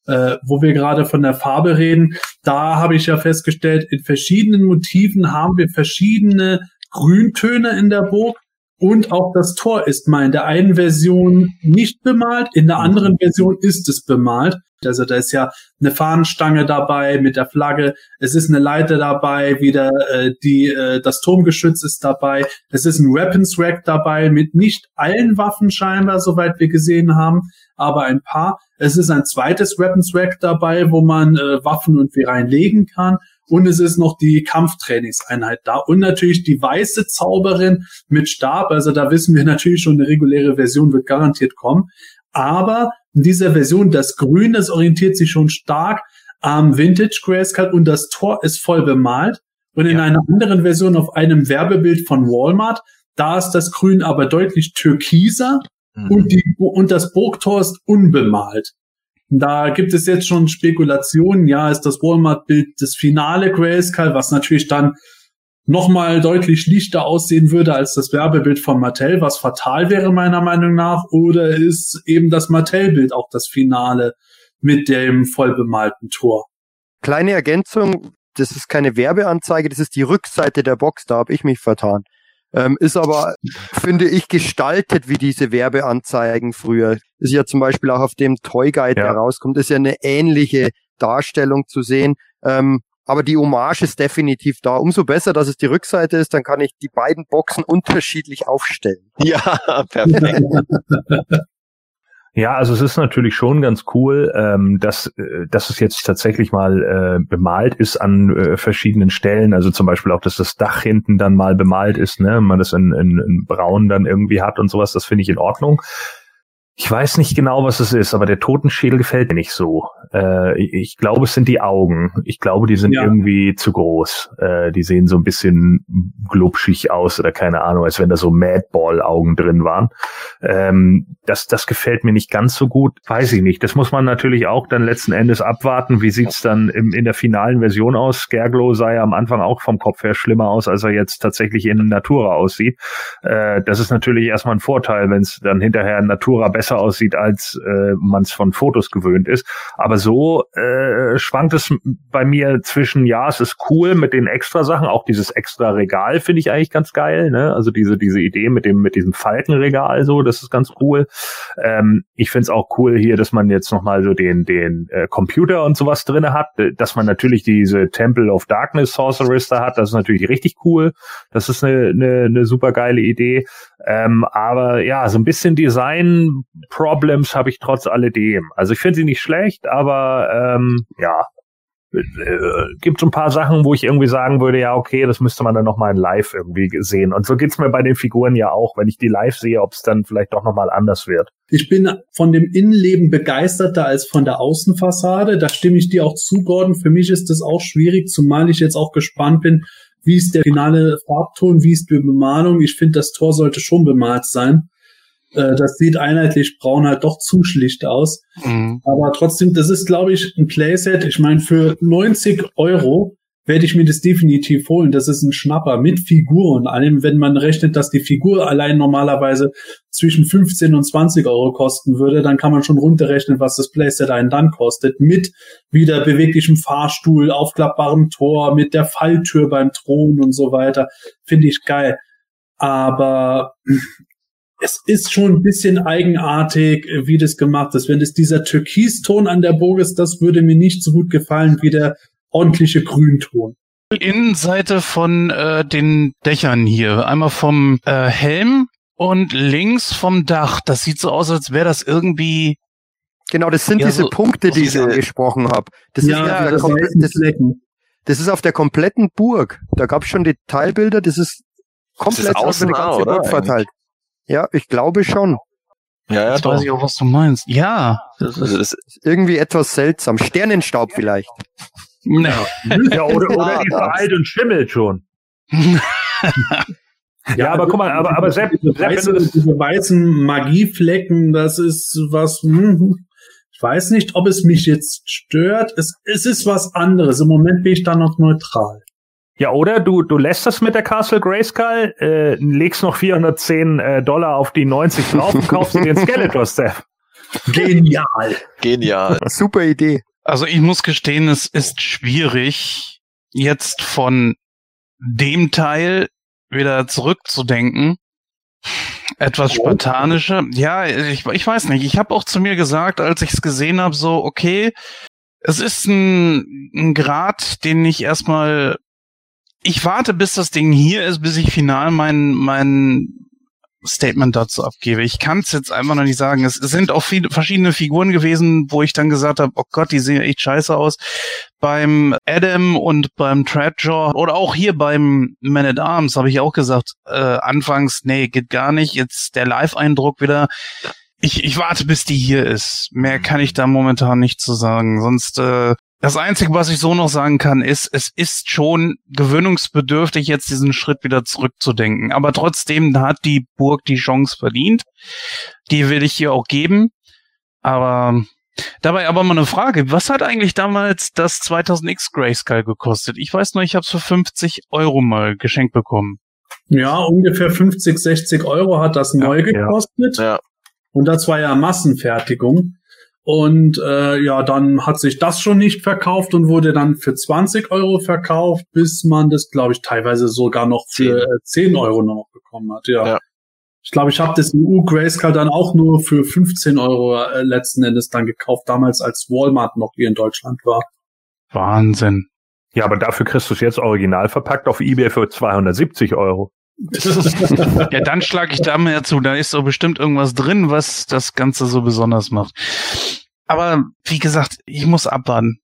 Äh, wo wir gerade von der Farbe reden, da habe ich ja festgestellt, in verschiedenen Motiven haben wir verschiedene Grüntöne in der Burg. Und auch das Tor ist mal in der einen Version nicht bemalt, in der anderen Version ist es bemalt. Also da ist ja eine Fahnenstange dabei mit der Flagge, es ist eine Leiter dabei, wieder äh, die äh, das Turmgeschütz ist dabei, es ist ein Weapons Rack dabei mit nicht allen Waffen scheinbar, soweit wir gesehen haben, aber ein paar. Es ist ein zweites Weapons Rack dabei, wo man äh, Waffen und wie reinlegen kann. Und es ist noch die Kampftrainingseinheit da. Und natürlich die weiße Zauberin mit Stab. Also da wissen wir natürlich schon, eine reguläre Version wird garantiert kommen. Aber in dieser Version, das Grün, das orientiert sich schon stark am Vintage Grayskull und das Tor ist voll bemalt. Und in Ja. einer anderen Version auf einem Werbebild von Walmart, da ist das Grün aber deutlich türkiser Mhm. und, die, und das Burgtor ist unbemalt. Da gibt es jetzt schon Spekulationen, ja, ist das Walmart-Bild das finale Grayskull, was natürlich dann nochmal deutlich lichter aussehen würde als das Werbebild von Mattel, was fatal wäre meiner Meinung nach, oder ist eben das Mattel-Bild auch das Finale mit dem vollbemalten Tor? Kleine Ergänzung, das ist keine Werbeanzeige, das ist die Rückseite der Box, da habe ich mich vertan. Ähm, ist aber, finde ich, gestaltet wie diese Werbeanzeigen früher. Ist ja zum Beispiel auch auf dem Toy Guide, Ja. der rauskommt, ist ja eine ähnliche Darstellung zu sehen. Ähm, aber die Hommage ist definitiv da. Umso besser, dass es die Rückseite ist, dann kann ich die beiden Boxen unterschiedlich aufstellen. Ja, perfekt. Ja, also es ist natürlich schon ganz cool, ähm, dass, äh, dass es jetzt tatsächlich mal äh, bemalt ist an äh, verschiedenen Stellen. Also zum Beispiel auch, dass das Dach hinten dann mal bemalt ist, ne? man das in, in, in Braun dann irgendwie hat und sowas, das finde ich in Ordnung. Ich weiß nicht genau, was es ist, aber der Totenschädel gefällt mir nicht so. Äh, ich- glaube, es sind die Augen. Ich glaube, die sind Ja. irgendwie zu groß. Äh, die sehen so ein bisschen glubschig aus oder keine Ahnung, als wenn da so Madball-Augen drin waren. Ähm, das, das gefällt mir nicht ganz so gut. Weiß ich nicht. Das muss man natürlich auch dann letzten Endes abwarten. Wie sieht's dann im, in der finalen Version aus? Scareglow sah ja am Anfang auch vom Kopf her schlimmer aus, als er jetzt tatsächlich in Natura aussieht. Äh, das ist natürlich erstmal ein Vorteil, wenn es dann hinterher in Natura besser aussieht, als äh, man es von Fotos gewöhnt ist. Aber so äh, schwankt es bei mir zwischen, ja, es ist cool mit den extra Sachen, auch dieses extra Regal finde ich eigentlich ganz geil, ne? Also diese, diese Idee mit dem, mit diesem Faltenregal, so, das ist ganz cool. Ähm, ich finde es auch cool hier, dass man jetzt nochmal so den, den äh, Computer und sowas drinne hat, dass man natürlich diese Temple of Darkness Sorceress da hat, das ist natürlich richtig cool. Das ist eine, eine, eine super geile Idee. Ähm, aber ja, so ein bisschen Design-Problems habe ich trotz alledem. Also ich finde sie nicht schlecht, aber ähm, ja, äh, gibt so ein paar Sachen, wo ich irgendwie sagen würde, ja, okay, das müsste man dann nochmal in live irgendwie sehen. Und so geht's mir bei den Figuren ja auch, wenn ich die live sehe, ob es dann vielleicht doch nochmal anders wird. Ich bin von dem Innenleben begeisterter als von der Außenfassade. Da stimme ich dir auch zu, Gordon. Für mich ist das auch schwierig, zumal ich jetzt auch gespannt bin, wie ist der finale Farbton, wie ist die Bemalung. Ich finde, das Tor sollte schon bemalt sein. Äh, Das sieht einheitlich braun halt doch zu schlicht aus. Mhm. Aber trotzdem, das ist, glaube ich, ein Playset. Ich meine, für 90 Euro werde ich mir das definitiv holen. Das ist ein Schnapper mit Figur und allem, wenn man rechnet, dass die Figur allein normalerweise zwischen 15 und 20 Euro kosten würde, dann kann man schon runterrechnen, was das Playset einen dann kostet. Mit wieder beweglichem Fahrstuhl, aufklappbarem Tor, mit der Falltür beim Thron und so weiter. Finde ich geil. Aber es ist schon ein bisschen eigenartig, wie das gemacht ist. Wenn es dieser Türkiston an der Burg ist, das würde mir nicht so gut gefallen wie der ordentliche Grünton. Innenseite von äh, den Dächern hier. Einmal vom äh, Helm und links vom Dach. Das sieht so aus, als wäre das irgendwie. Genau, das sind Ja, diese so- Punkte, die ich angesprochen habe. Das, ja, ist auf der das, das, Flecken. das ist auf der kompletten Burg. Da gab es schon Detailbilder, das ist komplett auf außen die auch, ganze oder? Burg verteilt. Ja, ich glaube schon. Ja, ja, Jetzt doch. weiß ich auch, was du meinst. Ja. Also das, Ist irgendwie etwas seltsam. Sternenstaub vielleicht. Ne. Ja, oder, oder Ja, die das- veralt und schimmelt schon. Ja, aber guck mal, aber, aber Sepp, diese, Sepp wenn weiße, du das, diese weißen Magieflecken, das ist was, hm, ich weiß nicht, ob es mich jetzt stört. Es, es ist was anderes. Im Moment bin ich da noch neutral. Ja, oder du, du lässt das mit der Castle Grayskull, äh, legst noch 410 äh, Dollar auf die 90 drauf und kaufst dir den Skeletor, Steph. Genial. genial. Super Idee. Also ich muss gestehen, es ist schwierig, jetzt von dem Teil wieder zurückzudenken. Etwas spartanischer. Ja, ich, ich weiß nicht. Ich habe auch zu mir gesagt, als ich es gesehen habe, so, okay, es ist ein, ein Grad, den ich erstmal. Ich warte, bis das Ding hier ist, bis ich final mein, mein Statement dazu abgebe. Ich kann es jetzt einfach noch nicht sagen. Es sind auch viele verschiedene Figuren gewesen, wo ich dann gesagt habe, oh Gott, die sehen echt scheiße aus. Beim Adam und beim Treadjaw oder auch hier beim Man at Arms habe ich auch gesagt, äh, anfangs, nee, geht gar nicht. Jetzt der Live-Eindruck wieder. Ich, ich warte, bis die hier ist. Mehr kann ich da momentan nicht zu sagen. Sonst äh, das Einzige, was ich so noch sagen kann, ist, es ist schon gewöhnungsbedürftig, jetzt diesen Schritt wieder zurückzudenken. Aber trotzdem hat die Burg die Chance verdient. Die will ich hier auch geben. Aber dabei aber mal eine Frage. Was hat eigentlich damals das 2000X Grayskull gekostet? Ich weiß nur, ich habe es für 50 Euro mal geschenkt bekommen. Ja, ungefähr 50, 60 Euro hat das neu ja. gekostet. Ja. Und das war ja Massenfertigung. Und äh, ja, dann hat sich das schon nicht verkauft und wurde dann für 20 Euro verkauft, bis man das, glaube ich, teilweise sogar noch für äh, 10 Euro noch bekommen hat. Ja. Ja. Ich glaube, ich habe das EU Grayscale dann auch nur für 15 Euro äh, letzten Endes dann gekauft, damals als Walmart noch hier in Deutschland war. Wahnsinn. Ja, aber dafür kriegst du es jetzt original verpackt auf Ebay für 270 Euro. Ja, dann schlage ich da mehr zu. Da ist so bestimmt irgendwas drin, was das Ganze so besonders macht. Aber wie gesagt, ich muss abwarten.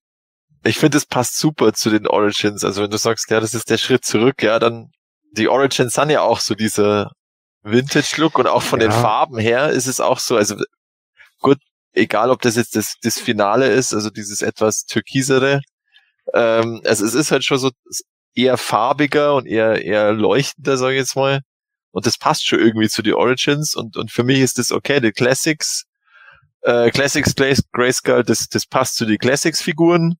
Ich finde, es passt super zu den Origins. Also wenn du sagst, ja, das ist der Schritt zurück, ja, dann die Origins sind ja auch so dieser Vintage-Look und auch von den Ja. Farben her ist es auch so. Also gut, egal ob das jetzt das, das Finale ist, also dieses etwas türkisere. Ähm, also es ist halt schon so eher farbiger und eher eher leuchtender, sage ich jetzt mal. Und das passt schon irgendwie zu die Origins und und für mich ist das okay. Die Classics, äh, Classics Grayskull, das das passt zu die Classics Figuren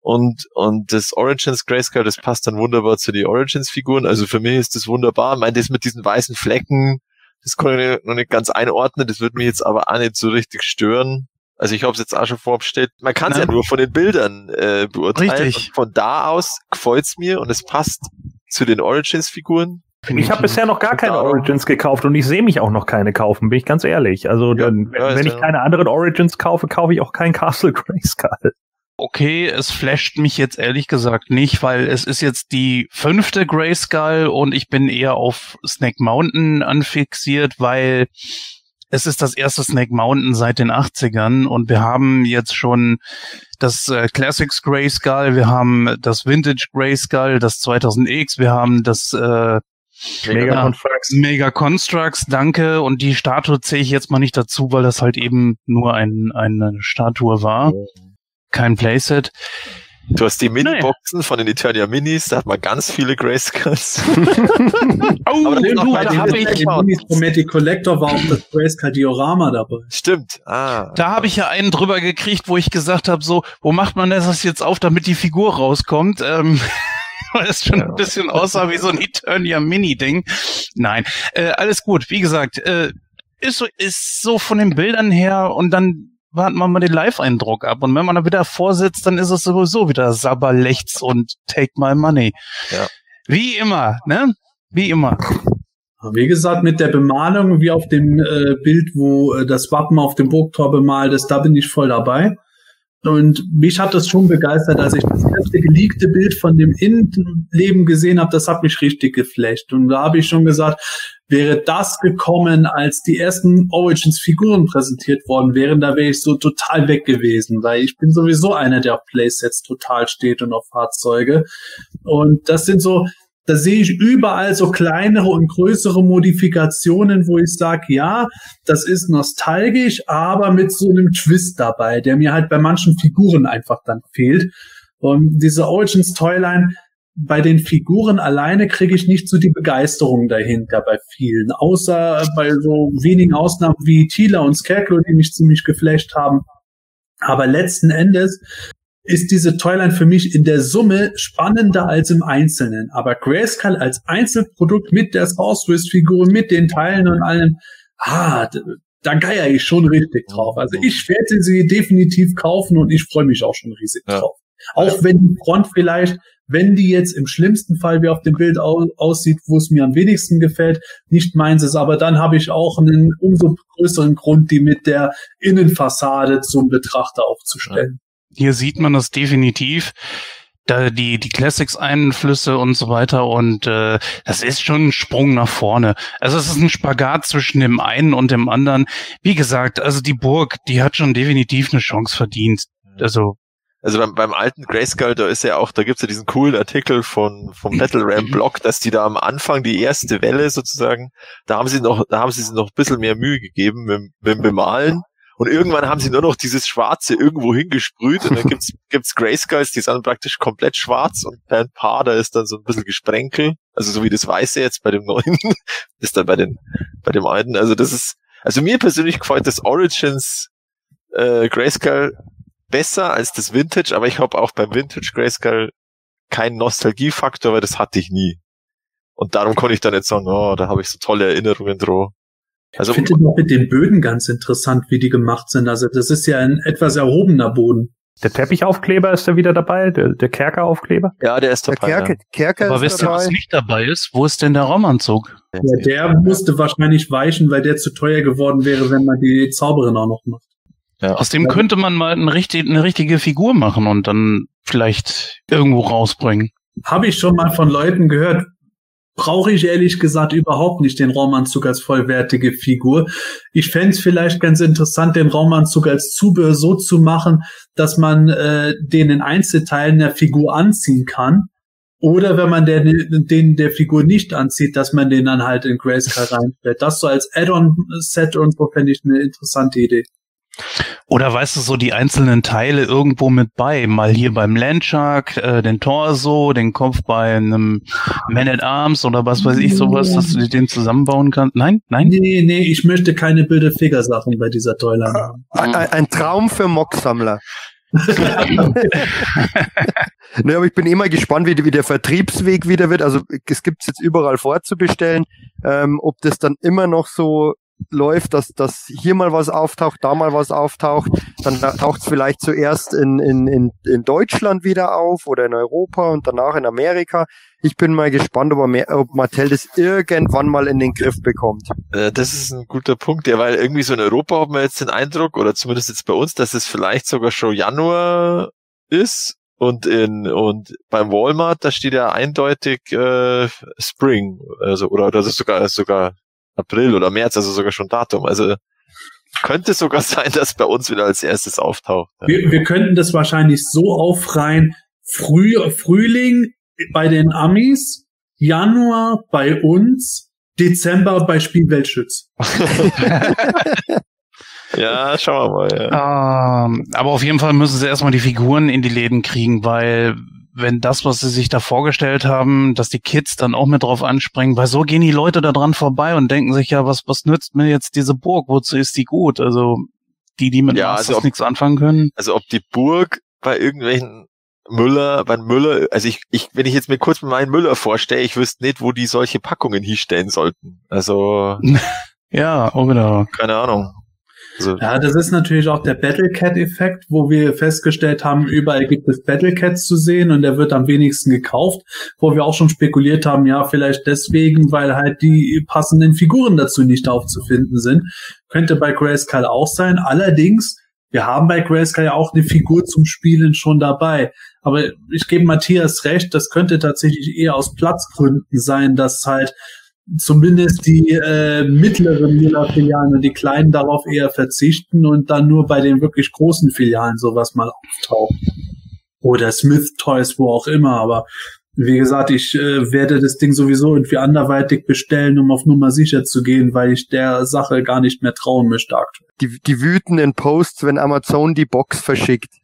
und und das Origins Grayskull, das passt dann wunderbar zu die Origins Figuren. Also für mich ist das wunderbar. Ich meine, das mit diesen weißen Flecken, das kann ich noch nicht ganz einordnen. Das wird mich jetzt aber auch nicht so richtig stören. Also ich habe es jetzt auch schon vorbestellt. Man kann es ja nur von den Bildern äh, beurteilen. Richtig. Und von da aus gefällt's mir und es passt zu den Origins-Figuren. Ich habe bisher noch gar keine Origins gekauft und ich sehe mich auch noch keine kaufen, bin ich ganz ehrlich. Also Ja, dann, ja, wenn ist ich ja- keine anderen Origins kaufe, kaufe ich auch keinen Castle Grayskull. Okay, es flasht mich jetzt ehrlich gesagt nicht, weil es ist jetzt die fünfte Grayskull und ich bin eher auf Snake Mountain anfixiert, weil es ist das erste Snake Mountain seit den 80ern und wir haben jetzt schon das äh, Classics Grayskull, wir haben das Vintage Grayskull, das 2000X, wir haben das äh, Mega Ja. Constructs. Mega Constructs, danke. Und die Statue zähle ich jetzt mal nicht dazu, weil das halt eben nur ein, eine Statue war. Kein Playset. Du hast die Mini-Boxen von den Eternia Minis, da hat man ganz viele Grayskulls. Oh, Aber das ist du, da den habe ich, Minis Collector war auch das Grayscale Diorama dabei. Stimmt. Ah. da habe ich ja einen drüber gekriegt, wo ich gesagt habe, so, wo macht man das jetzt auf, damit die Figur rauskommt? Ähm, weil es schon ein bisschen aussah wie so ein Eternia Mini-Ding. Nein, äh, alles gut. Wie gesagt, äh, ist so, ist so von den Bildern her und dann warten wir mal den Live-Eindruck ab. Und wenn man da wieder vorsitzt, dann ist es sowieso wieder Sabberlechts und Take My Money. Ja. Wie immer, ne? Wie immer. Wie gesagt, mit der Bemalung, wie auf dem äh, Bild, wo äh, das Wappen auf dem Burgtor bemalt ist, da bin ich voll dabei. Und mich hat das schon begeistert, als ich das erste geleakte Bild von dem Innenleben gesehen habe, das hat mich richtig geflasht. Und da habe ich schon gesagt, wäre das gekommen, als die ersten Origins-Figuren präsentiert worden wären, da wäre ich so total weg gewesen, weil ich bin sowieso einer, der auf Playsets total steht und auf Fahrzeuge. Und das sind so, da sehe ich überall so kleinere und größere Modifikationen, wo ich sage, ja, das ist nostalgisch, aber mit so einem Twist dabei, der mir halt bei manchen Figuren einfach dann fehlt. Und diese Origins Toyline, bei den Figuren alleine kriege ich nicht so die Begeisterung dahinter bei vielen, außer bei so wenigen Ausnahmen wie Tila und Scarecrow, die mich ziemlich geflasht haben. Aber letzten Endes ist diese Toyline für mich in der Summe spannender als im Einzelnen. Aber Grayskull als Einzelprodukt mit der Source-Figur, mit den Teilen und allem, ah, da geier ich schon richtig drauf. Also ich werde sie definitiv kaufen und ich freue mich auch schon riesig Ja. drauf. Auch wenn die Front vielleicht, wenn die jetzt im schlimmsten Fall wie auf dem Bild au aussieht, wo es mir am wenigsten gefällt, nicht meins ist, aber dann habe ich auch einen umso größeren Grund, die mit der Innenfassade zum Betrachter aufzustellen. Hier sieht man das definitiv. Da die, die Classics-Einflüsse und so weiter und äh, das ist schon ein Sprung nach vorne. Also es ist ein Spagat zwischen dem einen und dem anderen. Wie gesagt, also die Burg, die hat schon definitiv eine Chance verdient. Also Also beim, beim alten Grayskull, da ist ja auch, da gibt's ja diesen coolen Artikel von, vom Battle Ram Blog, dass die da am Anfang die erste Welle sozusagen, da haben sie noch, da haben sie sich noch ein bisschen mehr Mühe gegeben mit, mit dem Bemalen. Und irgendwann haben sie nur noch dieses Schwarze irgendwo hingesprüht und dann gibt's, gibt's Grayskulls, die sind praktisch komplett schwarz und ein paar, da ist dann so ein bisschen Gesprenkel. Also so wie das Weiße jetzt bei dem neuen, ist dann bei den, bei dem alten. Also das ist, also mir persönlich gefällt das Origins, äh, Grayskull besser als das Vintage, aber ich habe auch beim Vintage Grayskull keinen Nostalgiefaktor, weil das hatte ich nie. Und darum konnte ich dann nicht sagen, oh, da habe ich so tolle Erinnerungen drauf. Also ich finde auch mit den Böden ganz interessant, wie die gemacht sind. Also das ist ja ein etwas erhobener Boden. Der Teppichaufkleber ist da wieder dabei, der, der Kerkeraufkleber. ja, der ist Der dabei. Kerke, Kerker aber ist wisst ihr, was nicht dabei ist? Wo ist denn der Raumanzug? ja. Ja, der musste wahrscheinlich weichen, weil der zu teuer geworden wäre, wenn man die Zauberin auch noch macht. ja. Aus dem könnte man mal eine, richtig, eine richtige Figur machen und dann vielleicht irgendwo rausbringen. Habe ich schon mal von Leuten gehört. Brauche ich ehrlich gesagt überhaupt nicht den Raumanzug als vollwertige Figur. Ich fände es vielleicht ganz interessant, den Raumanzug als Zubehör so zu machen, dass man äh, den in Einzelteilen der Figur anziehen kann. Oder wenn man den, den der Figur nicht anzieht, dass man den dann halt in Grayscale reinstellt. Das so als Add-on-Set und so fände ich eine interessante Idee. Oder weißt du, so die einzelnen Teile irgendwo mit bei. Mal hier beim Landshark, äh, den Torso, den Kopf bei einem Man at Arms oder was weiß ich sowas, dass du dir den zusammenbauen kannst. Nein, nein? Nee, nee, ich möchte keine Bilder-Figure-Sachen bei dieser Toyline haben. Ein, ein ein Traum für Mocksammler. ne, aber ich bin immer gespannt, wie, wie der Vertriebsweg wieder wird. Also es gibt jetzt überall vorzubestellen. Ähm, ob das dann immer noch so läuft, dass, dass hier mal was auftaucht, da mal was auftaucht, dann taucht es vielleicht zuerst in, in, in, in Deutschland wieder auf oder in Europa und danach in Amerika. Ich bin mal gespannt, ob, er ob Mattel das irgendwann mal in den Griff bekommt. Äh, Das ist ein guter Punkt, ja, weil irgendwie so in Europa hat man jetzt den Eindruck, oder zumindest jetzt bei uns, dass es vielleicht sogar schon Januar ist und in und beim Walmart, da steht ja eindeutig äh, Spring, also oder das ist sogar sogar April oder März, also sogar schon Datum. Also könnte sogar sein, dass bei uns wieder als erstes auftaucht. Ja. Wir, wir könnten das wahrscheinlich so aufreihen. Früh, Frühling bei den Amis, Januar bei uns, Dezember bei Spielweltschütz. Ja, schauen wir mal. Ja. Ähm, aber auf jeden Fall müssen sie erstmal die Figuren in die Läden kriegen, weil wenn das, was sie sich da vorgestellt haben, dass die Kids dann auch mit drauf anspringen, weil so gehen die Leute da dran vorbei und denken sich ja, was, was nützt mir jetzt diese Burg? Wozu ist die gut? Also die, die mit Ja, also ob- nichts anfangen können. Also ob die Burg bei irgendwelchen Müller, bei Müller, also ich, ich, wenn ich jetzt mir kurz meinen Müller vorstelle, ich wüsste nicht, wo die solche Packungen hinstellen sollten. Also, Ja, auch wieder. keine Ahnung. Also, Ja, das ist natürlich auch der Battlecat-Effekt, wo wir festgestellt haben, überall gibt es Battlecats zu sehen und der wird am wenigsten gekauft, wo wir auch schon spekuliert haben, ja, vielleicht deswegen, weil halt die passenden Figuren dazu nicht aufzufinden sind. Könnte bei Grayskull auch sein. Allerdings, wir haben bei Grayskull ja auch eine Figur zum Spielen schon dabei. Aber ich gebe Matthias recht, das könnte tatsächlich eher aus Platzgründen sein, dass halt zumindest die äh, mittleren Müller-Filialen und die kleinen darauf eher verzichten und dann nur bei den wirklich großen Filialen sowas mal auftaucht. Oder Smith Toys, wo auch immer. Aber wie gesagt, ich äh, werde das Ding sowieso irgendwie anderweitig bestellen, um auf Nummer sicher zu gehen, weil ich der Sache gar nicht mehr trauen möchte aktuell. Die, die wütenden Posts, wenn Amazon die Box verschickt.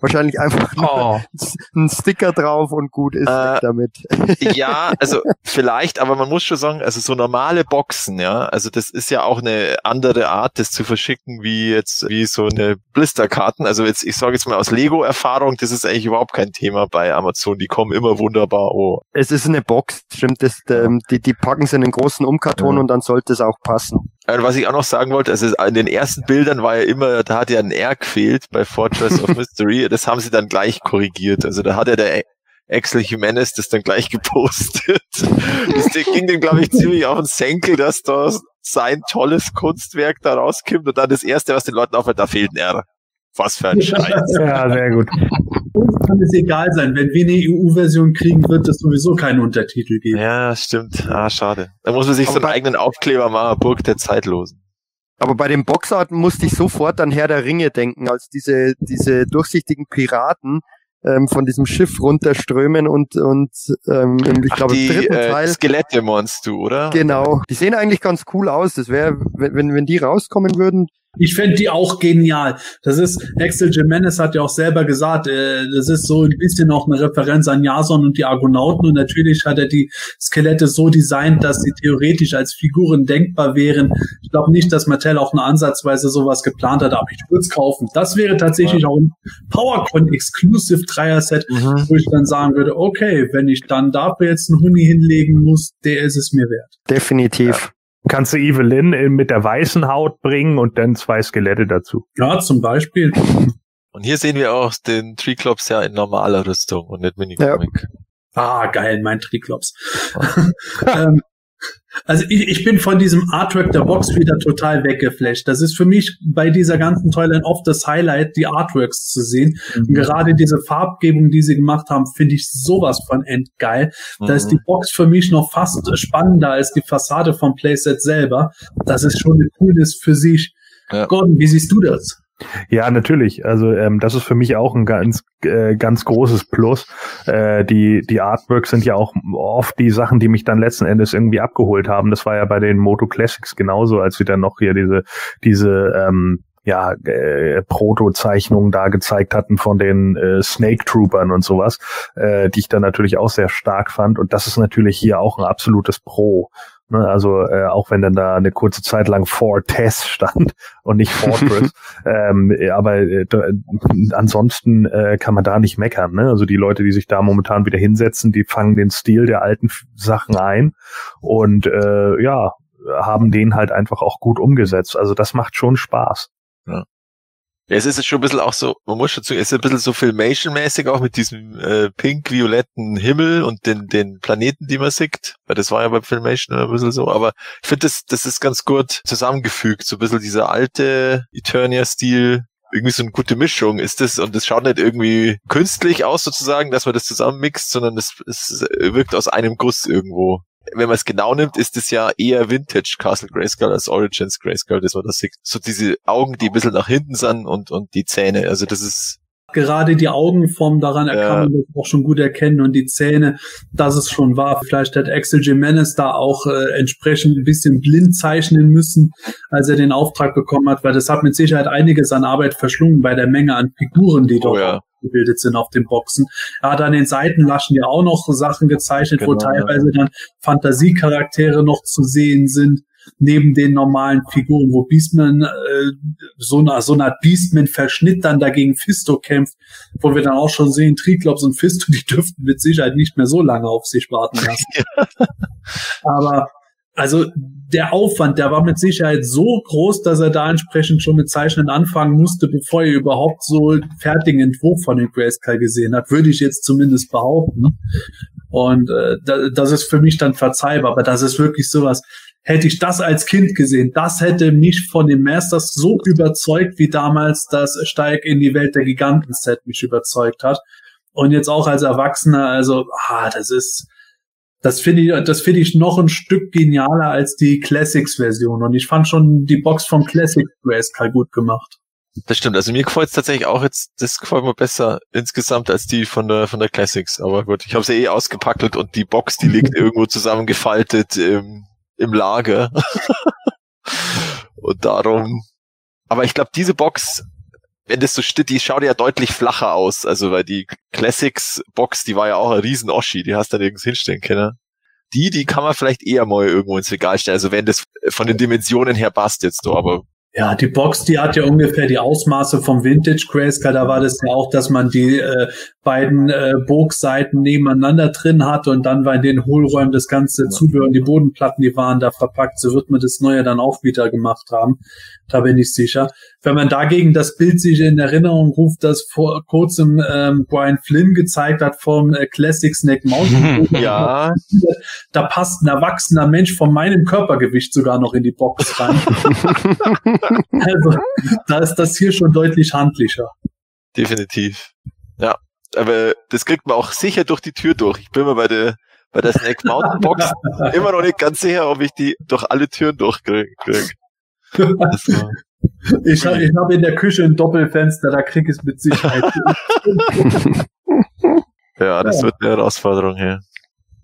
Wahrscheinlich einfach Oh, ein Sticker drauf und gut ist Äh, damit. ja, also vielleicht, aber man muss schon sagen, also so normale Boxen, ja, also das ist ja auch eine andere Art, das zu verschicken, wie jetzt, wie so eine Blisterkarten. Also jetzt, ich sage jetzt mal aus Lego-Erfahrung, das ist eigentlich überhaupt kein Thema bei Amazon. Die kommen immer wunderbar. Oh, Es ist eine Box, stimmt. Das, ähm, die, die packen sie in einen großen Umkarton Ja. und dann sollte es auch passen. Also was ich auch noch sagen wollte, also in den ersten Bildern war ja immer, da hat ja ein R gefehlt bei Fortress of Mystery. Das haben sie dann gleich korrigiert. Also da hat ja der Axel Jimenez das dann gleich gepostet. Das ging dem, glaube ich, ziemlich auf den Senkel, dass da sein tolles Kunstwerk da rauskommt und dann das erste, was den Leuten auffällt, da fehlt ein R. Was für ein Scheiß. Ja, sehr gut. Uns kann es egal sein. Wenn wir eine EU-Version kriegen, wird es sowieso keine Untertitel geben. Ja, stimmt. Ah, schade. Da muss man sich so einen Aber- eigenen Aufkleber machen, Burg der Zeitlosen. Aber bei den Boxarten musste ich sofort an Herr der Ringe denken, als diese, diese durchsichtigen Piraten ähm, von diesem Schiff runterströmen und, und ähm, im, ich Ach, glaube, im die dritten äh, Teil. Skelette meinst du, oder? Genau. Die sehen eigentlich ganz cool aus. Das wäre, wenn- wenn die rauskommen würden, Ich fände die auch genial. Das ist, Axel Jimenez hat ja auch selber gesagt, äh, das ist so ein bisschen auch eine Referenz an Jason und die Argonauten und natürlich hat er die Skelette so designt, dass sie theoretisch als Figuren denkbar wären. Ich glaube nicht, dass Mattel auch nur ansatzweise sowas geplant hat, aber ich würde es kaufen. Das wäre tatsächlich auch ein PowerCon Exclusive Dreier-Set, Mhm. wo ich dann sagen würde, okay, wenn ich dann dafür jetzt einen Huni hinlegen muss, der ist es mir wert. definitiv. Kannst du Evelyn in- mit der weißen Haut bringen und dann zwei Skelette dazu. Ja, zum Beispiel. Und hier sehen wir auch den Triclops ja in normaler Rüstung und nicht Minicomic. Ah, geil, mein Triklops. ähm, also ich, ich bin von diesem Artwork der Box wieder total weggeflasht. Das ist für mich bei dieser ganzen Toyline oft das Highlight, die Artworks zu sehen. Und gerade diese Farbgebung, die sie gemacht haben, finde ich sowas von endgeil. Da ist die Mhm. Box für mich noch fast spannender als die Fassade vom Playset selber. Das ist schon eine Coolness für sich. Ja. Gordon, wie siehst du das? Ja, natürlich. Also ähm, das ist für mich auch ein ganz äh, ganz großes Plus. Äh, die die Artworks sind ja auch oft die Sachen, die mich dann letzten Endes irgendwie abgeholt haben. Das war ja bei den Moto Classics genauso, als sie dann noch hier diese diese ähm, ja, äh, Protozeichnungen da gezeigt hatten von den äh, Snake Troopern und sowas, äh, die ich dann natürlich auch sehr stark fand. Und das ist natürlich hier auch ein absolutes Pro. Ne? Also äh, auch wenn dann da eine kurze Zeit lang Fortress stand und nicht Fortress, ähm, aber äh, da, ansonsten äh, kann man da nicht meckern. Ne? Also die Leute, die sich da momentan wieder hinsetzen, die fangen den Stil der alten Sachen ein und äh, ja, haben den halt einfach auch gut umgesetzt. Also das macht schon Spaß. Ja, es ist schon ein bisschen auch so, man muss schon sagen, es ist ein bisschen so Filmation-mäßig auch mit diesem äh, pink-violetten Himmel und den, den Planeten, die man sieht. Weil das war ja bei Filmation ein bisschen so. Aber ich finde, das, das ist ganz gut zusammengefügt. So ein bisschen dieser alte Eternia-Stil. Irgendwie so eine gute Mischung ist das und das schaut nicht irgendwie künstlich aus sozusagen, dass man das zusammenmixt, sondern es, es wirkt aus einem Guss irgendwo. Wenn man es genau nimmt, ist es ja eher Vintage Castle Grayskull als Origins Grayskull, das man da sieht. So diese Augen, die ein bisschen nach hinten sind und, und die Zähne. Also das ist Gerade die Augenform daran ja. kann man das auch schon gut erkennen und die Zähne, dass es schon war. Vielleicht hat Axel Jimenez da auch äh, entsprechend ein bisschen blind zeichnen müssen, als er den Auftrag bekommen hat, weil das hat mit Sicherheit einiges an Arbeit verschlungen bei der Menge an Figuren, die dort oh, ja. Gebildet sind auf den Boxen. Er hat an den Seitenlaschen ja auch noch Sachen gezeichnet, genau, wo teilweise dann Fantasiecharaktere noch zu sehen sind neben den normalen Figuren, wo Beastman äh, so, eine, so eine Art Beastman-Verschnitt dann dagegen Fisto kämpft, wo wir dann auch schon sehen, Triklops und Fisto, die dürften mit Sicherheit nicht mehr so lange auf sich warten lassen. Ja. Aber also der Aufwand, der war mit Sicherheit so groß, dass er da entsprechend schon mit Zeichnen anfangen musste, bevor er überhaupt so fertigen Entwurf von den Grayscale gesehen hat, würde ich jetzt zumindest behaupten. Und äh, das ist für mich dann verzeihbar, aber das ist wirklich sowas, hätte ich das als Kind gesehen, das hätte mich von den Masters so überzeugt, wie damals das Steig in die Welt der Giganten-Set mich überzeugt hat. Und jetzt auch als Erwachsener, also, ah, das ist, das finde ich, das finde ich noch ein Stück genialer als die Classics-Version. Und ich fand schon die Box vom Classic Grayskull gut gemacht. Das stimmt. Also mir gefällt es tatsächlich auch jetzt, das gefällt mir besser insgesamt als die von der von der Classics. Aber gut, ich habe sie eh ausgepackelt und die Box, die liegt irgendwo zusammengefaltet im im Lager. und darum. Aber ich glaube, diese Box, wenn das so steht, die schaut ja deutlich flacher aus. Also, weil die Classics Box, die war ja auch ein riesen Oschi, die hast du nirgends hinstellen können. Die, die kann man vielleicht eher mal irgendwo ins Regal stellen. Also, wenn das von den Dimensionen her passt jetzt so, aber ja, die Box, die hat ja ungefähr die Ausmaße vom Vintage Grayscale. Da war das ja auch, dass man die äh, beiden äh, Burgseiten nebeneinander drin hatte und dann war in den Hohlräumen das ganze Zubehör und die Bodenplatten, die waren da verpackt. So wird man das Neue dann auch wieder gemacht haben. Da bin ich sicher. Wenn man dagegen das Bild sich in Erinnerung ruft, das vor kurzem ähm, Brian Flynn gezeigt hat vom äh, Classic Snake Mountain. ja. Da passt ein erwachsener Mensch von meinem Körpergewicht sogar noch in die Box rein. also, da ist das hier schon deutlich handlicher. Definitiv. Ja. Aber das kriegt man auch sicher durch die Tür durch. Ich bin mir bei der bei der Snake Mountain Box immer noch nicht ganz sicher, ob ich die durch alle Türen durchkriege. Ich habe ich hab in der Küche ein Doppelfenster, da krieg ich es mit Sicherheit. ja, das ja. wird eine Herausforderung hier.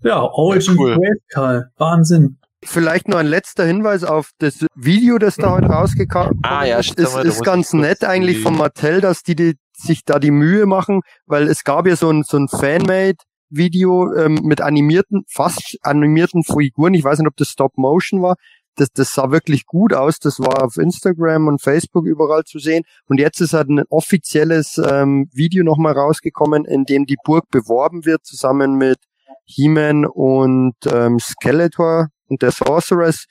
Ja, Origin cool. Great, Karl. Wahnsinn. Vielleicht nur ein letzter Hinweis auf das Video, das da heute rausgekommen ah, ja, ist. Es ist ganz nett eigentlich von Mattel, dass die, die sich da die Mühe machen, weil es gab ja so ein, so ein Fanmade Video ähm, mit animierten, fast animierten Figuren. Ich weiß nicht, ob das Stop Motion war das, das sah wirklich gut aus. Das war auf Instagram und Facebook überall zu sehen. Und jetzt ist halt ein offizielles ähm, Video nochmal rausgekommen, in dem die Burg beworben wird, zusammen mit He-Man und ähm, Skeletor und der Sorceress.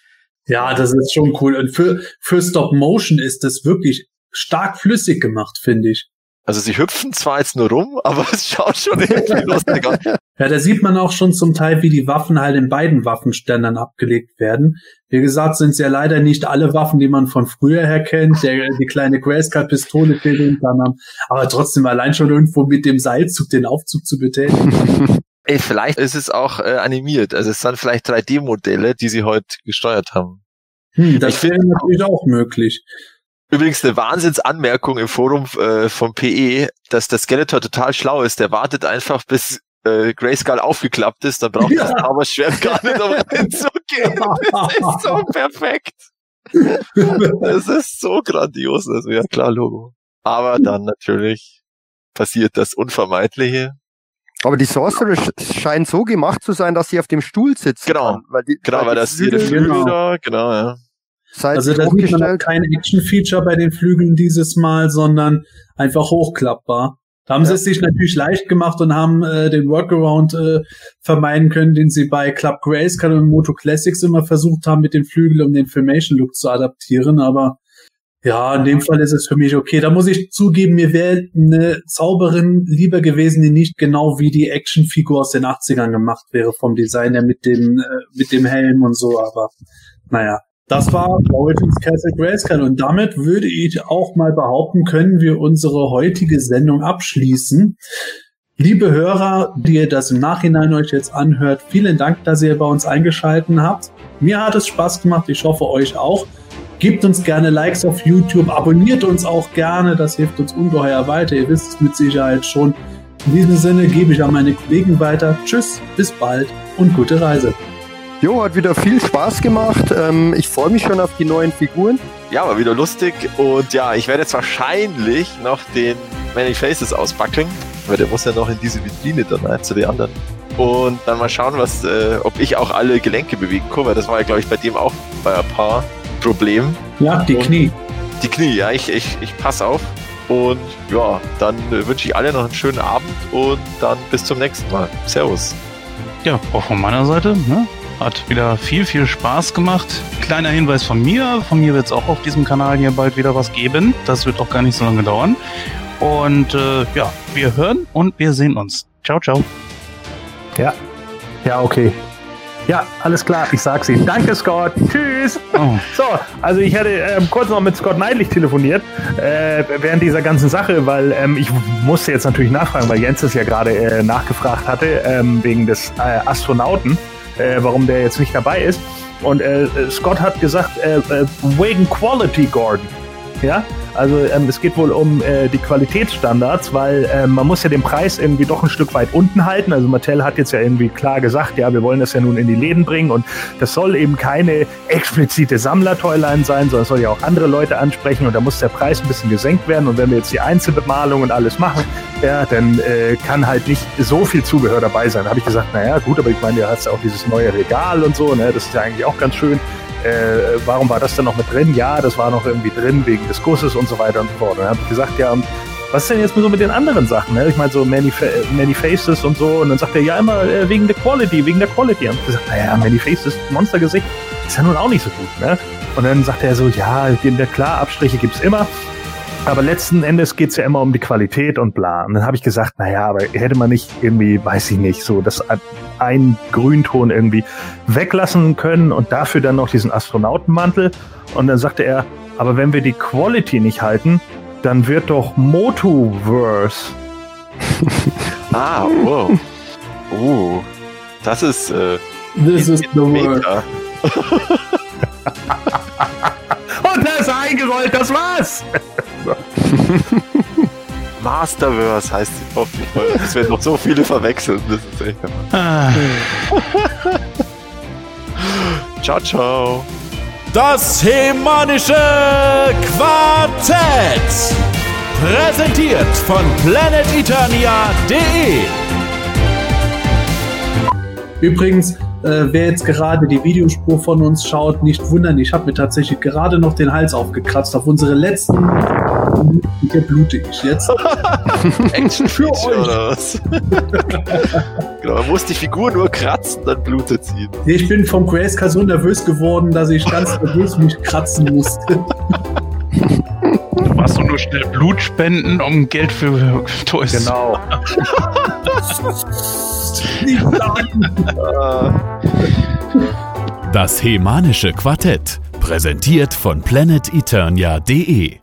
Ja, das ist schon cool. Und für, für Stop Motion ist das wirklich stark flüssig gemacht, finde ich. Also sie hüpfen zwar jetzt nur rum, aber es schaut schon irgendwie lustig aus. Ja, da sieht man auch schon zum Teil, wie die Waffen halt in beiden Waffenständern abgelegt werden. Wie gesagt, sind es ja leider nicht alle Waffen, die man von früher her kennt. Der, die kleine Grayscale-Pistole fehlt unter anderem. Aber trotzdem allein schon irgendwo mit dem Seilzug den Aufzug zu betätigen. Ey, vielleicht ist es auch äh, animiert. Also es sind vielleicht 3D-Modelle, die sie heute gesteuert haben. Hm, das wäre natürlich auch möglich. Übrigens eine Wahnsinnsanmerkung im Forum äh, vom PE, dass der Skeletor total schlau ist. Der wartet einfach, bis äh, Grayskull aufgeklappt ist, dann braucht ja. das Zauberschwert gar nicht, um hinzugehen. Das ist so perfekt. Das ist so grandios. Also ja, klar, Logo. Aber dann natürlich passiert das Unvermeidliche. Aber die Sorceress scheint so gemacht zu sein, dass sie auf dem Stuhl sitzt. Genau, kann, weil die, genau, weil, weil das ihre Flügel genau. da, genau, ja. Seite also da sieht man kein Action-Feature bei den Flügeln dieses Mal, sondern einfach hochklappbar. Da haben ja. sie es sich natürlich leicht gemacht und haben äh, den Workaround äh, vermeiden können, den sie bei Club Grayskull und Moto Classics immer versucht haben, mit den Flügeln, um den Filmation Look zu adaptieren. Aber ja, in dem Fall ist es für mich okay. Da muss ich zugeben, mir wäre eine Zauberin lieber gewesen, die nicht genau wie die Actionfigur aus den 80ern gemacht wäre vom Designer mit dem, äh, mit dem Helm und so. Aber naja, das war Origins Castle Grayskull und damit würde ich auch mal behaupten, können wir unsere heutige Sendung abschließen. Liebe Hörer, die ihr das im Nachhinein euch jetzt anhört, vielen Dank, dass ihr bei uns eingeschalten habt. Mir hat es Spaß gemacht, ich hoffe euch auch. Gebt uns gerne Likes auf YouTube, abonniert uns auch gerne, das hilft uns ungeheuer weiter. Ihr wisst es mit Sicherheit schon. In diesem Sinne gebe ich an meine Kollegen weiter. Tschüss, bis bald und gute Reise. Jo, hat wieder viel Spaß gemacht. Ähm, ich freue mich schon auf die neuen Figuren. Ja, war wieder lustig. Und ja, ich werde jetzt wahrscheinlich noch den Many Faces auspacken, weil der muss ja noch in diese Vitrine dann ne, zu den anderen. Und dann mal schauen, was, äh, ob ich auch alle Gelenke bewegen kann, weil das war ja, glaube ich, bei dem auch bei ein paar Problemen. Ja, die Und- Knie. Die Knie, ja, ich, ich, ich pass auf. Und ja, dann äh, wünsche ich alle noch einen schönen Abend und dann bis zum nächsten Mal. Servus. Ja, auch von meiner Seite. Ne? Hat wieder viel, viel Spaß gemacht. Kleiner Hinweis von mir. Von mir wird es auch auf diesem Kanal hier bald wieder was geben. Das wird auch gar nicht so lange dauern. Und äh, ja, wir hören und wir sehen uns. Ciao, ciao. Ja. Ja, okay. Ja, alles klar, ich sag's Ihnen. Danke, Scott. Tschüss. Oh. So, also ich hatte ähm, kurz noch mit Scott Neidlich telefoniert äh, während dieser ganzen Sache, weil ähm, ich musste jetzt natürlich nachfragen, weil Jens es ja gerade äh, nachgefragt hatte, ähm, wegen des äh, Astronauten, äh, warum der jetzt nicht dabei ist. Und äh, äh, Scott hat gesagt, äh, äh, wegen Quality, Gordon. Ja, also ähm, es geht wohl um äh, die Qualitätsstandards, weil ähm, man muss ja den Preis irgendwie doch ein Stück weit unten halten. Also Mattel hat jetzt ja irgendwie klar gesagt, ja, wir wollen das ja nun in die Läden bringen und das soll eben keine explizite Sammler-Toyline sein, sondern soll ja auch andere Leute ansprechen und da muss der Preis ein bisschen gesenkt werden und wenn wir jetzt die Einzelbemalung und alles machen, ja, dann äh, kann halt nicht so viel Zubehör dabei sein. Da habe ich gesagt, naja, gut, aber ich meine, du hast ja auch dieses neue Regal und so, ne, das ist ja eigentlich auch ganz schön äh, warum war das denn noch mit drin? Ja, das war noch irgendwie drin wegen des Gusses und so weiter und so fort. Und dann habe ich gesagt, ja, was ist denn jetzt so mit den anderen Sachen? Ne? Ich meine, so Many, Fa Many Faces und so. Und dann sagt er, ja, immer äh, wegen der Quality, wegen der Quality. Und ich gesagt, naja, Many Faces, Monstergesicht, ist ja nun auch nicht so gut. Ne? Und dann sagt er so, ja, klar, Abstriche gibt's immer. Aber letzten Endes geht's ja immer um die Qualität und bla. Und dann habe ich gesagt, naja, aber hätte man nicht irgendwie, weiß ich nicht, so das ein Grünton irgendwie weglassen können und dafür dann noch diesen Astronautenmantel. Und dann sagte er, aber wenn wir die Quality nicht halten, dann wird doch Motoverse. Ah, wow. Oh, das ist äh, This is the word. mega. Und da ist er eingerollt, das war's! Masterverse heißt sie hoffentlich. weil Es werden noch so viele verwechseln. Das ist echt. Ah. Ciao, ciao. Das Hemanische Quartett. Präsentiert von planeteternia.de. Übrigens, äh, wer jetzt gerade die Videospur von uns schaut, nicht wundern, ich habe mir tatsächlich gerade noch den Hals aufgekratzt. Auf unsere letzten Minuten, hier blute ich jetzt. Action Für euch. oder was? genau, man muss die Figur nur kratzen, dann blutet sie. Ich bin vom Grayscale so nervös geworden, dass ich ganz nervös mich kratzen musste. Warst du nur schnell Blut spenden, um Geld für Toys zu Genau. Sagen. Das Hemanische Quartett. Präsentiert von planeteternia.de.